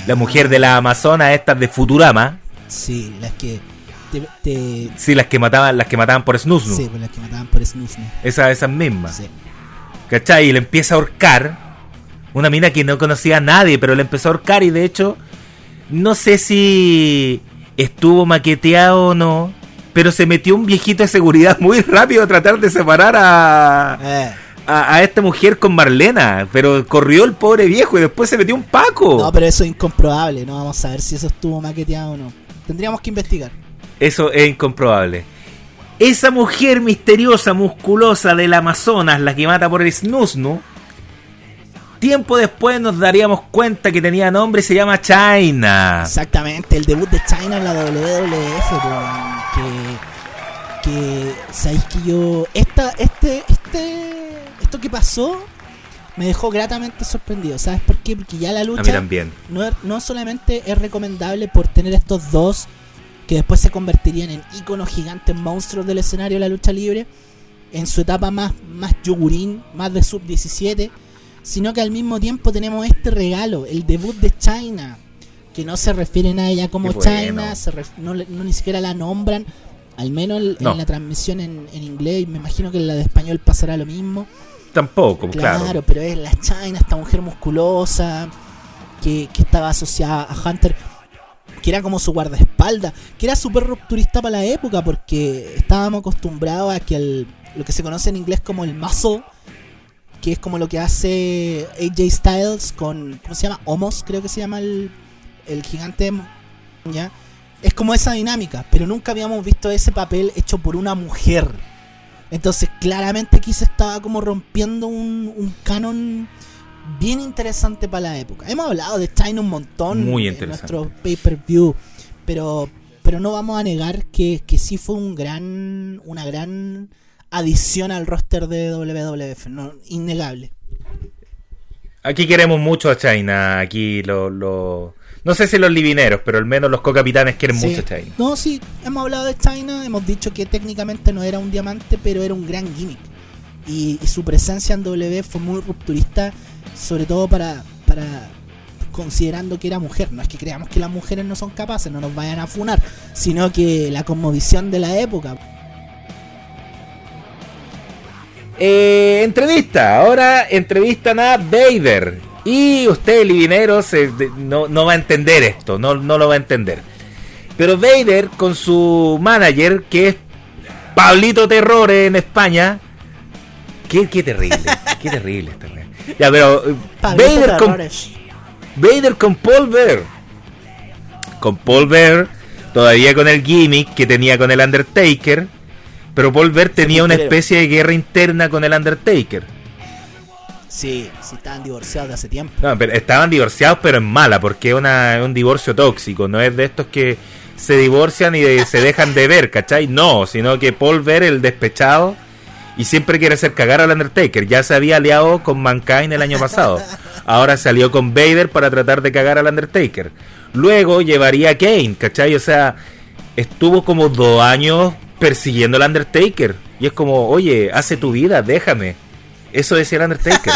La mujer de la Amazona, estas de Futurama. Sí, las que Sí, las que mataban, las que mataban por Snusnu. Sí, pues las que mataban por Snusnu. Esa, esas mismas. Sí. ¿Cachai? Y le empieza a ahorcar. Una mina que no conocía a nadie, pero le empezó a ahorcar y de hecho, no sé si estuvo maqueteado o no, pero se metió un viejito de seguridad muy rápido a tratar de separar a, eh. a, a, esta mujer con Marlena. Pero corrió el pobre viejo y después se metió un paco. No, pero eso es incomprobable. No vamos a ver si eso estuvo maqueteado o no. Tendríamos que investigar. Eso es incomprobable. Esa mujer misteriosa, musculosa del Amazonas, la que mata por el Snusnu, tiempo después nos daríamos cuenta que tenía nombre y se llama China. Exactamente, el debut de China en la WWF, que, que sabéis que yo esta este este esto que pasó me dejó gratamente sorprendido, ¿sabes por qué? Porque ya la lucha también. No, no solamente es recomendable por tener estos dos que después se convertirían en íconos gigantes monstruos del escenario de la lucha libre, en su etapa más, más yogurín, más de sub-17, sino que al mismo tiempo tenemos este regalo, el debut de China, que no se refieren a ella como China, no, ni siquiera la nombran, al menos en la transmisión en, inglés, y me imagino que en la de español pasará lo mismo. Tampoco, claro. Claro, pero es la China, esta mujer musculosa, que, que estaba asociada a Hunter que era como su guardaespaldas, que era súper rupturista para la época porque estábamos acostumbrados a que lo que se conoce en inglés como el muscle, que es como lo que hace AJ Styles con, ¿cómo se llama? Homos, creo que se llama el, el gigante, ¿ya? Es como esa dinámica, pero nunca habíamos visto ese papel hecho por una mujer. Entonces, claramente aquí se estaba como rompiendo un, un canon bien interesante para la época. Hemos hablado de China un montón Muy en nuestro pay-per-view, pero, pero no vamos a negar que, que sí fue un gran, una gran adición al roster de WWF, no, innegable. Aquí queremos mucho a China. Aquí lo, lo... No sé si los livineros, pero al menos los co-capitanes quieren mucho a China. No, sí, hemos hablado de China, hemos dicho que técnicamente no era un diamante, pero era un gran gimmick. Y, su presencia en W fue muy rupturista, sobre todo para, para considerando que era mujer. No es que creamos que las mujeres no son capaces, no nos vayan a funar, sino que la conmovisión de la época. Eh, entrevista, ahora entrevistan a Vader. Y usted, el se, no, no va a entender esto, no, no lo va a entender. Pero Vader con su manager, que es Pablito Terror en España. Qué, qué terrible, qué terrible esta Ya, pero eh, Vader con, Vader con Paul Bear. Con Paul Bear, todavía con el gimmick que tenía con el Undertaker pero Paul tenía una especie de guerra interna con el Undertaker. Sí, sí, estaban divorciados de hace tiempo. Pero estaban divorciados, pero en mala, porque es un divorcio tóxico. No es de estos que se divorcian y se dejan de ver, ¿cachai? No, sino que Paul Ver, el despechado, y siempre quiere hacer cagar al Undertaker. Ya se había aliado con Mankind el año pasado. Ahora salió con Vader para tratar de cagar al Undertaker. Luego llevaría a Kane, ¿cachai? O sea, estuvo como dos años persiguiendo al Undertaker. Y es como, oye, hace tu vida, déjame. Eso decía el Undertaker.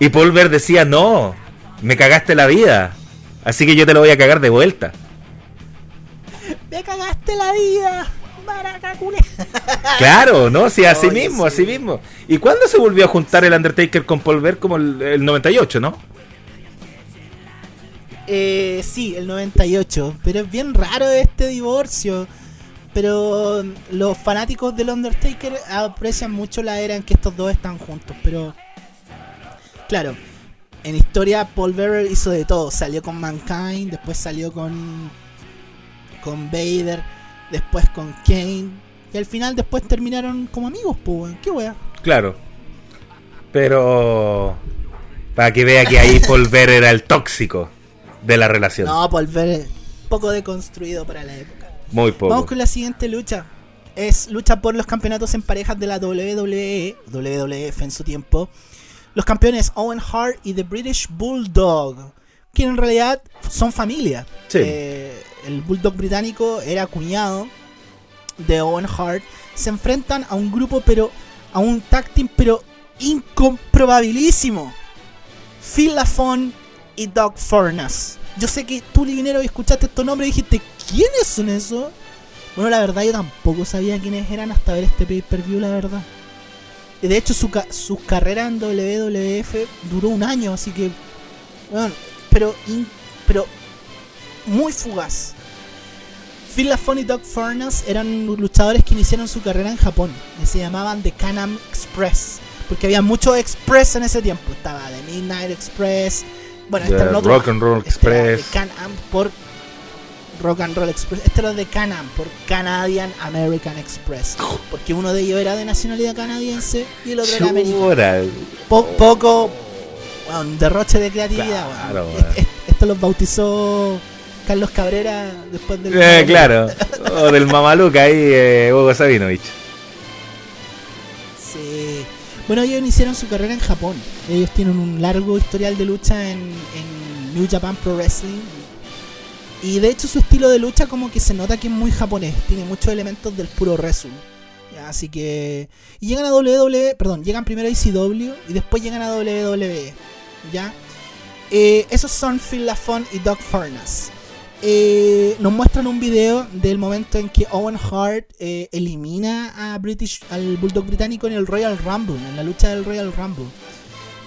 y Paul decía, no, me cagaste la vida. Así que yo te lo voy a cagar de vuelta. Me cagaste la vida. claro, ¿no? Sí, así mismo, así mismo. ¿Y cuándo se volvió a juntar el Undertaker con Paul Como el, el 98, ¿no? Eh, sí, el 98. Pero es bien raro este divorcio. Pero los fanáticos del Undertaker aprecian mucho la era en que estos dos están juntos. Pero, claro, en historia Paul Bearer hizo de todo. Salió con Mankind, después salió con, con Vader, después con Kane. Y al final después terminaron como amigos, pues, qué wea. Claro. Pero... Para que vea que ahí Paul Bearer era el tóxico de la relación. No, Paul Bearer, poco deconstruido para la época. Muy poco. Vamos con la siguiente lucha. Es lucha por los campeonatos en parejas de la WWE, WWF en su tiempo. Los campeones Owen Hart y The British Bulldog, que en realidad son familia. Eh, el Bulldog británico era cuñado de Owen Hart. Se enfrentan a un grupo, pero a un tag team, pero incomprobabilísimo. Phil Lafon y Doug Furnace. Yo sé que tú, Livinero, escuchaste estos nombres y dijiste, ¿quiénes son esos? Bueno, la verdad yo tampoco sabía quiénes eran hasta ver este pay-per-view, la verdad. De hecho, su, su carrera en WWF duró un año, así que... Bueno, pero, pero muy fugaz. Phil Lafon y Doug Furnace eran luchadores que iniciaron su carrera en Japón. Y se llamaban The Canam Express. Porque había mucho Express en ese tiempo. Estaba The Midnight Express. Bueno, este era otro. Rock and Roll Express. Can-Am por Rock and Roll Express. Este era de Can-Am por Canadian American Express. Porque uno de ellos era de nacionalidad canadiense y el otro era americano. poco. Bueno, derroche de creatividad. Esto los bautizó Carlos Cabrera después del. Eh, claro. o del Mamaluca ahí, eh, Hugo Sabinovich. Bueno, ellos iniciaron su carrera en Japón. Ellos tienen un largo historial de lucha en, New Japan Pro Wrestling. Y de hecho su estilo de lucha como que se nota que es muy japonés. Tiene muchos elementos del puro wrestling. Así que... Y llegan a WWE, perdón, llegan primero a ECW y después llegan a WWE. ¿Ya? Eh, esos son Phil Lafon y Doug Furnace. Eh, nos muestran un video del momento en que Owen Hart eh, elimina a British, al Bulldog británico en el Royal Rumble, en la lucha del Royal Rumble.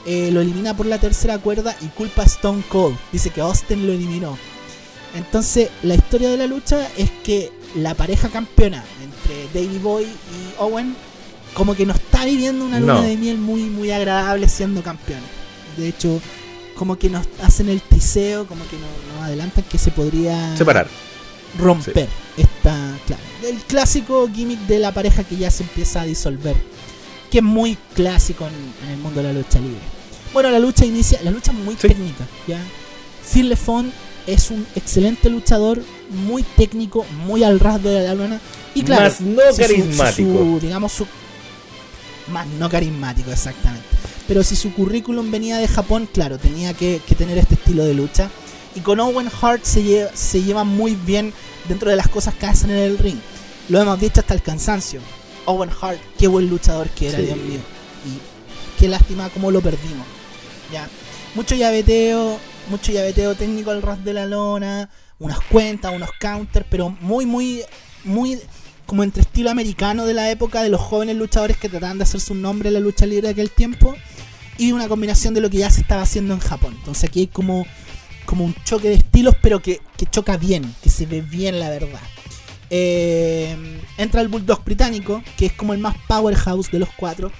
Eh, lo elimina por la tercera cuerda y culpa a Stone Cold. Dice que Austin lo eliminó. Entonces, la historia de la lucha es que la pareja campeona entre Davey Boy y Owen, como que no está viviendo una luna de miel muy, muy agradable siendo campeones. De hecho, como que nos hacen el tiseo, como que nos, adelantan que se podría separar, romper. Esta, claro, el clásico gimmick de la pareja que ya se empieza a disolver, que es muy clásico en, el mundo de la lucha libre. Bueno, la lucha inicia, la lucha muy técnica, ya. Phil LeFon es un excelente luchador, muy técnico, muy al ras de la luna y claro, más no carismático, digamos su más no carismático exactamente pero si su currículum venía de Japón, claro, tenía que, que tener este estilo de lucha. Y con Owen Hart se lleva, se lleva muy bien dentro de las cosas que hacen en el ring. Lo hemos dicho hasta el cansancio. Owen Hart, qué buen luchador que era, Sí. Dios mío. Y qué lástima cómo lo perdimos. Ya. Mucho llaveteo, mucho llaveteo técnico al ras de la lona, unas cuentas, unos counters, pero muy, muy, muy como entre estilo americano de la época de los jóvenes luchadores que trataban de hacerse un nombre en la lucha libre de aquel tiempo y una combinación de lo que ya se estaba haciendo en Japón. Entonces aquí hay como, como un choque de estilos, pero que, que choca bien, que se ve bien la verdad. Eh, entra el Bulldog británico, que es como el más powerhouse de los cuatro,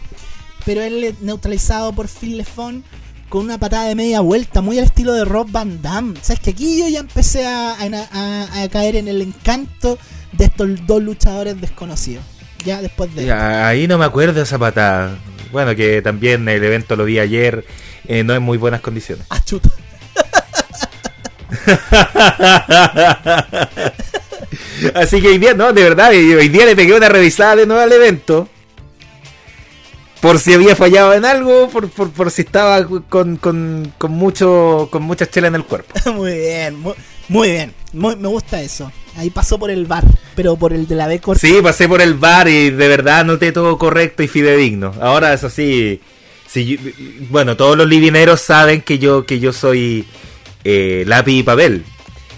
pero él neutralizado por Phil Lefon con una patada de media vuelta, muy al estilo de Rob Van Damme. Sabes que aquí yo ya empecé a, a- a- caer en el encanto de estos dos luchadores desconocidos. Ya después de... Ahí no me acuerdo esa patada. Bueno, que también el evento lo vi ayer, eh, no en muy buenas condiciones. Ah, chuta. Así que hoy día, no, de verdad, hoy día le pegué una revisada de nuevo al evento. Por si había fallado en algo, por, por, por si estaba con, con, con mucho con mucha chela en el cuerpo. muy bien, muy, muy bien. Muy- me gusta eso. Ahí pasó por el bar, pero por el de la B corta. Sí, pasé por el bar y de verdad noté todo correcto y fidedigno. Ahora eso sí, sí, bueno, todos los livineros saben que yo que yo soy eh, lápiz y papel.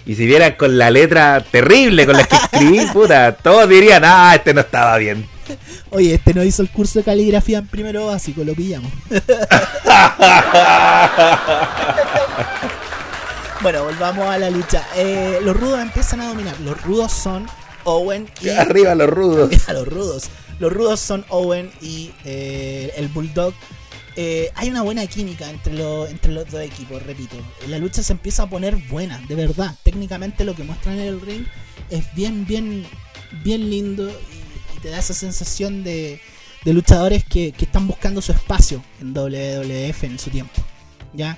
Y si vieran con la letra terrible con la que escribí, puta, todos dirían, ah, este no estaba bien. Oye, este no hizo el curso de caligrafía en primero básico, lo pillamos. bueno, volvamos a la lucha. Eh, los rudos empiezan a dominar. Los rudos son Owen y. Arriba los rudos. los rudos. Los rudos son Owen y eh, el Bulldog. Eh, hay una buena química entre, los entre los dos equipos, repito. La lucha se empieza a poner buena, de verdad. Técnicamente lo que muestran en el ring es bien, bien, bien lindo y, y te da esa sensación de, de luchadores que, que están buscando su espacio en WWF en su tiempo. ¿ya?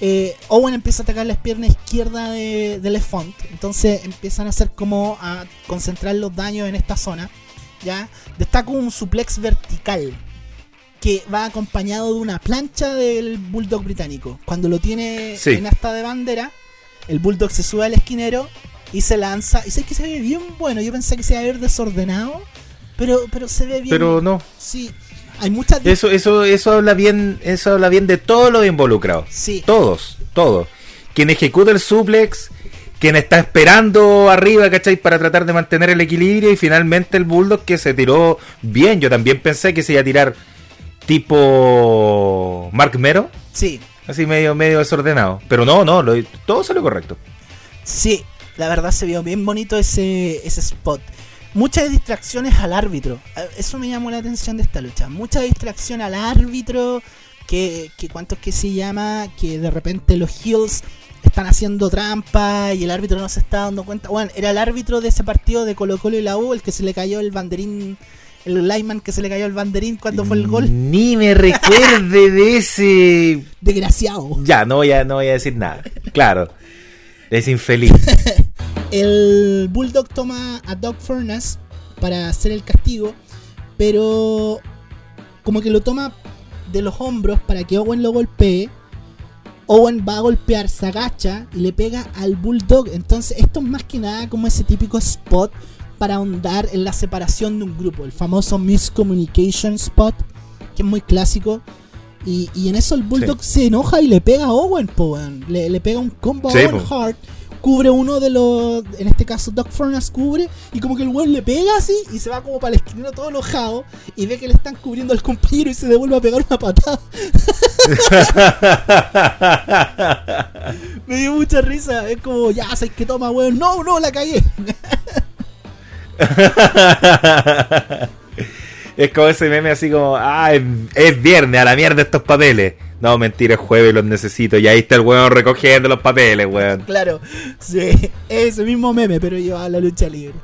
Eh, Owen empieza a atacar la pierna izquierda de, de Lefont. Entonces empiezan a hacer como a concentrar los daños en esta zona. ¿ya? Destaca un suplex vertical que va acompañado de una plancha del Bulldog británico. Cuando lo tiene Sí. en asta de bandera, el Bulldog se sube al esquinero y se lanza. Y sé que se ve bien bueno. Yo pensé que se iba a ver desordenado, pero, pero se ve bien. Pero no. Sí, hay muchas. Eso, eso, eso habla bien, eso habla bien de todos los involucrados. Sí, Todos, todos. Quien ejecuta el suplex, quien está esperando arriba, ¿cachai? Para tratar de mantener el equilibrio y finalmente el Bulldog que se tiró bien. Yo también pensé que se iba a tirar tipo Mark Mero, sí, así medio, medio desordenado. Pero no, no, lo- todo salió correcto. sí. La verdad se vio bien bonito ese, ese spot. Muchas distracciones al árbitro. Eh, Eso me llamó la atención de esta lucha. Mucha distracción al árbitro. Que, que cuánto es que se llama. Que de repente los heels están haciendo trampa y el árbitro no se está dando cuenta. Bueno, era el árbitro de ese partido de Colo Colo y la U el que se le cayó el banderín. El lineman que se le cayó el banderín cuando fue el gol. Ni me recuerde de ese. Desgraciado. Ya, no voy a, no voy a decir nada. Claro. Es infeliz. El Bulldog toma a Doug Furnace para hacer el castigo, pero como que lo toma de los hombros para que Owen lo golpee. Owen va a golpear, se agacha y le pega al Bulldog. Entonces, esto es más que nada como ese típico spot para ahondar en la separación de un grupo. El famoso miscommunication spot, que es muy clásico. Y, y en eso el Bulldog se enoja y le pega a Owen, po, le, le pega un combo Sí, a Owen po. Cubre uno de los. En este caso, Doc Furnace cubre. Y como que el weón le pega así. Y se va como para el esquinero todo enojado. Y ve que le están cubriendo al compañero. Y se devuelve a pegar una patada. Me dio mucha risa. Es como, ya sabes que toma, weón. No, no, la cagué. es como ese meme así como, ah, es, es viernes, a la mierda estos papeles. No, mentira, es jueves, los necesito. Y ahí está el weón recogiendo los papeles, weón. Claro, sí, ese mismo meme, pero lleva a la lucha libre.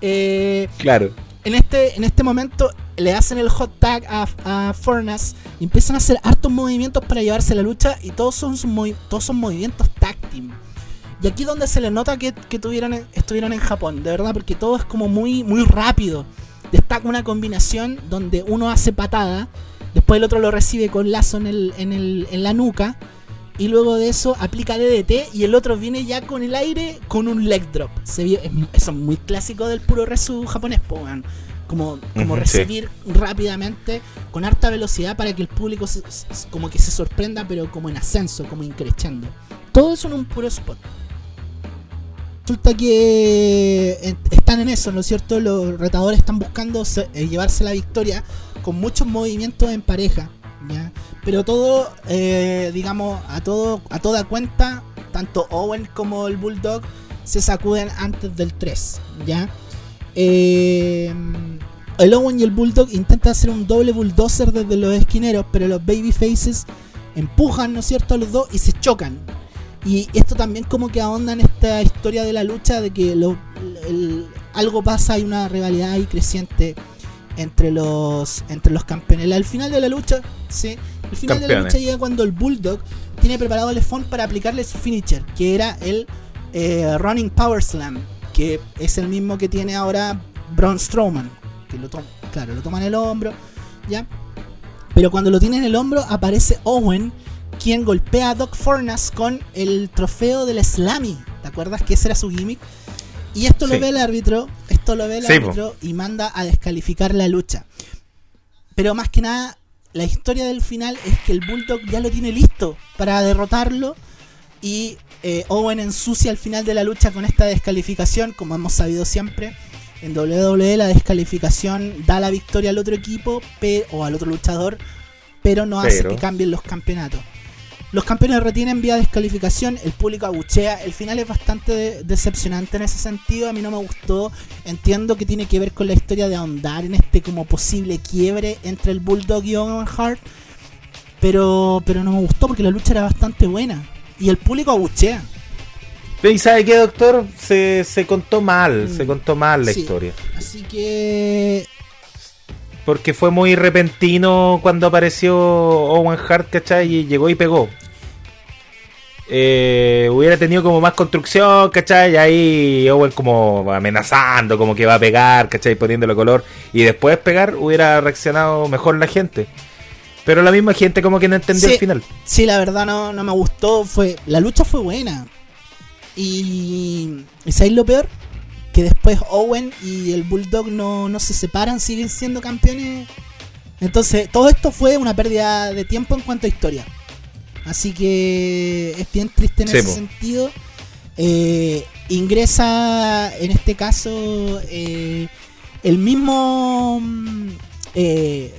Eh, Claro. en, este, en este momento le hacen el hot tag a, a Furnace y empiezan a hacer hartos movimientos para llevarse la lucha y todos son, movi- todos son movimientos tag team. Y aquí donde se le nota que, que tuvieron, estuvieron en Japón, de verdad, porque todo es como muy, muy rápido. Destaca una combinación donde uno hace patada Después el otro lo recibe con lazo en, el, en, el, en la nuca. Y luego de eso aplica DDT y el otro viene ya con el aire con un leg drop. Se vio, eso es muy clásico del puro resu japonés, po, weón. Como, como recibir rápidamente con harta velocidad para que el público como que se sorprenda, pero como en ascenso, como increchando. Todo eso en un puro spot. Resulta que eh, están en eso, ¿no es cierto? Los retadores están buscando eh, llevarse la victoria con muchos movimientos en pareja, ¿ya? Pero todo, eh, digamos, a todo a toda cuenta, tanto Owen como el Bulldog se sacuden antes del 3, ¿ya? el Owen y el Bulldog intentan hacer un doble bulldozer desde los esquineros, pero los Babyfaces empujan, ¿no es cierto?, a los dos y se chocan. Y esto también como que ahonda en esta historia de la lucha de que lo, algo pasa, hay una rivalidad ahí creciente entre los entre los campeones. Al final de la lucha, sí, el final de la lucha llega cuando el Bulldog tiene preparado el phone para aplicarle su finisher, que era el eh, Running Power Slam, que es el mismo que tiene ahora Braun Strowman, que lo toma, claro, lo toma en el hombro, ¿ya? Pero cuando lo tiene en el hombro aparece Owen quien golpea a Doc Fornas con el trofeo del Slammy. ¿Te acuerdas que ese era su gimmick? Y esto lo ve el árbitro, esto lo ve el árbitro y manda a descalificar la lucha. Pero más que nada, la historia del final es que el Bulldog ya lo tiene listo para derrotarlo. Y eh, Owen ensucia al final de la lucha con esta descalificación, como hemos sabido siempre. En WWE la descalificación da la victoria al otro equipo o al otro luchador, pero no hace que cambien los campeonatos. Los campeones retienen vía descalificación, el público abuchea. El final es bastante decepcionante en ese sentido. A mí no me gustó. Entiendo que tiene que ver con la historia de ahondar en este como posible quiebre entre el Bulldog y Owen Hart. Pero, pero no me gustó porque la lucha era bastante buena. Y el público abuchea. ¿Y sabe qué, doctor? Se, contó mal, se mm. contó mal la historia. Así que porque fue muy repentino cuando apareció Owen Hart, ¿cachai? Y llegó y pegó. Eh, hubiera tenido como más construcción, ¿cachai? Y ahí Owen como amenazando, como que va a pegar, ¿cachai? Poniéndole color. Y después pegar hubiera reaccionado mejor la gente. Pero la misma gente como que no entendió el final. Sí, la verdad no, no me gustó. Fue, la lucha fue buena. Y... ¿Y sabéis lo peor? Que después Owen y el Bulldog no, no se separan, siguen siendo campeones. Entonces, todo esto fue una pérdida de tiempo en cuanto a historia. Así que es bien triste en ese sentido. Eh, ingresa en este caso eh, el mismo mm, eh,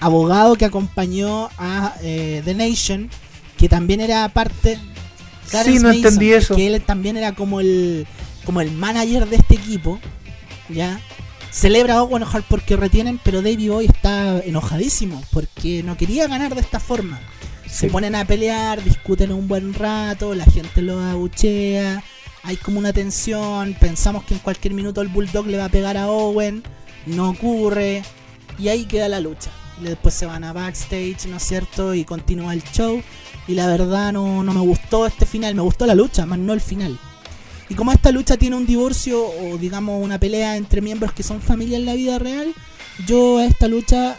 abogado que acompañó a The Nation, que también era parte. sí, no entendí eso. Que él también era como el, como el manager de este equipo. Ya celebra a Owen Hart porque retienen, pero David Boy está enojadísimo porque no quería ganar de esta forma. Se ponen a pelear, discuten un buen rato, la gente lo abuchea, hay como una tensión, pensamos que en cualquier minuto el Bulldog le va a pegar a Owen, no ocurre, y ahí queda la lucha. Después se van a backstage, ¿no es cierto? Y continúa el show. Y la verdad no, no me gustó este final, me gustó la lucha, más no el final. Y como esta lucha tiene un divorcio o digamos una pelea entre miembros que son familia en la vida real, yo a esta lucha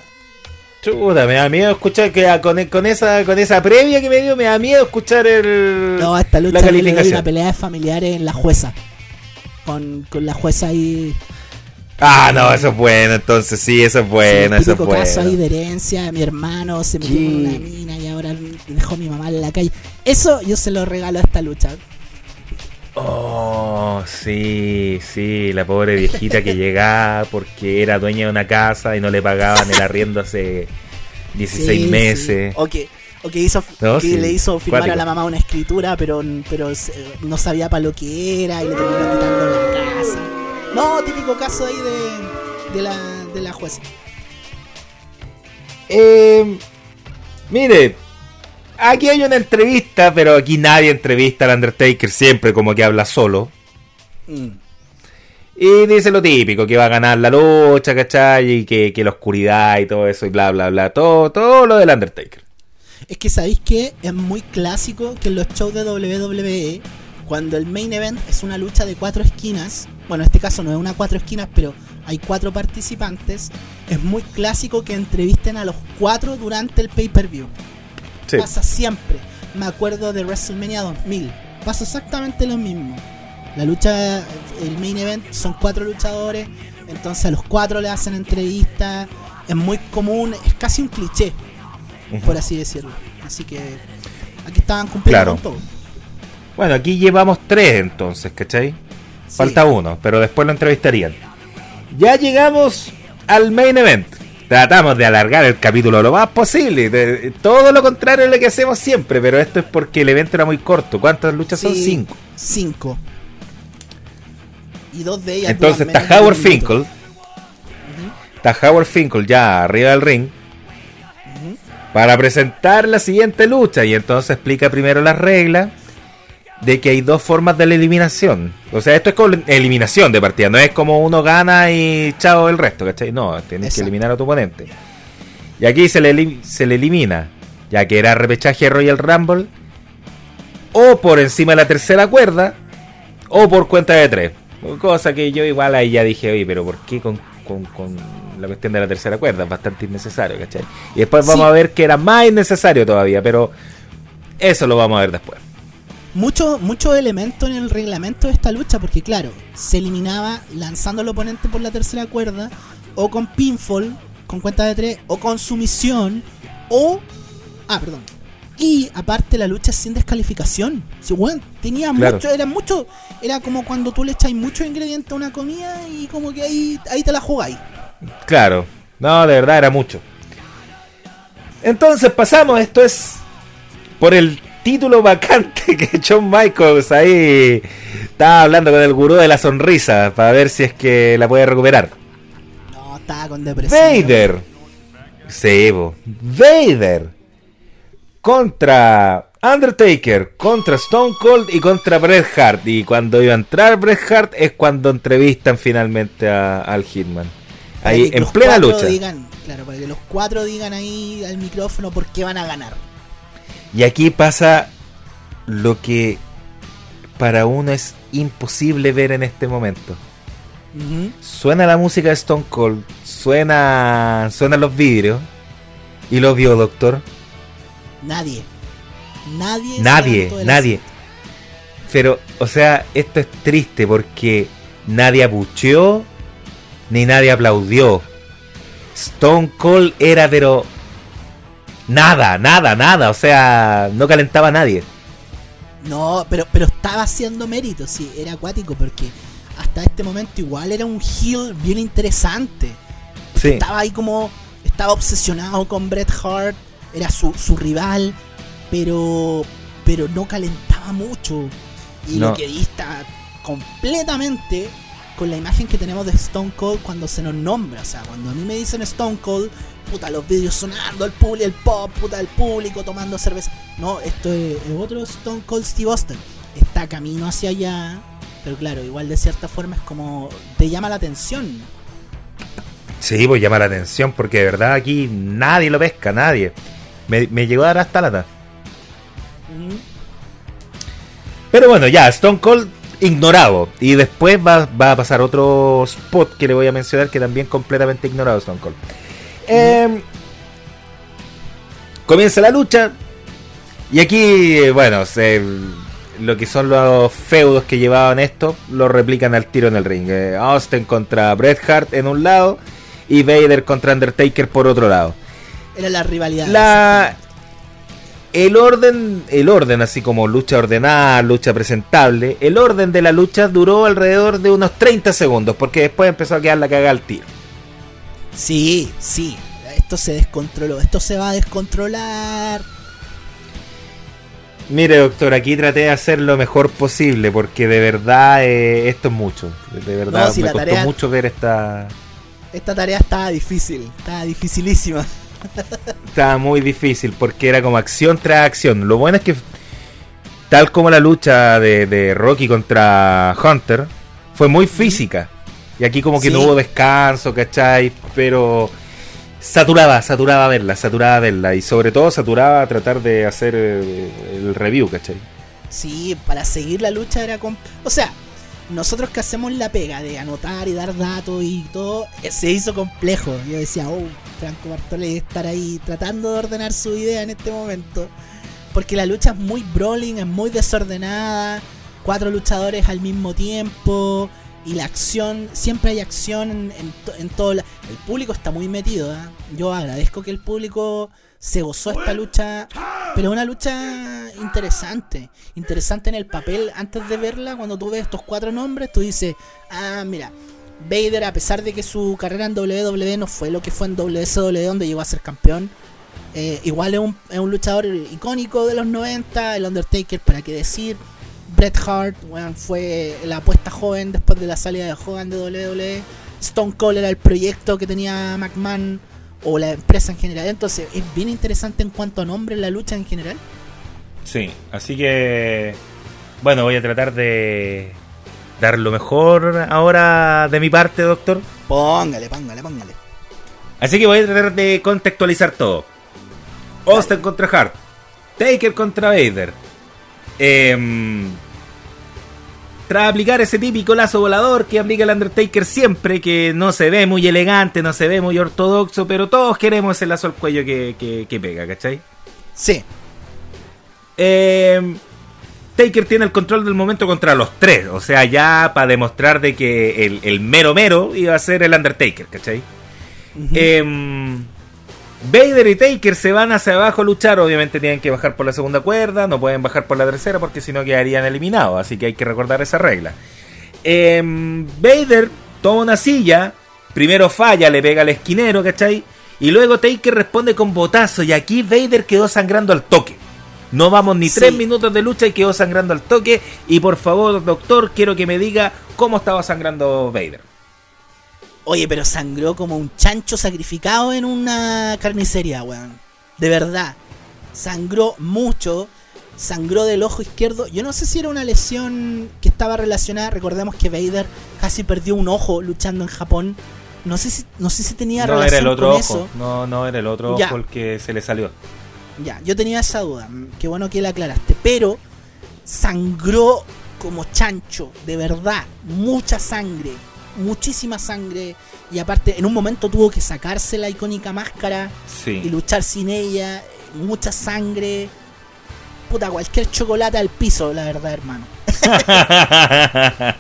Chuta, me da miedo escuchar que con, con, esa con esa previa que me dio, me da miedo escuchar el No, esta lucha la calificación. una pelea de familiares en la jueza. Con, con la jueza ahí Ah, no, eso es bueno, entonces sí, eso es bueno, eso es bueno. caso ahí de herencia, mi hermano se metió con una mina y ahora dejó a mi mamá en la calle. Eso yo se lo regalo a esta lucha. Oh, sí, sí, la pobre viejita que llegaba porque era dueña de una casa y no le pagaban el arriendo hace 16 meses. O que, hizo, le hizo firmar a la mamá una escritura, pero, pero no sabía para lo que era y le terminó quitando la casa. No, típico caso ahí de, de, la, de la jueza. Eh, mire, Aquí hay una entrevista, pero aquí nadie entrevista al Undertaker, siempre como que habla solo. Mm. Y dice lo típico, que va a ganar la lucha, ¿cachai? Y que, la oscuridad y todo eso, y bla, bla, bla. Todo, todo lo del Undertaker. Es que sabéis que es muy clásico que en los shows de WWE, cuando el main event es una lucha de cuatro esquinas, bueno, en este caso no es una cuatro esquinas, pero hay cuatro participantes, es muy clásico que entrevisten a los cuatro durante el pay-per-view. Pasa siempre. Me acuerdo de WrestleMania 2000. Pasa exactamente lo mismo. La lucha, el main event son cuatro luchadores, entonces a los cuatro le hacen entrevistas. Es muy común, es casi un cliché, por así decirlo. Así que aquí estaban cumpliendo con todo. Bueno, aquí llevamos tres entonces, ¿cachai? Falta uno, pero después lo entrevistarían. Ya llegamos al main event. Tratamos de alargar el capítulo lo más posible. todo lo contrario de lo que hacemos siempre, pero esto es porque el evento era muy corto. ¿Cuántas luchas son? Cinco. Cinco. Y dos de ellas. Entonces está Howard Finkel. Está Howard Finkel ya arriba del ring. Para presentar la siguiente lucha. Y entonces explica primero las reglas de que hay dos formas de la eliminación. O sea, esto es con eliminación de partida, no es como uno gana y chao el resto, ¿cachai? No, tienes que eliminar a tu oponente. Y aquí se le, se le elimina, ya que era repechaje Royal Rumble, o por encima de la tercera cuerda, o por cuenta de tres. Cosa que yo igual ahí ya dije, oye, pero ¿por qué con, la cuestión de la tercera cuerda? Es bastante innecesario, ¿cachai? Y después vamos a ver que era más innecesario todavía, pero eso lo vamos a ver después muchos mucho elementos en el reglamento de esta lucha, porque claro, se eliminaba lanzando al oponente por la tercera cuerda, o con pinfall, con cuenta de tres, o con sumisión, o... Ah, perdón. Y aparte la lucha sin descalificación. Si, bueno, tenía mucho, era mucho, era como cuando tú le echáis mucho ingrediente a una comida y como que ahí, ahí te la jugáis. Claro, no, de verdad era mucho. Entonces pasamos, esto es por el título vacante que John Michaels ahí estaba hablando con el gurú de la sonrisa para ver si es que la puede recuperar. No, estaba con depresión. Vader. Sebo. Vader. Contra Undertaker, contra Stone Cold y contra Bret Hart. Y cuando iba a entrar Bret Hart es cuando entrevistan finalmente al Hitman. Ahí en plena lucha. claro, para que los cuatro digan ahí al micrófono por qué van a ganar. Y aquí pasa lo que para uno es imposible ver en este momento. Suena la música de Stone Cold, suena, suenan los vidrios. ¿Y lo vio, doctor? Nadie. Nadie. Nadie, nadie. Pero, o sea, esto es triste porque nadie abucheó ni nadie aplaudió. Stone Cold era, pero Nada, nada, nada. O sea, no calentaba a nadie. No, pero, pero estaba haciendo mérito, sí, era acuático porque hasta este momento igual era un heel bien interesante. Sí. Estaba ahí como, estaba obsesionado con Bret Hart, era su, su rival, pero, pero no calentaba mucho. Y lo que está completamente con la imagen que tenemos de Stone Cold cuando se nos nombra. O sea, cuando a mí me dicen Stone Cold, puta, los vídeos sonando, el público, el pop, puta, el público tomando cerveza. No, esto es, otro Stone Cold Steve Austin. Está camino hacia allá, pero claro, igual de cierta forma es como te llama la atención. Sí, pues llama la atención porque de verdad aquí nadie lo pesca, nadie. Me, llegó a dar hasta la Pero bueno, ya, Stone Cold ignorado. Y después va, va, a pasar otro spot que le voy a mencionar que también completamente ignorado Stone Cold. Em, comienza la lucha. Y aquí, bueno, lo que son los feudos que llevaban esto, lo replican al tiro en el ring. Eh, Austin contra Bret Hart en un lado y Vader contra Undertaker por otro lado. Era la rivalidad. La, el orden, el orden, así como lucha ordenada, lucha presentable, el orden de la lucha duró alrededor de unos 30 segundos, porque después empezó a quedar la cagada al tiro. Sí, sí. Esto se descontroló. Esto se va a descontrolar. Mire, doctor, aquí traté de hacer lo mejor posible porque de verdad eh, esto es mucho. De verdad me costó mucho ver esta. Esta tarea estaba difícil, estaba dificilísima. estaba muy difícil porque era como acción tras acción. Lo bueno es que, tal como la lucha de, de Rocky contra Hunter, fue muy física. Y aquí como que no hubo descanso, ¿cachai? Pero saturaba, saturaba verla, saturaba verla. Y sobre todo saturaba tratar de hacer eh, el review, ¿cachai? Sí, para seguir la lucha era... O sea, nosotros que hacemos la pega de anotar y dar datos y todo, eh, se hizo complejo. Yo decía, oh, Franco Bartolé estar ahí tratando de ordenar su idea en este momento. Porque la lucha es muy brawling, es muy desordenada. Cuatro luchadores al mismo tiempo. Y la acción, siempre hay acción en, todo. el público está muy metido. ¿eh? Yo agradezco que el público se gozó esta lucha, pero una lucha interesante, interesante en el papel. Antes de verla, cuando tú ves estos cuatro nombres, tú dices, ah, mira, Vader, a pesar de que su carrera en WWE no fue lo que fue en WSW, donde llegó a ser campeón, eh, igual es un, es un, luchador icónico de los 90, el Undertaker, para qué decir. Bret Hart, fue la apuesta joven después de la salida de Hogan de WWE. Stone Cold era el proyecto que tenía McMahon o la empresa en general. Entonces es bien interesante en cuanto a nombre la lucha en general. Sí, así que bueno, voy a tratar de dar lo mejor ahora de mi parte, doctor. Póngale, póngale, póngale. Así que voy a tratar de contextualizar todo. Austin contra Hart, Taker contra Vader. Eh, tras aplicar ese típico lazo volador que aplica el Undertaker siempre, que no se ve muy elegante, no se ve muy ortodoxo, pero todos queremos ese lazo al cuello que, pega, ¿cachai? Sí. Eh, Taker tiene el control del momento contra los tres, o sea, ya para demostrar de que el, mero mero iba a ser el Undertaker, ¿cachai? Vader y Taker se van hacia abajo a luchar. Obviamente tienen que bajar por la segunda cuerda. No pueden bajar por la tercera porque si no quedarían eliminados. Así que hay que recordar esa regla. Em, Vader toma una silla. Primero falla, le pega al esquinero, ¿cachai? Y luego Taker responde con botazo. Y aquí Vader quedó sangrando al toque. No vamos ni tres minutos de lucha y quedó sangrando al toque. Y por favor, doctor, quiero que me diga cómo estaba sangrando Vader. Oye, pero sangró como un chancho sacrificado en una carnicería, weón. De verdad. Sangró mucho. Sangró del ojo izquierdo. Yo no sé si era una lesión que estaba relacionada. Recordemos que Vader casi perdió un ojo luchando en Japón. No sé si, no sé si tenía no, relación era el otro ojo. No, no era el otro ojo el que se le salió. Ya, yo tenía esa duda. Qué bueno que la aclaraste. Pero sangró como chancho, de verdad. Mucha sangre muchísima sangre y aparte en un momento tuvo que sacarse la icónica máscara y luchar sin ella, mucha sangre. Puta, cualquier chocolate al piso, la verdad, hermano.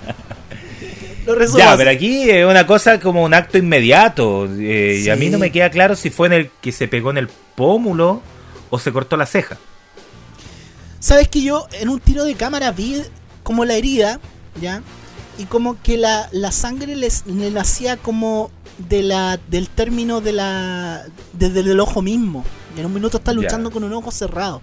ya, pero aquí es una cosa como un acto inmediato. Eh, y a mí no me queda claro si fue en el que se pegó en el pómulo o se cortó la ceja. Sabes que yo en un tiro de cámara vi como la herida, ¿ya? Y como que la, la sangre les, le nacía como de la del término de la desde el ojo mismo. en un minuto está luchando con un ojo cerrado.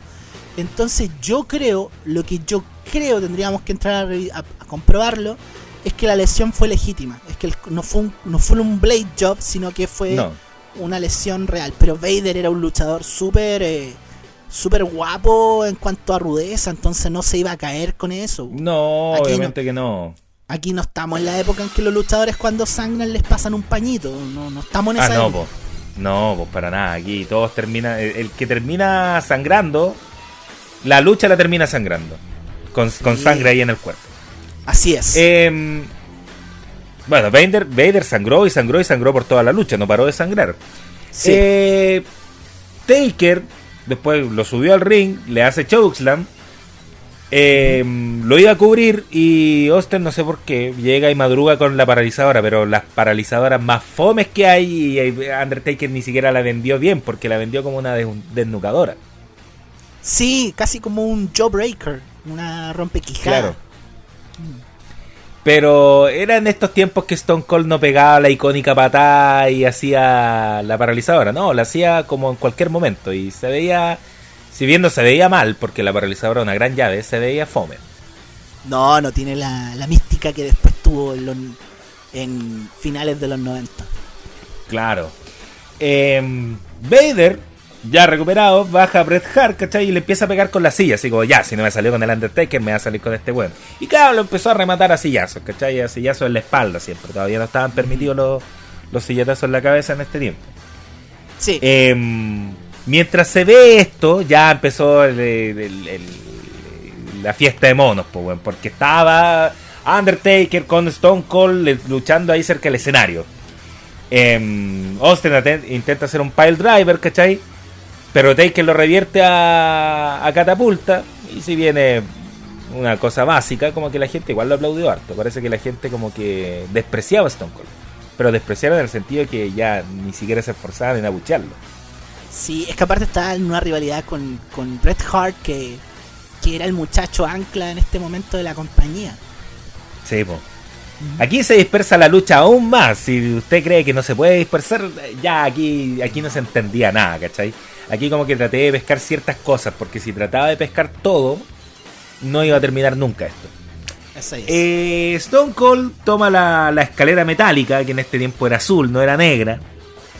Entonces yo creo, lo que yo creo tendríamos que entrar a, comprobarlo, es que la lesión fue legítima. Es que no, fue un, no fue un blade job, sino que fue una lesión real. Pero Vader era un luchador súper eh, súper guapo en cuanto a rudeza, entonces no se iba a caer con eso. No, obviamente que no. Aquí no estamos en la época en que los luchadores cuando sangran les pasan un pañito. No, no estamos en ah, esa ah, no, No, pues para nada. Aquí todos terminan. El, que termina sangrando, la lucha la termina sangrando. Con, sangre ahí en el cuerpo. Así es. Em, bueno, Vader, Vader sangró y sangró y sangró por toda la lucha. No paró de sangrar. Eh, Taker después lo subió al ring, le hace chokeslam eh, lo iba a cubrir y Austin, no sé por qué, llega y madruga con la paralizadora, pero las paralizadoras más fomes que hay, y Undertaker ni siquiera la vendió bien, porque la vendió como una desnucadora. Sí, casi como un jawbreaker, una rompequijada. Claro. Pero era en estos tiempos que Stone Cold no pegaba la icónica patada y hacía la paralizadora, no, la hacía como en cualquier momento y se veía si bien no se veía mal, porque la paralizadora era una gran llave, se veía fome. No, no tiene la, mística que después tuvo en, finales de los 90. Claro. Em, Vader, ya recuperado, baja a Bret Hart, ¿cachai? Y le empieza a pegar con la silla, así como, ya, si no me salió con el Undertaker, me va a salir con este bueno. Y claro, lo empezó a rematar a sillazos, ¿cachai? A sillazos en la espalda siempre. Todavía no estaban permitidos los, los silletazos en la cabeza en este tiempo. Sí. Eh, Mientras se ve esto, ya empezó la fiesta de monos, pues, porque estaba Undertaker con Stone Cold luchando ahí cerca del escenario. Eh, Austin intenta hacer un pile driver, ¿cachai? Pero Taker lo revierte a, a catapulta. Y si viene una cosa básica, como que la gente igual lo aplaudió harto. Parece que la gente como que despreciaba a Stone Cold. Pero despreciaron en el sentido de que ya ni siquiera se esforzaban en abuchearlo. Sí, es que aparte está en una rivalidad con, con Bret Hart, que, que era el muchacho ancla en este momento de la compañía. Sí, pues. Aquí se dispersa la lucha aún más. Si usted cree que no se puede dispersar, ya aquí, aquí no se entendía nada, ¿cachai? Aquí como que traté de pescar ciertas cosas, porque si trataba de pescar todo, no iba a terminar nunca esto. Eh, Stone Cold toma la, escalera metálica, que en este tiempo era azul, no era negra.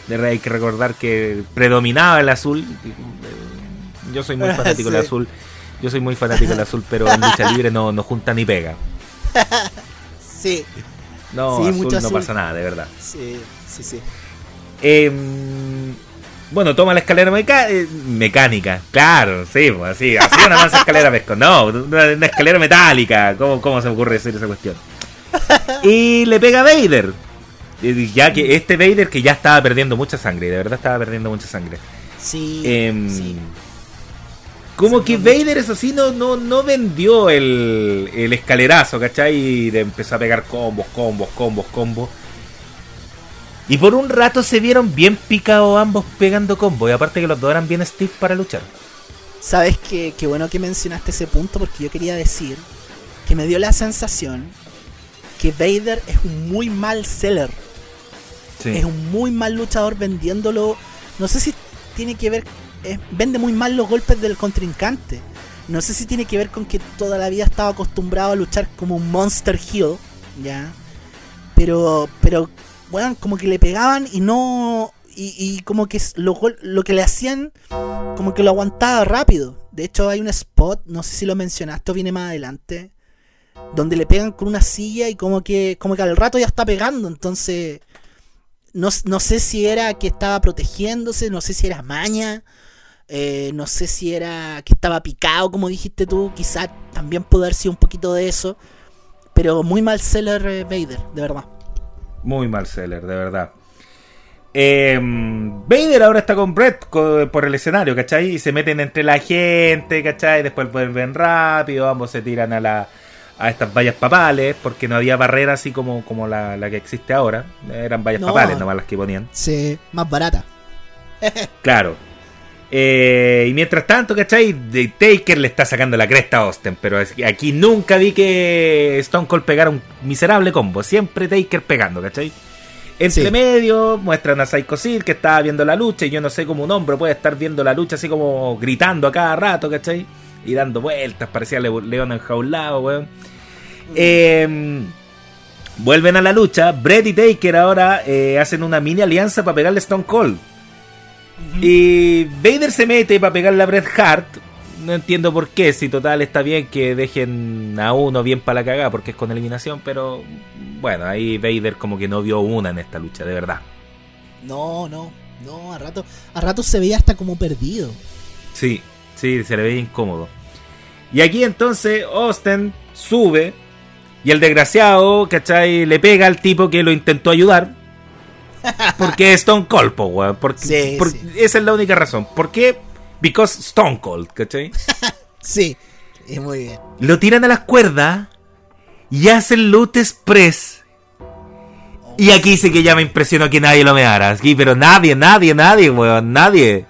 De verdad hay que recordar que predominaba el azul. Yo soy muy fanático del azul. Yo soy muy fanático del azul, pero en lucha libre no, no junta ni pega. Sí. No, azul, no pasa nada, de verdad. Sí, sí, sí. Em, bueno, toma la escalera eh, mecánica. Claro, sí, pues, así, así una más escalera pesco. No, una, escalera metálica. ¿Cómo, ¿Cómo se me ocurre decir esa cuestión? Y le pega a Vader. Ya que este Vader que ya estaba perdiendo mucha sangre, de verdad estaba perdiendo mucha sangre. Sí. Em, sí. Como que Vader, eso sí, no, no, no vendió el, el escalerazo, ¿cachai? Y empezó a pegar combos, combos, combos, combos. Y por un rato se vieron bien picados ambos pegando combos. Y aparte que los dos eran bien stiff para luchar. Sabes que qué bueno que mencionaste ese punto porque yo quería decir que me dio la sensación que Vader es un muy mal seller. Es un muy mal luchador vendiéndolo. No sé si tiene que ver vende muy mal los golpes del contrincante. No sé si tiene que ver con que toda la vida estaba acostumbrado a luchar como un Monster Heel, ¿ya? Pero, pero, bueno, como que le pegaban y no... Y, como que lo, lo que le hacían, como que lo aguantaba rápido. De hecho, hay un spot, no sé si lo mencionaste viene más adelante, donde le pegan con una silla y como que, como que al rato ya está pegando. Entonces, no, no sé si era que estaba protegiéndose, no sé si era maña eh, no sé si era que estaba picado, como dijiste tú. Quizá también pudo haber sido un poquito de eso. Pero muy mal seller eh, Vader, de verdad. Muy mal seller, de verdad. Em, Vader ahora está con Brett por el escenario, ¿cachai? Y se meten entre la gente, ¿cachai? Después vuelven rápido, ambos se tiran a la a estas vallas papales, porque no había barrera así como, como la, que existe ahora. Eran vallas papales nomás las que ponían. Sí, más barata. claro. Eh, y mientras tanto, ¿cachai? The Taker le está sacando la cresta a Austin. Pero aquí nunca vi que Stone Cold pegara un miserable combo. Siempre Taker pegando, ¿cachai? Entre medio muestran a Psycho Sil que estaba viendo la lucha. Y yo no sé cómo un hombre puede estar viendo la lucha así como gritando a cada rato, ¿cachai? Y dando vueltas. Parecía León enjaulado, weón. Em, vuelven a la lucha. Brett y Taker ahora eh, hacen una mini alianza para pegarle Stone Cold. Y Vader se mete para pegarle a Bret Hart. No entiendo por qué, si total está bien que dejen a uno bien para la cagada porque es con eliminación, pero bueno, ahí Vader como que no vio una en esta lucha, de verdad. No, no, no, a rato, a rato se veía hasta como perdido. Sí, sí, se le veía incómodo. Y aquí entonces Austin sube y el desgraciado, ¿cachai? Le pega al tipo que lo intentó ayudar porque Stone Cold, po, weón. Porque, Esa es la única razón. ¿Por qué? Because Stone Cold, ¿cachai? sí, es muy bien. Lo tiran a las cuerdas y hacen loot express. Y aquí sí que ya me impresionó que nadie lo me Aquí, pero nadie, nadie, nadie, weón, nadie.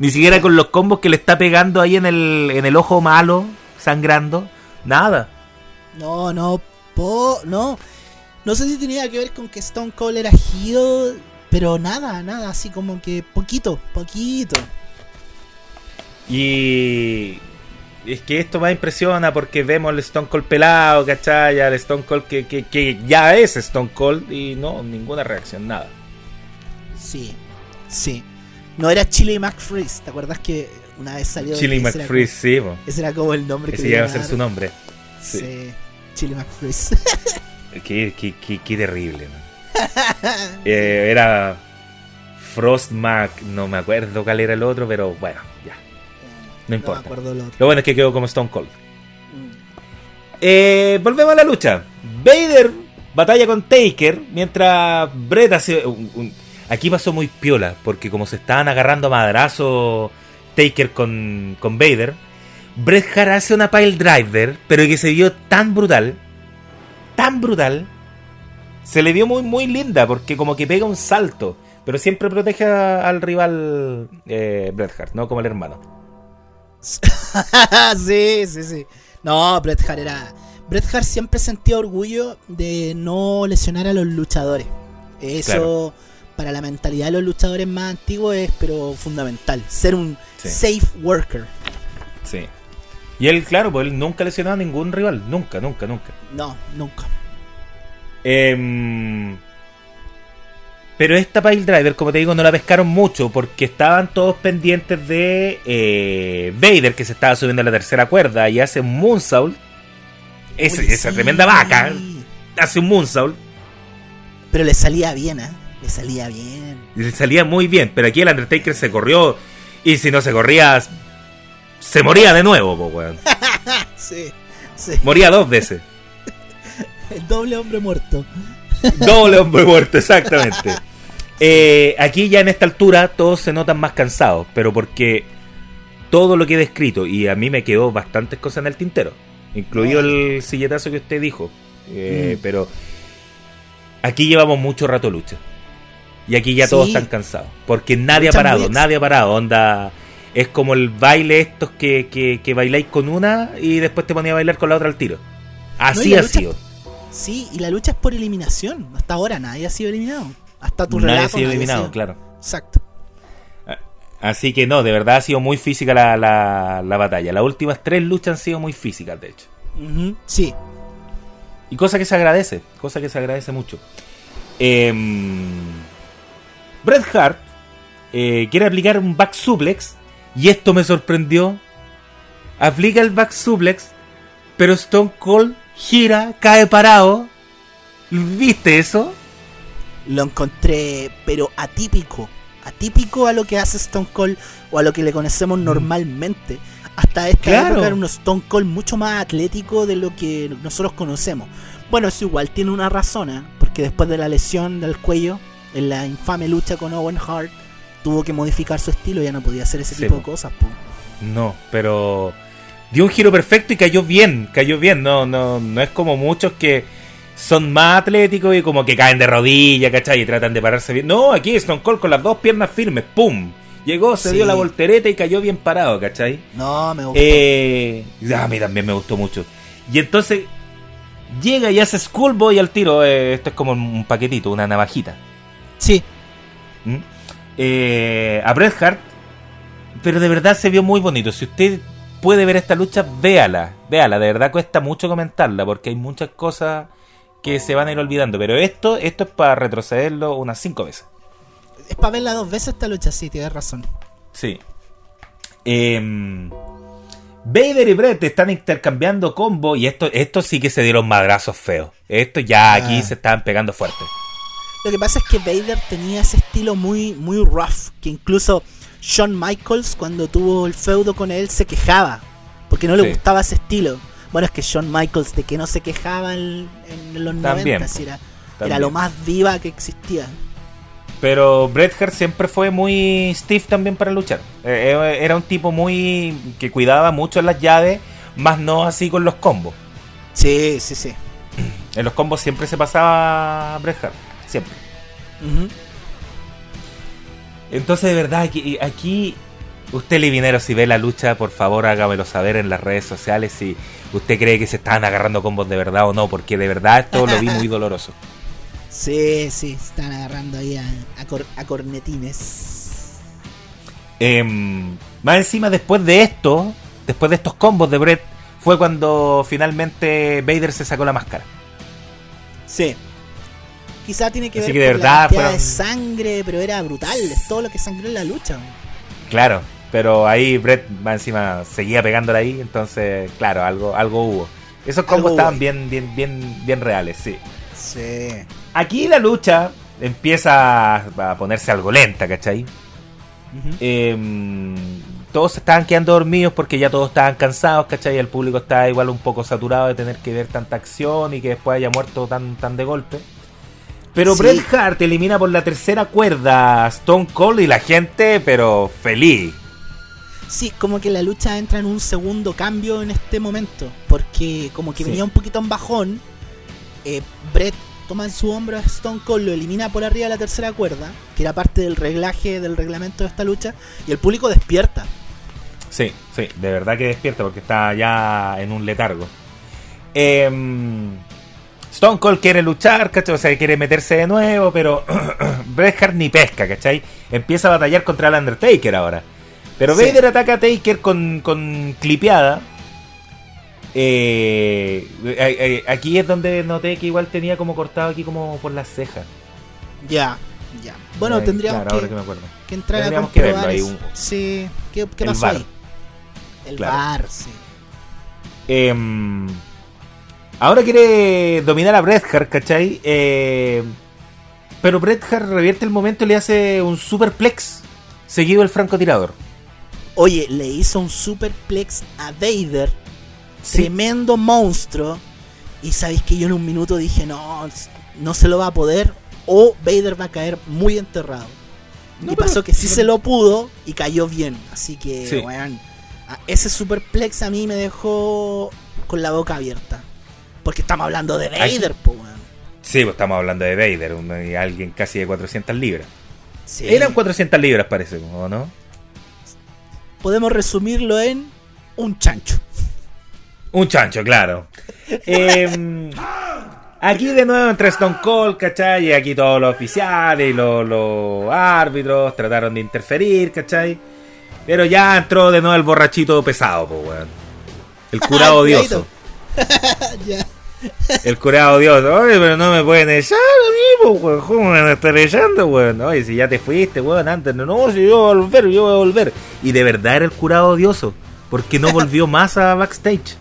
Ni siquiera con los combos que le está pegando ahí en el, en el ojo malo, sangrando. Nada. No, no, po, no. No sé si tenía que ver con que Stone Cold era heel, pero nada, nada, así como que poquito, poquito. Y es que esto me impresiona porque vemos el Stone Cold pelado, ¿cachai? El Stone Cold que, que, ya es Stone Cold y no, ninguna reacción, nada. Sí, sí. No era Chili McFreeze, ¿te acuerdas que una vez salió? Chili McFreeze, sí. Ese era como el nombre ese que iba a ser su nombre. Sí, sí Chili McFreeze. Qué, qué, terrible, eh, era Frostmac, no me acuerdo cuál era el otro, pero bueno, ya. No importa. lo, bueno es que quedó como Stone Cold. Mm. Eh, volvemos a la lucha. Vader batalla con Taker, mientras Brett hace... Aquí pasó muy piola, porque como se estaban agarrando a madrazo Taker con, con Vader, Bret Hart hace una pile driver, pero que se vio tan brutal, tan brutal, se le vio muy, muy linda, porque como que pega un salto, pero siempre protege al rival eh, Bret Hart, no como el hermano. sí, sí, sí. No, Bret Hart era. Bret Hart siempre sentía orgullo de no lesionar a los luchadores. Eso, para la mentalidad de los luchadores más antiguos, es pero fundamental. Ser un safe worker. Sí. Y él, claro, pues él nunca lesionó a ningún rival. Nunca, nunca, nunca. No, nunca. Eh, pero esta Pile Driver, como te digo, no la pescaron mucho porque estaban todos pendientes de eh, Vader, que se estaba subiendo a la tercera cuerda y hace un Moonsault. esa tremenda vaca hace un Moonsault. Pero le salía bien, ¿eh? Le salía bien. Le salía muy bien, pero aquí el Undertaker se corrió y si no se corría, se moría de nuevo, po, weón. sí, sí. Moría dos veces. el doble hombre muerto. doble hombre muerto, exactamente. Eh, aquí ya en esta altura todos se notan más cansados, pero porque todo lo que he descrito, y a mí me quedó bastantes cosas en el tintero, incluido el silletazo que usted dijo, eh, mm. pero aquí llevamos mucho rato lucha. Y aquí ya todos están cansados, porque nadie ha parado, nadie ha parado, onda... Es como el baile estos que, que, bailáis con una y después te ponía a bailar con la otra al tiro. Así ha sido. Sí, y la lucha es por eliminación. Hasta ahora nadie ha sido eliminado. Hasta tu Nadie ha sido eliminado, claro. Exacto. Así que no, de verdad ha sido muy física la, la, batalla. Las últimas tres luchas han sido muy físicas, de hecho. Sí. Y cosa que se agradece, cosa que se agradece mucho. Eh, Bret Hart eh, quiere aplicar un back suplex y esto me sorprendió. Aplica el back suplex, pero Stone Cold gira, cae parado. ¿Viste eso? lo encontré, pero atípico. Atípico a lo que hace Stone Cold o a lo que le conocemos mm. normalmente. Hasta esta época era un Stone Cold mucho más atlético de lo que nosotros conocemos. Bueno, eso igual tiene una razón, ¿eh? porque después de la lesión del cuello, en la infame lucha con Owen Hart, tuvo que modificar su estilo, ya no podía hacer ese tipo de cosas. No, pero dio un giro perfecto y cayó bien, cayó bien, no, no, no es como muchos que son más atléticos y como que caen de rodillas, ¿cachai? Y tratan de pararse bien. No, aquí Stone Cold con las dos piernas firmes, ¡pum! Llegó, se dio la voltereta y cayó bien parado, ¿cachai? No, me gustó. Eh, a mí también me gustó mucho. Y entonces llega y hace Schoolboy al tiro. Eh, esto es como un paquetito, una navajita. Sí. ¿Mm? Eh, a Bret Hart. Pero de verdad se vio muy bonito. Si usted puede ver esta lucha, véala. Véala. De verdad cuesta mucho comentarla porque hay muchas cosas que se van a ir olvidando. Pero esto, esto es para retrocederlo unas cinco veces. Es para verla dos veces esta lucha, sí, tienes razón. Sí. Em, Vader y Brett están intercambiando combo y esto, esto sí que se dieron madrazos feos. Esto ya aquí ah. se estaban pegando fuerte. Lo que pasa es que Vader tenía ese estilo muy, muy rough, que incluso Shawn Michaels cuando tuvo el feudo con él se quejaba, porque no le gustaba ese estilo. Bueno, es que Shawn Michaels, de que no se quejaba en, los 90, era, era, lo más viva que existía. Pero Bret Hart siempre fue muy stiff también para luchar. Eh, eh, era un tipo muy. que cuidaba mucho las llaves, más no así con los combos. Sí, sí, sí. En los combos siempre se pasaba Bret Hart. Siempre. Entonces, de verdad, aquí, aquí usted, Livinero, si ve la lucha, por favor hágamelo saber en las redes sociales si usted cree que se están agarrando combos de verdad o no, porque de verdad esto lo vi muy doloroso. Sí, sí, están agarrando ahí a, cornetines. Em, más encima, después de esto, después de estos combos de Brett, fue cuando finalmente Vader se sacó la máscara. Sí. Quizá tiene que ver con la cantidad de sangre, pero era brutal, todo lo que sangró en la lucha. Claro, pero ahí Brett más encima seguía pegándola ahí, entonces, claro, algo, algo hubo. Esos combos estaban bien, bien, bien, bien reales, sí. Sí. Aquí la lucha empieza a ponerse algo lenta, ¿cachai? Em, todos estaban quedando dormidos porque ya todos estaban cansados, ¿cachai? El público estaba igual un poco saturado de tener que ver tanta acción y que después haya muerto tan, tan de golpe. Pero Sí. Bret Hart elimina por la tercera cuerda a Stone Cold y la gente, pero feliz. Sí, como que la lucha entra en un segundo cambio en este momento. Porque como que Sí. venía un poquito en bajón. Eh, Brett toma en su hombro a Stone Cold, lo elimina por arriba de la tercera cuerda, que era parte del reglaje, del reglamento de esta lucha, y el público despierta. Sí, sí, de verdad que despierta porque está ya en un letargo. Em, Stone Cold quiere luchar, ¿cachai? O sea, quiere meterse de nuevo, pero Bret Hart ni pesca, ¿cachai? Empieza a batallar contra el Undertaker ahora. Pero Sí. Vader ataca a Taker con, con clipeada. Eh, eh, eh, aquí es donde noté que igual tenía como cortado aquí como por las cejas. Ya, ya. Bueno, Ay, tendríamos claro, ahora que, que me acuerdo. que entrar a tendríamos que comprobar verlo ahí, un- Sí, ¿qué, qué el pasó ahí? El Claro. bar, sí. Em, ahora quiere dominar a Bret Hart, ¿cachai? Eh, pero Bret Hart revierte el momento y le hace un superplex seguido el francotirador. Oye, le hizo un superplex a Vader, Sí. tremendo monstruo. Y sabéis que yo en un minuto dije, no, no se lo va a poder. O Vader va a caer muy enterrado. No, y pasó que sí se lo pudo y cayó bien. Así que, Sí. ese superplex a mí me dejó con la boca abierta. Porque estamos hablando de Vader, po, weón. Sí, pues estamos hablando de Vader, un- alguien casi de 400 libras. Sí. Eran 400 libras, parece, ¿o no? Podemos resumirlo en un chancho. Un chancho, claro. Em, aquí de nuevo entre Stone Cold, ¿cachai? Y aquí todos los oficiales y los, los árbitros trataron de interferir, ¿cachai? Pero ya entró de nuevo el borrachito pesado, pues, weón. El curado odioso. ya. El curado odioso. Oye, pero no me pueden echar a mí, weón. ¿Cómo me van a estar echando, weón? Oye, si ya te fuiste, weón, antes. No, no, si yo voy a volver, yo voy a volver. Y de verdad era el curado odioso. Porque no volvió más a backstage.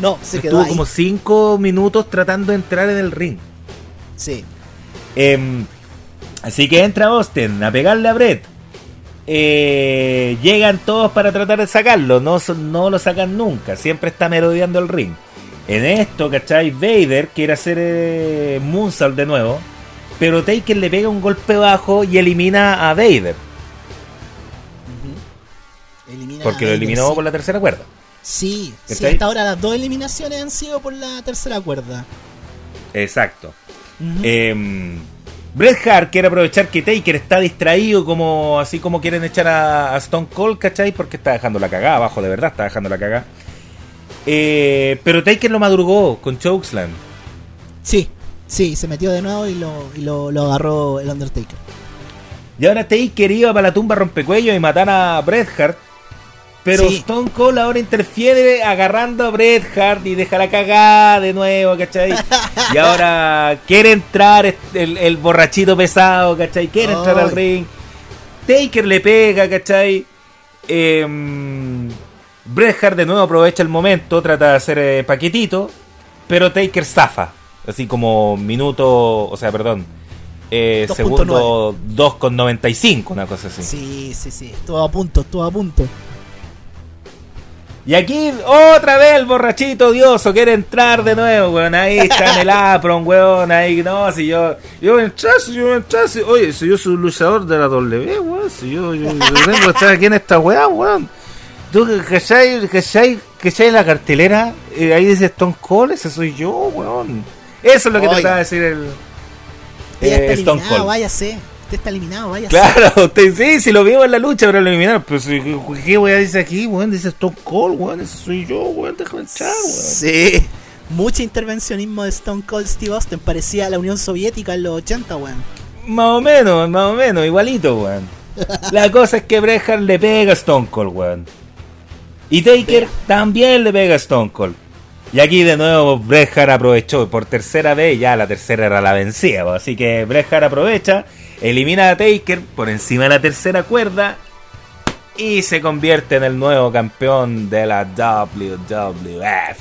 No, se quedó Estuvo ahí. como 5 minutos tratando de entrar en el ring. Sí. Em, así que entra Austin a pegarle a Brett. Eh, llegan todos para tratar de sacarlo. No, no lo sacan nunca. Siempre está merodeando el ring. En esto, ¿cachai? Vader quiere hacer eh, Moonsault de nuevo. Pero Taker le pega un golpe bajo y elimina a Vader. Elimina Porque a lo eliminó sí. por la tercera cuerda. Sí, sí, hasta ahora las dos eliminaciones han sido por la tercera cuerda. Exacto. Eh, Bret Hart quiere aprovechar que Taker está distraído como así como quieren echar a, a Stone Cold, ¿cachai? Porque está dejando la cagada abajo, de verdad, está dejando la cagada. Eh, pero Taker lo madrugó con Chokeslam. Sí, sí, se metió de nuevo y lo, y lo, lo agarró el Undertaker. Y ahora Taker iba para la tumba rompecuello y matar a Bret Hart. Pero Sí. Stone Cold ahora interfiere agarrando a Bret Hart y deja la cagada de nuevo, ¿cachai? Y ahora quiere entrar el, el borrachito pesado, ¿cachai? Quiere entrar al ring. Taker le pega, ¿cachai? Em, Bret Hart de nuevo aprovecha el momento, trata de hacer eh, paquetito, pero Taker zafa. Así como minuto, o sea, perdón, eh, 2.9. segundo 2,95, una cosa así. Sí, sí, sí, estuvo a punto, estuvo a punto. Y aquí otra vez el borrachito odioso quiere entrar de nuevo, weón. Ahí está en el apron, weón. Ahí no, si yo. Yo entrase, yo entrase. Oye, si yo soy un luchador de la W, weón. Si yo, yo, yo tengo que estar aquí en esta weá, weón. Tú, ¿cachai? ¿cachai? ¿cachai la cartelera? Eh, ahí dice Stone Cold, ese soy yo, weón. Eso es lo que Oiga. trataba de decir el. Eh, Stone Cold. váyase. Usted está eliminado, váyase. Claro, usted, sí, si lo vimos en la lucha, pero lo eliminaron. Pero si, ¿qué weá dice aquí, weón? Dice Stone Cold, weón. Ese soy yo, weón. Déjame entrar, weón. Sí. Mucho intervencionismo de Stone Cold Steve Austin. Parecía la Unión Soviética en los 80, weón. Más o menos, más o menos, igualito, weón. La cosa es que Bret Hart le pega a Stone Cold, weón. Y Taker también le pega a Stone Cold. Y aquí de nuevo Bret Hart aprovechó por tercera vez, ya la tercera era la vencida, así que Bret Hart aprovecha, elimina a Taker por encima de la tercera cuerda y se convierte en el nuevo campeón de la WWF.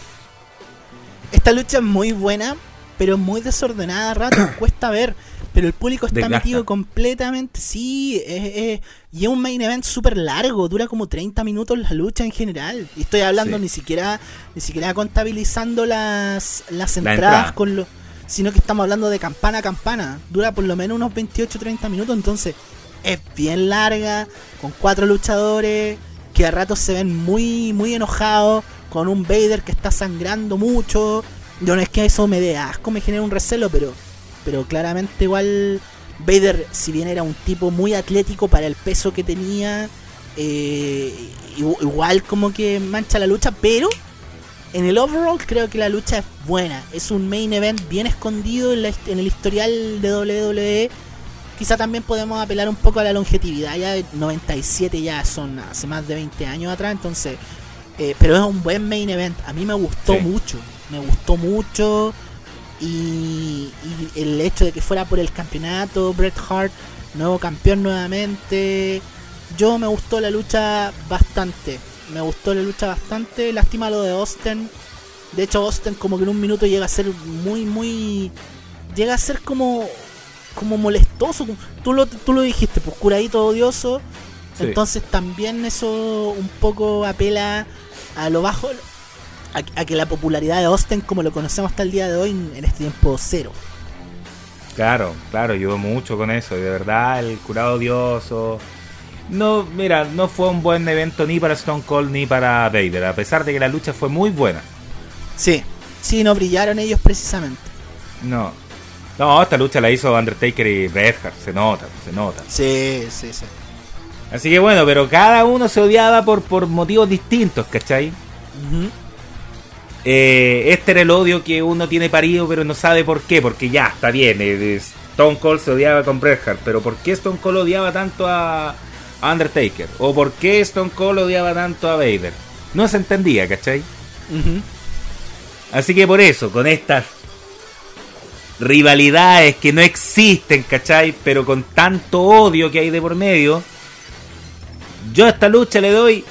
Esta lucha es muy buena, pero muy desordenada a ratos. cuesta ver. Pero el público está Desgasta. metido completamente, sí, es- y es un main event súper largo, dura como 30 minutos la lucha en general. Y estoy hablando Sí. ni siquiera ni siquiera contabilizando las, las La entradas entrada. con lo sino que estamos hablando de campana a campana. Dura por lo menos unos 28-30 minutos, entonces es bien larga, con cuatro luchadores que a ratos se ven muy, muy enojados, con un Vader que está sangrando mucho. Yo no es que eso me dé asco, me genera un recelo, pero, pero claramente igual Vader, si bien era un tipo muy atlético para el peso que tenía, eh, igu- igual como que mancha la lucha, pero en el overall creo que la lucha es buena. Es un main event bien escondido en, la en el historial de WWE. Quizá también podemos apelar un poco a la longevidad. Ya de 97 ya son hace más de 20 años atrás. Entonces, eh, pero es un buen main event. A mí me gustó Sí. mucho. Me gustó mucho. Y, y el hecho de que fuera por el campeonato, Bret Hart, nuevo campeón nuevamente. Yo me gustó la lucha bastante. Me gustó la lucha bastante. Lástima lo de Austin. De hecho, Austin como que en un minuto llega a ser muy, muy... Llega a ser como... Como molestoso. Tú lo, tú lo dijiste, pues curadito odioso. Sí. Entonces también eso un poco apela a lo bajo... A, a que la popularidad de Austin como lo conocemos hasta el día de hoy en, este tiempo cero. Claro, claro, ayudó mucho con eso. Y de verdad, el curado odioso. No, mira, no fue un buen evento ni para Stone Cold ni para Vader, a pesar de que la lucha fue muy buena. Sí. Sí, no brillaron ellos precisamente. No. No, esta lucha la hizo Undertaker y Bret Hart, se nota, se nota. Sí, sí, sí. Así que bueno, pero cada uno se odiaba por, por motivos distintos, ¿cachai? Eh, este era el odio que uno tiene parido, pero no sabe por qué. Porque ya, está bien. eh, Stone Cold se odiaba con Bret Hart, pero ¿por qué Stone Cold odiaba tanto a Undertaker? ¿O por qué Stone Cold odiaba tanto a Vader? No se entendía, ¿cachai? Así que por eso, con estas rivalidades que no existen, ¿cachai? Pero con tanto odio que hay de por medio, yo a esta lucha le doy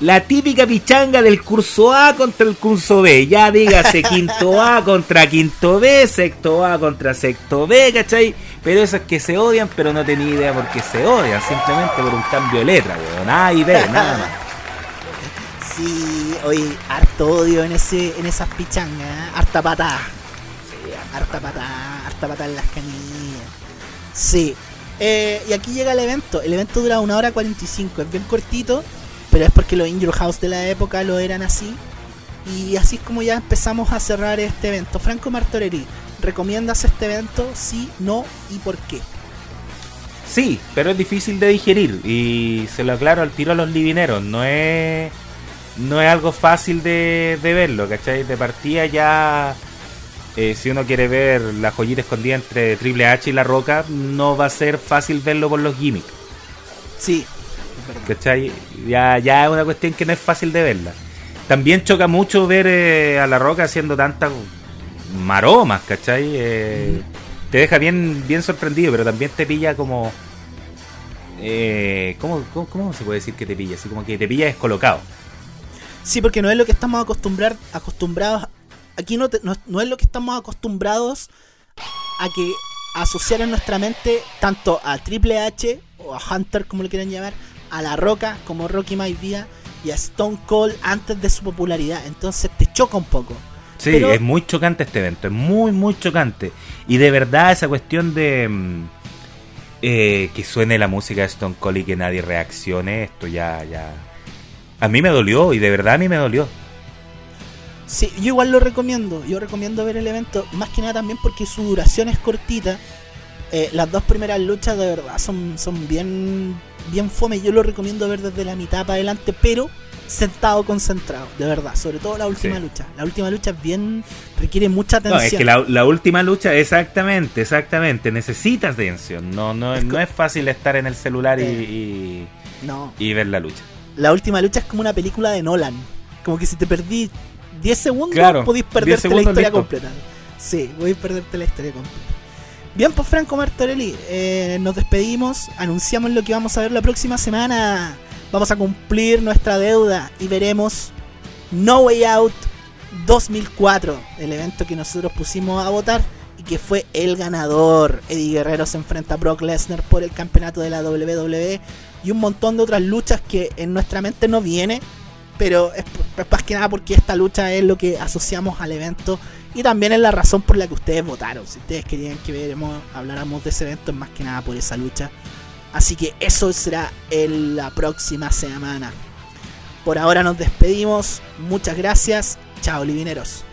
la típica pichanga del curso A contra el curso B. Ya dígase quinto A contra quinto B, sexto A contra sexto B, ¿cachai? Pero esos que se odian, pero no tenía idea por qué se odian, simplemente por un cambio de letra, weón. A y B, nada más. Sí, hoy harto odio en ese en esas pichangas, ¿eh? harta patada. Sí, harta patada, harta patada en las canillas. Sí. Eh, y aquí llega el evento. El evento dura una hora 45, es bien cortito, pero es porque los In Your House de la época lo eran así. Y así es como ya empezamos a cerrar este evento. Franco Martorelli, ¿recomiendas este evento? Sí, no y por qué? Sí, pero es difícil de digerir y se lo aclaro al tiro a los livineros. No es, no es algo fácil de, de verlo, ¿cachai? De partida ya, eh, si uno quiere ver la joyita escondida entre Triple H y La Roca, no va a ser fácil verlo por los gimmicks, Sí. ¿Cachai? Ya, ya es una cuestión que no es fácil de verla. También choca mucho ver eh, a La Roca haciendo tantas maromas, ¿cachai? Eh, Te deja bien, bien sorprendido, pero también te pilla como... Eh, ¿cómo, cómo, cómo se puede decir que te pilla? Así como que te pilla descolocado. Sí, porque no es lo que estamos acostumbrar, acostumbrados. Aquí no, te- no, no es lo que estamos acostumbrados a que asociar en nuestra mente tanto a Triple H o a Hunter, como lo quieran llamar, a La Roca, como Rocky Maivia, y a Stone Cold antes de su popularidad. Entonces te choca un poco. Sí, Pero- es muy chocante este evento, es muy, muy chocante. Y de verdad esa cuestión de mm, eh, que suene la música de Stone Cold y que nadie reaccione, esto ya, ya... A mí me dolió y de verdad a mí me dolió. Sí, yo igual lo recomiendo. Yo recomiendo ver el evento, más que nada también porque su duración es cortita. Eh, las dos primeras luchas de verdad son, son bien, bien fome. Yo lo recomiendo ver desde la mitad para adelante, pero sentado concentrado, de verdad. Sobre todo la última Sí. lucha. La última lucha es bien requiere mucha No, atención. es que la, la última lucha, exactamente, exactamente, necesitas atención. No, no, Es no es fácil estar en el celular y, Eh. y- No, y ver la lucha. la última lucha es como una película de Nolan. Como que si te perdí 10 segundos, Claro, podéis 10 perderte la historia listo. completa. Sí, podéis perderte la historia completa. Bien, pues Franco Martorelli, eh, nos despedimos, anunciamos lo que vamos a ver la próxima semana. Vamos a cumplir nuestra deuda y veremos No Way Out 2004, el evento que nosotros pusimos a votar y que fue el ganador. Eddie Guerrero se enfrenta a Brock Lesnar por el campeonato de la WWE y un montón de otras luchas que en nuestra mente no viene, pero es, más que nada porque esta lucha es lo que asociamos al evento y también es la razón por la que ustedes votaron. Si ustedes querían que habláramos de ese evento, es más que nada por esa lucha. Así que eso será en la próxima semana. Por ahora nos despedimos. Muchas gracias. Chao, livineros.